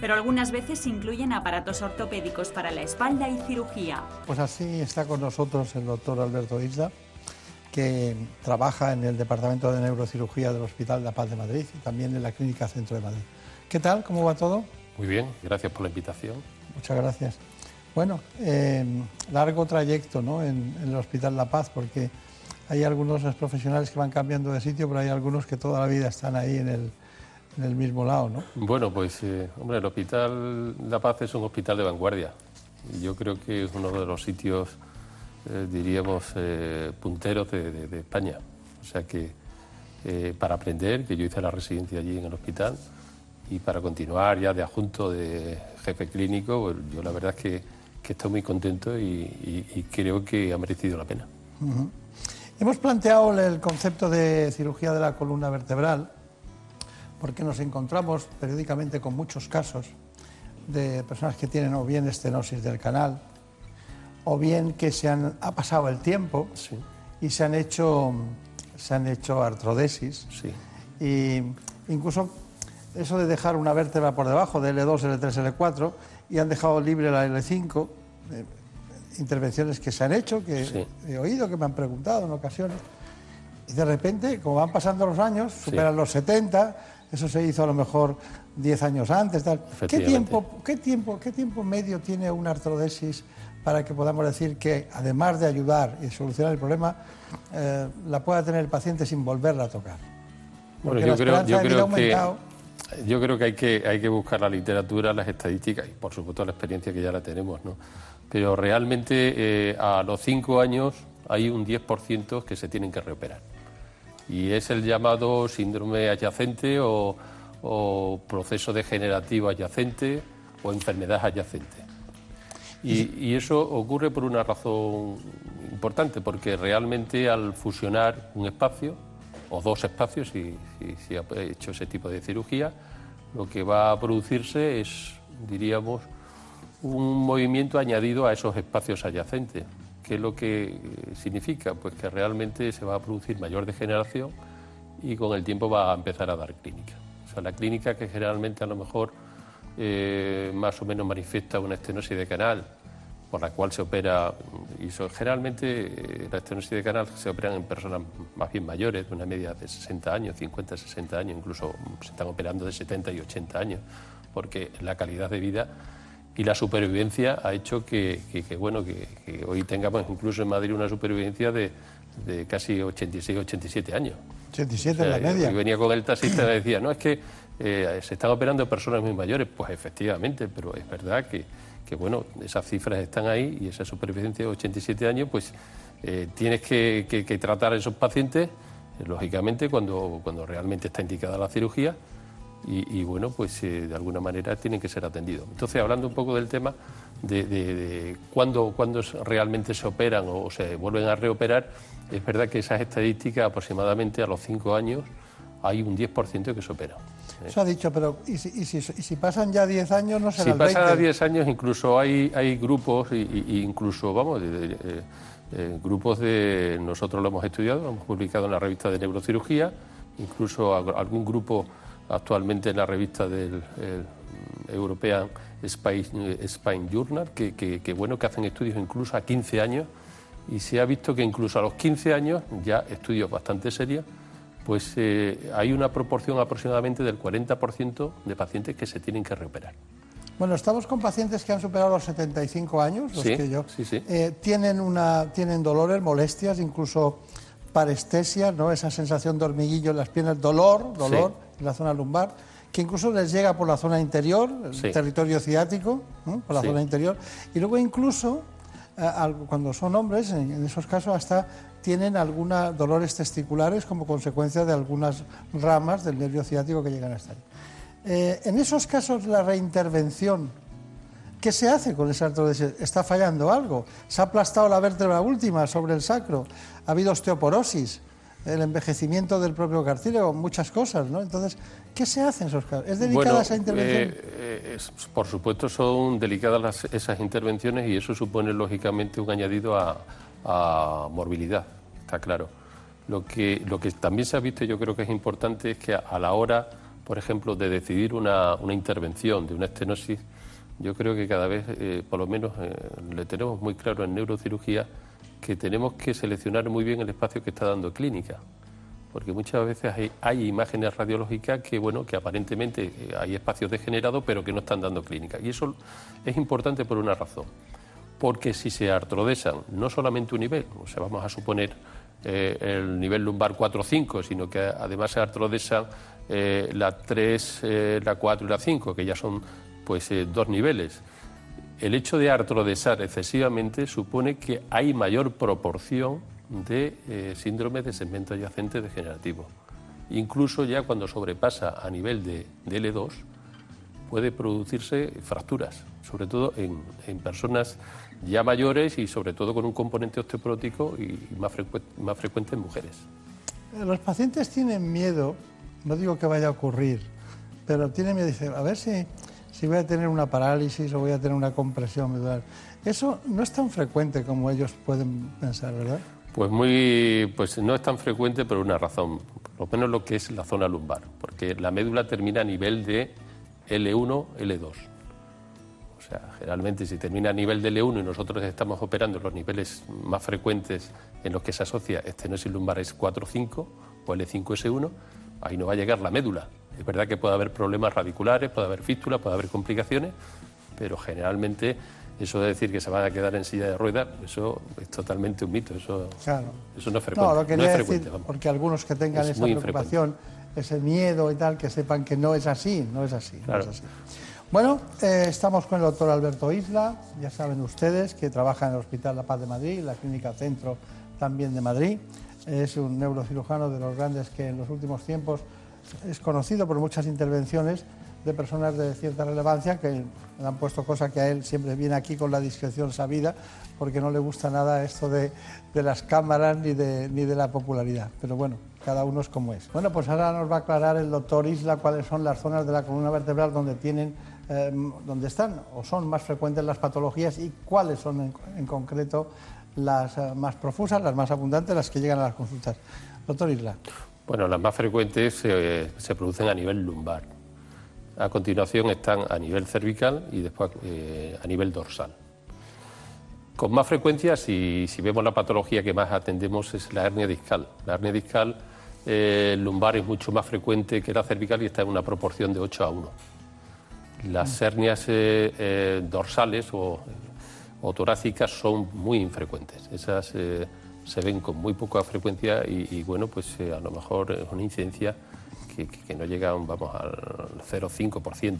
pero algunas veces incluyen aparatos ortopédicos para la espalda y cirugía. Pues así está con nosotros el doctor Alberto Isla, que trabaja en el Departamento de Neurocirugía del Hospital La Paz de Madrid y también en la Clínica Centro de Madrid. ¿Qué tal? ¿Cómo va todo? Muy bien, gracias por la invitación. Muchas gracias. Bueno, eh, largo trayecto ¿no? en, en el Hospital La Paz, porque hay algunos profesionales que van cambiando de sitio, pero hay algunos que toda la vida están ahí en el, en el mismo lado, ¿no? Bueno, pues, eh, hombre, el Hospital La Paz es un hospital de vanguardia. Yo creo que es uno de los sitios, eh, diríamos, eh, punteros de, de, España. O sea que para aprender, que yo hice la residencia allí en el hospital, y para continuar ya de adjunto de jefe clínico, pues, yo la verdad es que, que estoy muy contento y, creo que ha merecido la pena. Hemos planteado el concepto de cirugía de la columna vertebral porque nos encontramos periódicamente con muchos casos de personas que tienen o bien estenosis del canal o bien que se han, ha pasado el tiempo y se han hecho, se han hecho artrodesis. Y incluso eso de dejar una vértebra por debajo de L2, L3, L4 y han dejado libre la L5, eh, intervenciones que se han hecho, que he oído, que me han preguntado en ocasiones. Y de repente, como van pasando los años, superan los 70, eso se hizo a lo mejor 10 años antes. Tal. ¿Qué, tiempo, qué, tiempo, ¿Qué tiempo medio tiene una artrodesis para que podamos decir que, además de ayudar y solucionar el problema, eh, la pueda tener el paciente sin volverla a tocar? bueno, yo creo, yo creo que... Yo creo que hay, que hay que buscar la literatura, las estadísticas y, por supuesto, la experiencia que ya la tenemos. ¿no? Pero realmente eh, a los cinco años hay un 10% que se tienen que reoperar y es el llamado síndrome adyacente o, proceso degenerativo adyacente o enfermedad adyacente. Y, eso ocurre por una razón importante, porque realmente al fusionar un espacio, o dos espacios, si, si, ha hecho ese tipo de cirugía, lo que va a producirse es, diríamos, un movimiento añadido a esos espacios adyacentes. ¿Qué es lo que eh, significa? Pues que realmente se va a producir mayor degeneración y con el tiempo va a empezar a dar clínica. O sea, la clínica que generalmente a lo mejor eh, más o menos manifiesta una estenosis de canal, por la cual se opera, y generalmente eh, la estenosis de canal se operan en personas más bien mayores, de una media de 60 años, 50, 60 años, incluso se están operando de 70 y 80 años, porque la calidad de vida y la supervivencia ha hecho que, bueno, que, hoy tengamos incluso en Madrid una supervivencia de, casi 86, 87 años. 87 en la media. Y venía con el taxista y me decía, no, es que eh, se están operando personas muy mayores. Pues efectivamente, pero es verdad que, bueno, esas cifras están ahí y esa supervivencia de 87 años, pues eh, tienes que, tratar a esos pacientes, eh, lógicamente, cuando, cuando realmente está indicada la cirugía y, bueno, pues eh, de alguna manera tienen que ser atendidos. Entonces, hablando un poco del tema de, de, cuándo, realmente se operan o se vuelven a reoperar, es verdad que esas estadísticas aproximadamente a los cinco años hay un 10% que se opera. Eso ha dicho, pero ¿y si, pasan ya 10 años no será Si pasan 10 años incluso hay, hay grupos, y, incluso, vamos, eh, eh, grupos de... Nosotros lo hemos estudiado, lo hemos publicado en la revista de neurocirugía, incluso algún grupo actualmente en la revista del European Spine, Journal, que, que, bueno, que hacen estudios incluso a 15 años y se ha visto que incluso a los 15 años, ya estudios bastante serios, pues eh, hay una proporción aproximadamente del 40% de pacientes que se tienen que recuperar. Bueno, estamos con pacientes que han superado los 75 años, los que yo. Sí, sí. Eh, tienen, una, tienen dolores, molestias, incluso parestesia, ¿no? esa sensación de hormiguillo en las piernas, dolor, dolor la zona lumbar, que incluso les llega por la zona interior, el territorio ciático, por la zona interior, y luego incluso eh, cuando son hombres, en, esos casos hasta tienen algunos dolores testiculares como consecuencia de algunas ramas del nervio ciático que llegan hasta ahí. Eh, en esos casos la reintervención, ¿qué se hace con esa artrodesis? ¿Está fallando algo? ¿Se ha aplastado la vértebra última sobre el sacro? ¿Ha habido osteoporosis? El envejecimiento del propio cartílago, muchas cosas, ¿no? Entonces, ¿qué se hace en esos casos? ¿Es delicada esa intervención? Eh, por supuesto, son delicadas esas intervenciones y eso supone, lógicamente, un añadido a, morbilidad, está claro. Lo que, lo que también se ha visto, yo creo que es importante, es que a, la hora, por ejemplo, de decidir una, una, intervención de una estenosis, yo creo que cada vez, eh, por lo menos, eh, le tenemos muy claro en neurocirugía, que tenemos que seleccionar muy bien el espacio que está dando clínica, porque muchas veces hay, imágenes radiológicas que, bueno, que aparentemente eh, hay espacios degenerados, pero que no están dando clínica. Y eso es importante por una razón, porque si se artrodesan no solamente un nivel, o sea, vamos a suponer eh, el nivel lumbar 4 o 5, sino que además se artrodesan eh, la 3, la 4 y la 5, que ya son pues dos niveles el hecho de artrodesar excesivamente supone que hay mayor proporción de eh, síndrome de segmento adyacente degenerativo. Incluso ya cuando sobrepasa a nivel de, L2 puede producirse fracturas, sobre todo en, personas ya mayores y sobre todo con un componente osteoporótico y más, más frecuente en mujeres. Eh, los pacientes tienen miedo, no digo que vaya a ocurrir, pero tienen miedo, dicen, a ver si si voy a tener una parálisis o voy a tener una compresión medular. Eso no es tan frecuente como ellos pueden pensar, ¿verdad? Pues muy, pues no es tan frecuente por una razón, por lo menos lo que es la zona lumbar, porque la médula termina a nivel de L1, L2. O sea, generalmente si termina a nivel de L1 y nosotros estamos operando los niveles más frecuentes en los que se asocia estenosis lumbar es 4-5 o L5S1, ahí no va a llegar la médula. Es verdad que puede haber problemas radiculares, puede haber fístulas, puede haber complicaciones, pero generalmente eso de decir que se van a quedar en silla de ruedas, eso es totalmente un mito, eso, eso no es frecuente. No, lo quería decir, porque algunos que tengan esa preocupación, ese miedo y tal, que sepan que no es así, no es así. Bueno, eh, estamos con el doctor Alberto Isla, ya saben ustedes que trabaja en el Hospital La Paz de Madrid, la Clínica Centro también de Madrid. Es un neurocirujano de los grandes que en los últimos tiempos es conocido por muchas intervenciones de personas de cierta relevancia que le han puesto cosas que a él siempre viene aquí con la discreción sabida porque no le gusta nada esto de, las cámaras ni de, ni de la popularidad. Pero bueno, cada uno es como es. Bueno, pues ahora nos va a aclarar el doctor Isla cuáles son las zonas de la columna vertebral donde tienen, eh, donde están o son más frecuentes las patologías y cuáles son en, concreto las eh, más profusas, las más abundantes, las que llegan a las consultas. Doctor Isla. Bueno, las más frecuentes eh, se producen a nivel lumbar. A continuación están a nivel cervical y después eh, a nivel dorsal. Con más frecuencia, si, vemos la patología que más atendemos, es la hernia discal. La hernia discal eh, lumbar es mucho más frecuente que la cervical y está en una proporción de 8 a 1. Las hernias dorsales o, o, torácicas son muy infrecuentes. Esas se ven con muy poca frecuencia y, bueno, pues eh, a lo mejor es una incidencia que, no llega vamos, al 0,5%.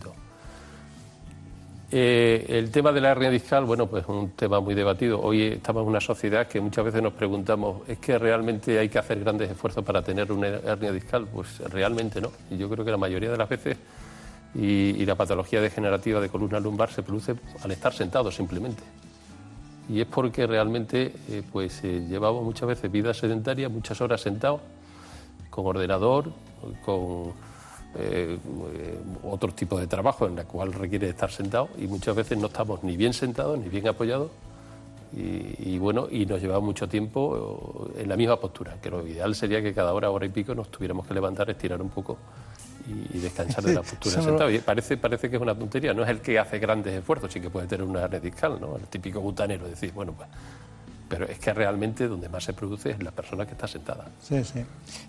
Eh, el tema de la hernia discal, bueno, pues es un tema muy debatido. Hoy estamos en una sociedad que muchas veces nos preguntamos, ¿es que realmente hay que hacer grandes esfuerzos para tener una hernia discal? Pues realmente no. Y yo creo que la mayoría de las veces y la patología degenerativa de columna lumbar se produce al estar sentado simplemente y es porque realmente eh, pues eh, llevamos muchas veces vida sedentaria, muchas horas sentados, con ordenador, con eh, otro tipo de trabajo en el cual requiere estar sentado y muchas veces no estamos ni bien sentados ni bien apoyados y, bueno, y nos lleva mucho tiempo en la misma postura, que lo ideal sería que cada hora, hora y pico nos tuviéramos que levantar, estirar un poco y, descansar de la postura sentado. Y parece, parece que es una tontería, no es el que hace grandes esfuerzos, sí que puede tener una hernia discal, ¿no? El típico butanero, decir, bueno, pues pero es que realmente donde más se produce es la persona que está sentada. Sí, sí.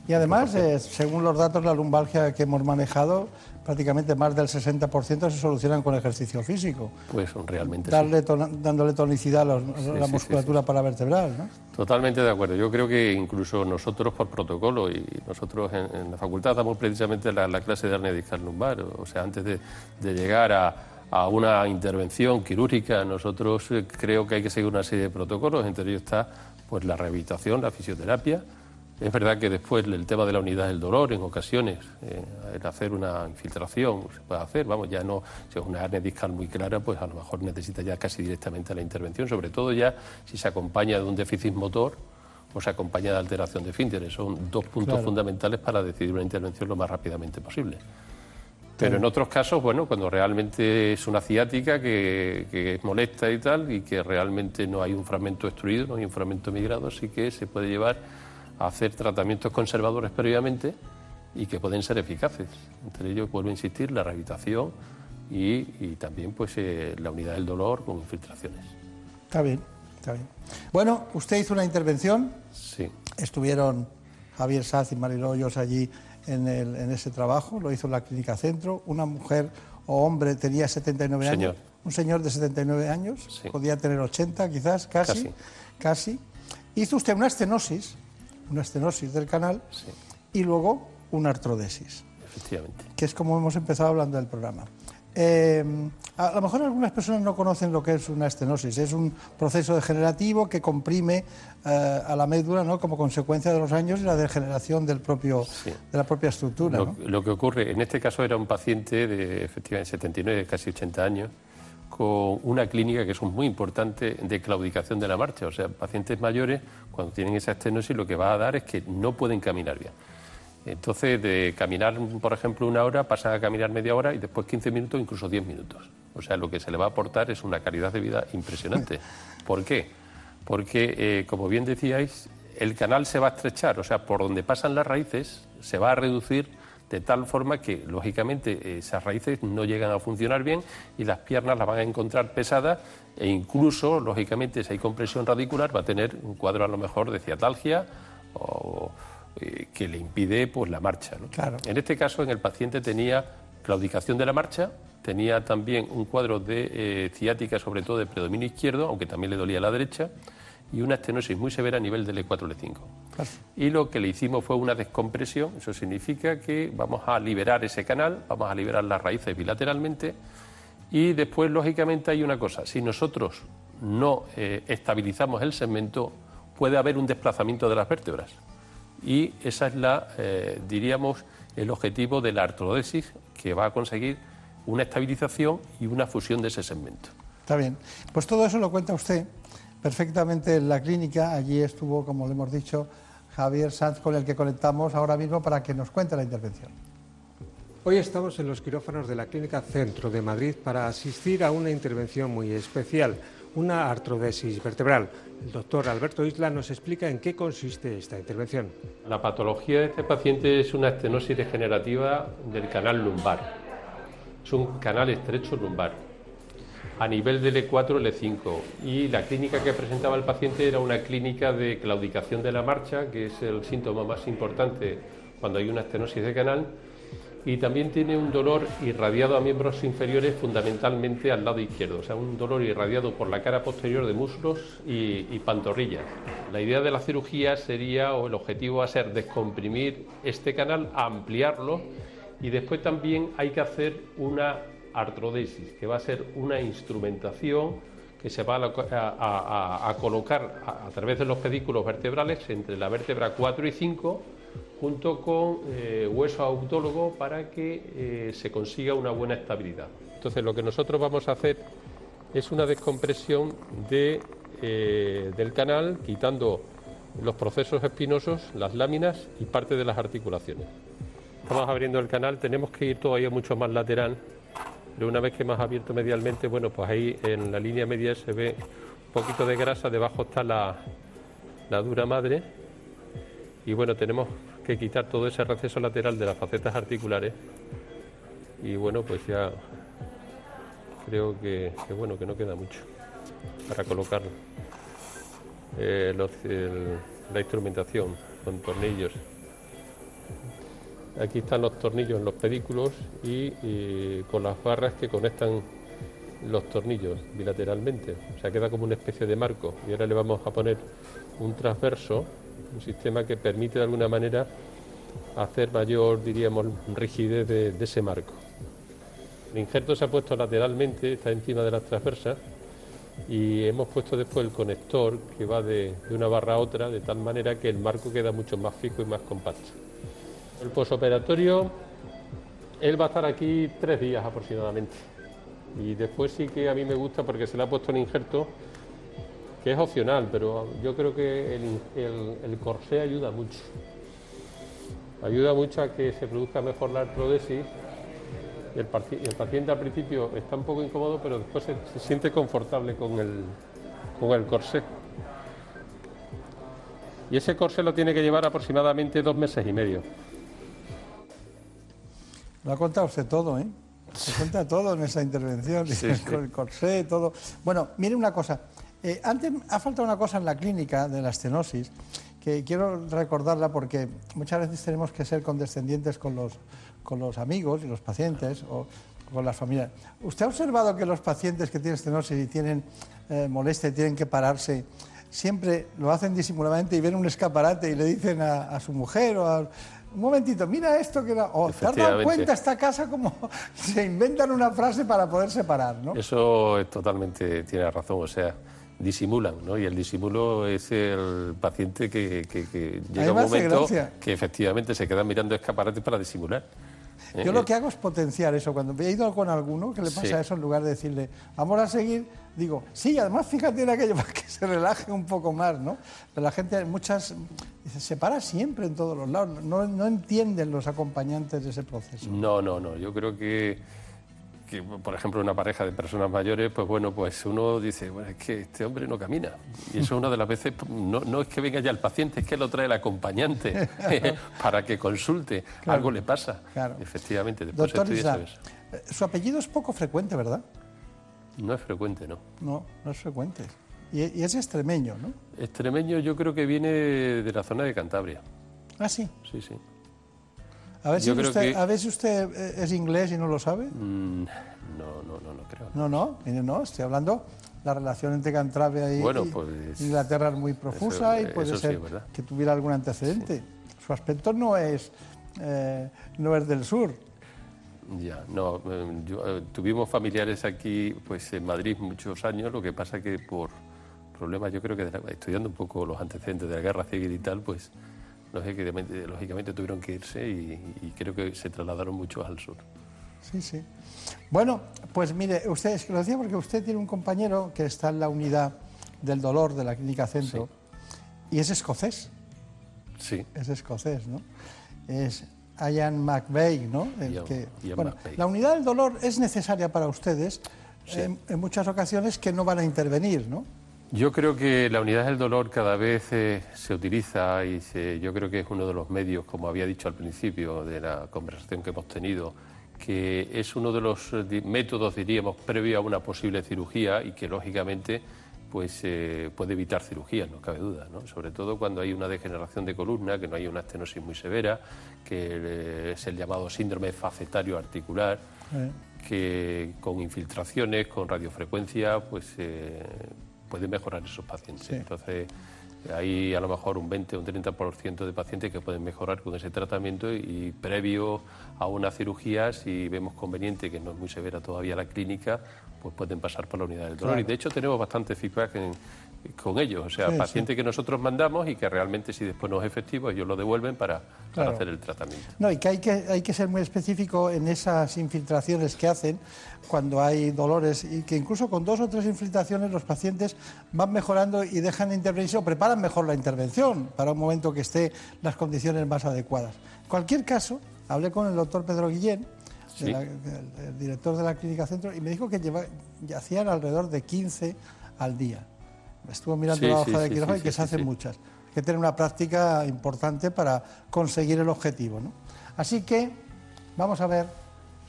Y además, eh, según los datos de la lumbalgia que hemos manejado, prácticamente más del 60% se solucionan con ejercicio físico. Pues realmente Darle dándole tonicidad a, la musculatura paravertebral, ¿no? Totalmente de acuerdo. Yo creo que incluso nosotros por protocolo y nosotros en, la facultad damos precisamente la, clase de hernia discal lumbar, o sea, antes de llegar a a una intervención quirúrgica. Nosotros eh, creo que hay que seguir una serie de protocolos, entre ellos está pues la rehabilitación, la fisioterapia. Es verdad que después el tema de la unidad del dolor, en ocasiones, eh, el hacer una infiltración se puede hacer, vamos, ya no, si es una hernia discal muy clara, pues a lo mejor necesita ya casi directamente la intervención, sobre todo ya si se acompaña de un déficit motor o se acompaña de alteración de fínteres. Son dos puntos fundamentales para decidir una intervención lo más rápidamente posible. Pero en otros casos, bueno, cuando realmente es una ciática que, que molesta y tal, y que realmente no hay un fragmento destruido, no hay un fragmento migrado, sí que se puede llevar a hacer tratamientos conservadores previamente y que pueden ser eficaces. Entre ellos, vuelvo a insistir, la rehabilitación y, también pues eh, la unidad del dolor con infiltraciones. Está bien, está bien. Bueno, usted hizo una intervención. Sí. Estuvieron Javier Saz y Mariloyos allí en, ese trabajo, lo hizo en la Clínica Centro. Una mujer o hombre tenía 79 años. Un señor de 79 años, podía tener 80 quizás, casi, casi. Hizo usted una estenosis, una estenosis del canal y luego una artrodesis. Efectivamente. Que es como hemos empezado hablando del programa. Eh, a lo mejor algunas personas no conocen lo que es una estenosis. Es un proceso degenerativo que comprime eh, a la médula ¿no? como consecuencia de los años y la degeneración del propio, de la propia estructura. Lo, que ocurre, en este caso era un paciente de efectivamente 79, casi 80 años, con una clínica que es muy importante de claudicación de la marcha. O sea, pacientes mayores, cuando tienen esa estenosis, lo que va a dar es que no pueden caminar bien. Entonces, de caminar, por ejemplo, una hora, pasan a caminar media hora y después 15 minutos, incluso 10 minutos. O sea, lo que se le va a aportar es una calidad de vida impresionante. ¿Por qué? Porque, eh, como bien decíais, el canal se va a estrechar, o sea, por donde pasan las raíces se va a reducir de tal forma que, lógicamente, esas raíces no llegan a funcionar bien y las piernas las van a encontrar pesadas e incluso, lógicamente, si hay compresión radicular, va a tener un cuadro a lo mejor de ciatalgia o eh, que le impide pues, la marcha. En este caso, en el paciente tenía claudicación de la marcha, tenía también un cuadro de eh, ciática, sobre todo de predominio izquierdo, aunque también le dolía la derecha, y una estenosis muy severa a nivel del E4-L5. Y lo que le hicimos fue una descompresión, eso significa que vamos a liberar ese canal, vamos a liberar las raíces bilateralmente, y después, lógicamente, hay una cosa, si nosotros no eh, estabilizamos el segmento, puede haber un desplazamiento de las vértebras y esa es la, eh, diríamos, el objetivo de la artrodesis que va a conseguir una estabilización y una fusión de ese segmento. Está bien. Pues todo eso lo cuenta usted perfectamente en la clínica. Allí estuvo, como le hemos dicho, Javier Sanz, con el que conectamos ahora mismo para que nos cuente la intervención. Hoy estamos en los quirófanos de la Clínica Centro de Madrid para asistir a una intervención muy especial una artrodesis vertebral. El doctor Alberto Isla nos explica en qué consiste esta intervención. La patología de este paciente es una estenosis degenerativa del canal lumbar. Es un canal estrecho lumbar a nivel del E4, L5. Y la clínica que presentaba el paciente era una clínica de claudicación de la marcha, que es el síntoma más importante cuando hay una estenosis de canal y también tiene un dolor irradiado a miembros inferiores fundamentalmente al lado izquierdo, o sea, un dolor irradiado por la cara posterior de muslos y, pantorrillas. La idea de la cirugía sería, o el objetivo va a ser descomprimir este canal, ampliarlo y después también hay que hacer una artrodesis, que va a ser una instrumentación que se va a, colocar a, a través de los pedículos vertebrales entre la vértebra 4 y 5 junto con eh, hueso autólogo para que eh, se consiga una buena estabilidad. Entonces lo que nosotros vamos a hacer es una descompresión eh, del canal quitando los procesos espinosos, las láminas y parte de las articulaciones. Estamos abriendo el canal, tenemos que ir todavía mucho más lateral, pero una vez que hemos abierto medialmente, bueno, pues ahí en la línea media se ve un poquito de grasa, debajo está la, la dura madre y bueno, tenemos que quitar todo ese receso lateral de las facetas articulares y bueno, pues ya creo que, bueno, que no queda mucho para colocarlo. Eh, la instrumentación con tornillos. Aquí están los tornillos en los pedículos y, con las barras que conectan los tornillos bilateralmente. O sea, queda como una especie de marco. Y ahora le vamos a poner un transverso, un sistema que permite de alguna manera hacer mayor, diríamos, rigidez de, de ese marco. El injerto se ha puesto lateralmente, está encima de las transversas y hemos puesto después el conector que va de, una barra a otra de tal manera que el marco queda mucho más fijo y más compacto. El posoperatorio, él va a estar aquí tres días aproximadamente y después sí que a mí me gusta porque se le ha puesto un injerto que es opcional, pero yo creo que el, el corsé ayuda mucho. Ayuda mucho a que se produzca mejor la artrodesis el, paciente al principio está un poco incómodo, pero después se, siente confortable con el, con el corsé. Y ese corsé lo tiene que llevar aproximadamente dos meses y medio. Lo ha contado usted todo, ¿eh? Se cuenta todo en esa intervención, con el corsé, todo. Bueno, mire una cosa. Eh, antes ha faltado una cosa en la clínica de la estenosis que quiero recordarla porque muchas veces tenemos que ser condescendientes con los, con los amigos y los pacientes o con las familias. ¿Usted ha observado que los pacientes que tienen estenosis y tienen eh, molestia y tienen que pararse, siempre lo hacen disimuladamente y ven un escaparate y le dicen a, su mujer o a, un momentito, mira esto que era. O ¿te has dado cuenta esta casa como se inventan una frase para poderse parar, ¿no? Eso es totalmente, tiene razón. O sea, disimulan, ¿no? Y el disimulo es el paciente que, llega un momento que efectivamente se queda mirando escaparates para disimular. Yo lo que hago es potenciar eso. Cuando he ido con alguno que le pasa eso, en lugar de decirle, vamos a seguir, digo, sí, además fíjate en aquello para que se relaje un poco más, ¿no? Pero la gente, muchas, se para siempre en todos los lados. No, no entienden los acompañantes de ese proceso. No, no, no. Yo creo que que, por ejemplo, una pareja de personas mayores, pues bueno, pues uno dice, bueno, es que este hombre no camina. Y eso una de las veces, no, no es que venga ya el paciente, es que lo trae el acompañante para que consulte. Algo le pasa. Efectivamente, después Doctor su apellido es poco frecuente, ¿verdad? No es frecuente, ¿no? No, no es frecuente. Y, es extremeño, ¿no? Extremeño yo creo que viene de la zona de Cantabria. Ah, sí. Sí, sí. A ver, si usted, a ver si usted eh, es inglés y no lo sabe. Mm, no, no, no, no creo. No, no, no, estoy hablando la relación entre Cantabria y, pues, Inglaterra es muy profusa y puede ser que tuviera algún antecedente. Su aspecto no es, eh, no es del sur. Ya, no, eh, tuvimos familiares aquí pues en Madrid muchos años, lo que pasa que por problemas, yo creo que estudiando un poco los antecedentes de la guerra civil y tal, pues lógicamente, lógicamente tuvieron que irse y, creo que se trasladaron muchos al sur. Sí, sí. Bueno, pues mire, usted, es que lo decía porque usted tiene un compañero que está en la unidad del dolor de la Clínica Centro y es escocés. Sí. Es escocés, ¿no? Es Ian McVeigh, ¿no? bueno, la unidad del dolor es necesaria para ustedes en, en muchas ocasiones que no van a intervenir, ¿no? Yo creo que la unidad del dolor cada vez eh, se utiliza y yo creo que es uno de los medios, como había dicho al principio de la conversación que hemos tenido, que es uno de los eh, métodos, diríamos, previo a una posible cirugía y que lógicamente pues eh, puede evitar cirugías, no cabe duda, ¿no? sobre todo cuando hay una degeneración de columna, que no hay una estenosis muy severa, que es el llamado síndrome facetario articular, que con infiltraciones, con radiofrecuencia, pues puede mejorar esos pacientes. Entonces, hay a lo mejor un 20 o un 30% de pacientes que pueden mejorar con ese tratamiento y previo a una cirugía, si vemos conveniente, que no es muy severa todavía la clínica, pues pueden pasar por la unidad del dolor. Y de hecho tenemos bastante feedback en, con ellos, o sea, pacientes que nosotros mandamos y que realmente si después no es efectivo, ellos lo devuelven para, hacer el tratamiento. No, y que hay, que hay que ser muy específico en esas infiltraciones que hacen cuando hay dolores y que incluso con dos o tres infiltraciones los pacientes van mejorando y dejan de intervenir o preparan mejor la intervención para un momento que esté las condiciones más adecuadas. En cualquier caso, hablé con el doctor Pedro Guillén, el, director de la Clínica Centro, y me dijo que lleva, hacían alrededor de 15 al día. Estuvo mirando la hoja de quirófano y que se hacen muchas. que tener una práctica importante para conseguir el objetivo. Así que vamos a ver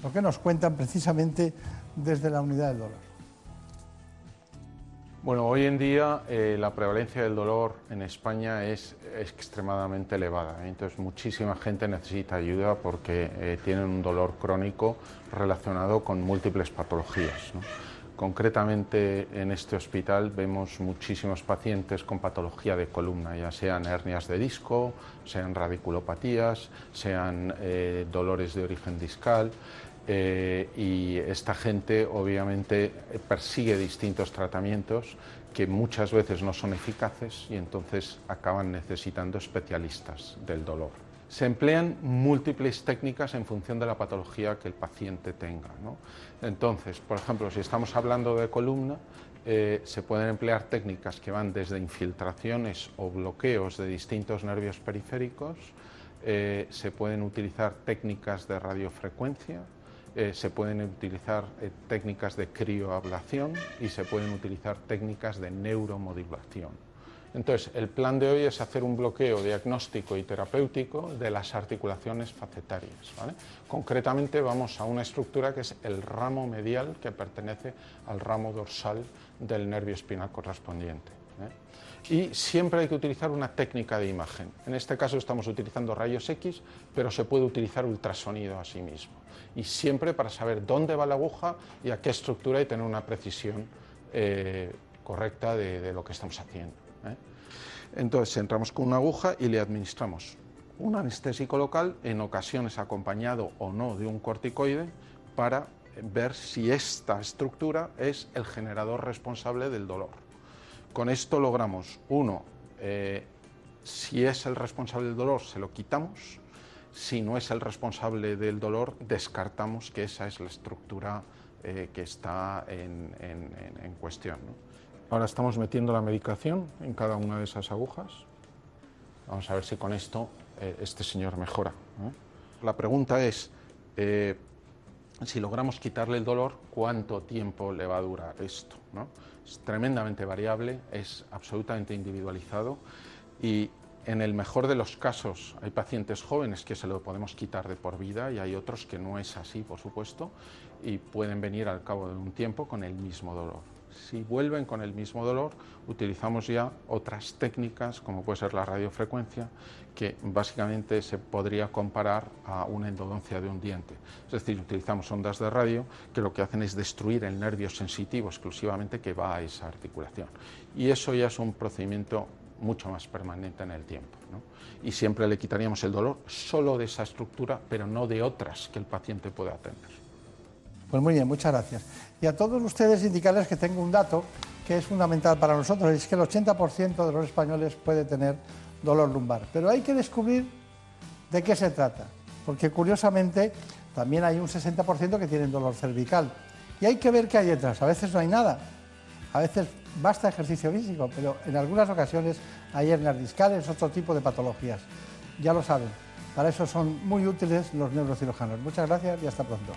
lo que nos cuentan precisamente desde la unidad del dolor. Bueno, hoy en día eh, la prevalencia del dolor en España es, extremadamente elevada. ¿eh? Entonces, muchísima gente necesita ayuda porque eh, tienen un dolor crónico relacionado con múltiples patologías. Concretamente, en este hospital vemos muchísimos pacientes con patología de columna, ya sean hernias de disco, sean radiculopatías, sean dolores de origen discal. Eh, y esta gente obviamente persigue distintos tratamientos que muchas veces no son eficaces y entonces acaban necesitando especialistas del dolor. Se emplean múltiples técnicas en función de la patología que el paciente tenga. Entonces, por ejemplo, si estamos hablando de columna, eh, se pueden emplear técnicas que van desde infiltraciones o bloqueos de distintos nervios periféricos, eh, se pueden utilizar técnicas de radiofrecuencia, eh, se pueden utilizar técnicas de crioablación y se pueden utilizar técnicas de neuromodulación. Entonces, el plan de hoy es hacer un bloqueo diagnóstico y terapéutico de las articulaciones facetarias. Concretamente vamos a una estructura que es el ramo medial que pertenece al ramo dorsal del nervio espinal correspondiente. ¿eh? Y siempre hay que utilizar una técnica de imagen. En este caso estamos utilizando rayos X, pero se puede utilizar ultrasonido a sí mismo y siempre para saber dónde va la aguja y a qué estructura y tener una precisión eh, correcta de, lo que estamos haciendo. Entonces entramos con una aguja y le administramos un anestésico local, en ocasiones acompañado o no de un corticoide, para ver si esta estructura es el generador responsable del dolor. Con esto logramos, uno, eh, si es el responsable del dolor, se lo quitamos, si no es el responsable del dolor, descartamos que esa es la estructura eh, que está en, cuestión. Ahora estamos metiendo la medicación en cada una de esas agujas. Vamos a ver si con esto eh, este señor mejora. La pregunta es, eh, si logramos quitarle el dolor, ¿cuánto tiempo le va a durar esto? Es tremendamente variable, es absolutamente individualizado y en el mejor de los casos hay pacientes jóvenes que se lo podemos quitar de por vida y hay otros que no es así, por supuesto, y pueden venir al cabo de un tiempo con el mismo dolor. Si vuelven con el mismo dolor, utilizamos ya otras técnicas, como puede ser la radiofrecuencia, que básicamente se podría comparar a una endodoncia de un diente. Es decir, utilizamos ondas de radio que lo que hacen es destruir el nervio sensitivo exclusivamente que va a esa articulación. Y eso ya es un procedimiento mucho más permanente en el tiempo. Y siempre le quitaríamos el dolor solo de esa estructura, pero no de otras que el paciente pueda tener. Pues muy bien, muchas gracias. Y a todos ustedes indicarles que tengo un dato que es fundamental para nosotros, es que el 80% de los españoles puede tener dolor lumbar. Pero hay que descubrir de qué se trata, porque curiosamente también hay un 60% que tienen dolor cervical. Y hay que ver qué hay detrás. A veces no hay nada, a veces basta ejercicio físico, pero en algunas ocasiones hay hernias discales, otro tipo de patologías. Ya lo saben, para eso son muy útiles los neurocirujanos. Muchas gracias y hasta pronto.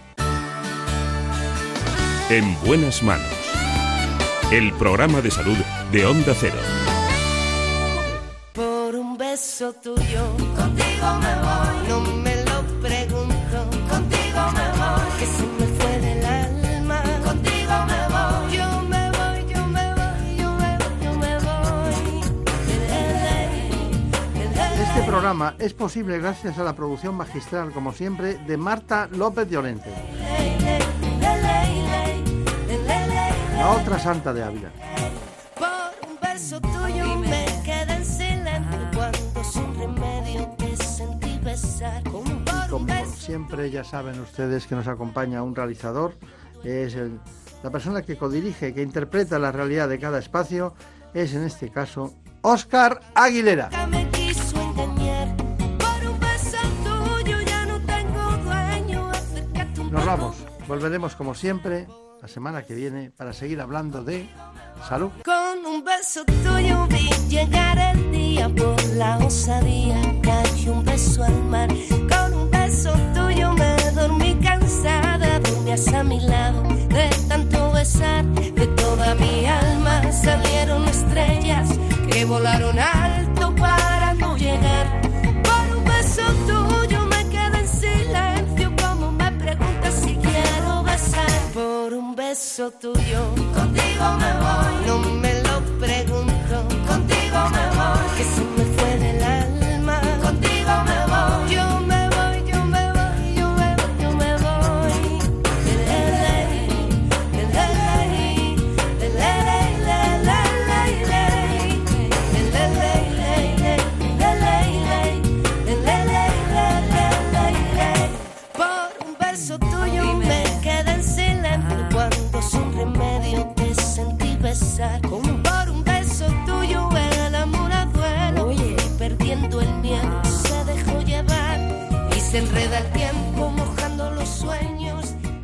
En buenas manos. El programa de salud de Onda Cero. Por un beso tuyo, contigo me voy. No me lo pregunto, contigo me voy. Que se me fue del alma, contigo me voy. Yo me voy, yo me voy, yo me voy, yo me voy. Este programa es posible gracias a la producción magistral, como siempre, de Marta López de Olente. La otra santa de Ávila. Por un beso tuyo me quedé en silencio cuando sin remedio te sentí besar. Un Como siempre ya saben ustedes que nos acompaña un realizador, es el- la persona que codirige, que interpreta la realidad de cada espacio, es en este caso Óscar Aguilera. Nos vamos, Volveremos como siempre la semana que viene para seguir hablando de salud. Con un beso tuyo vi llegar el día por la osadía, cayó un beso al mar. Con un beso tuyo me dormí cansada, dormías a mi lado de tanto besar. De toda mi alma salieron estrellas que volaron alto para no llegar. Por un beso tuyo por un beso tuyo. Contigo me voy. No me lo pregunto. Contigo me voy. se enreda el tiempo.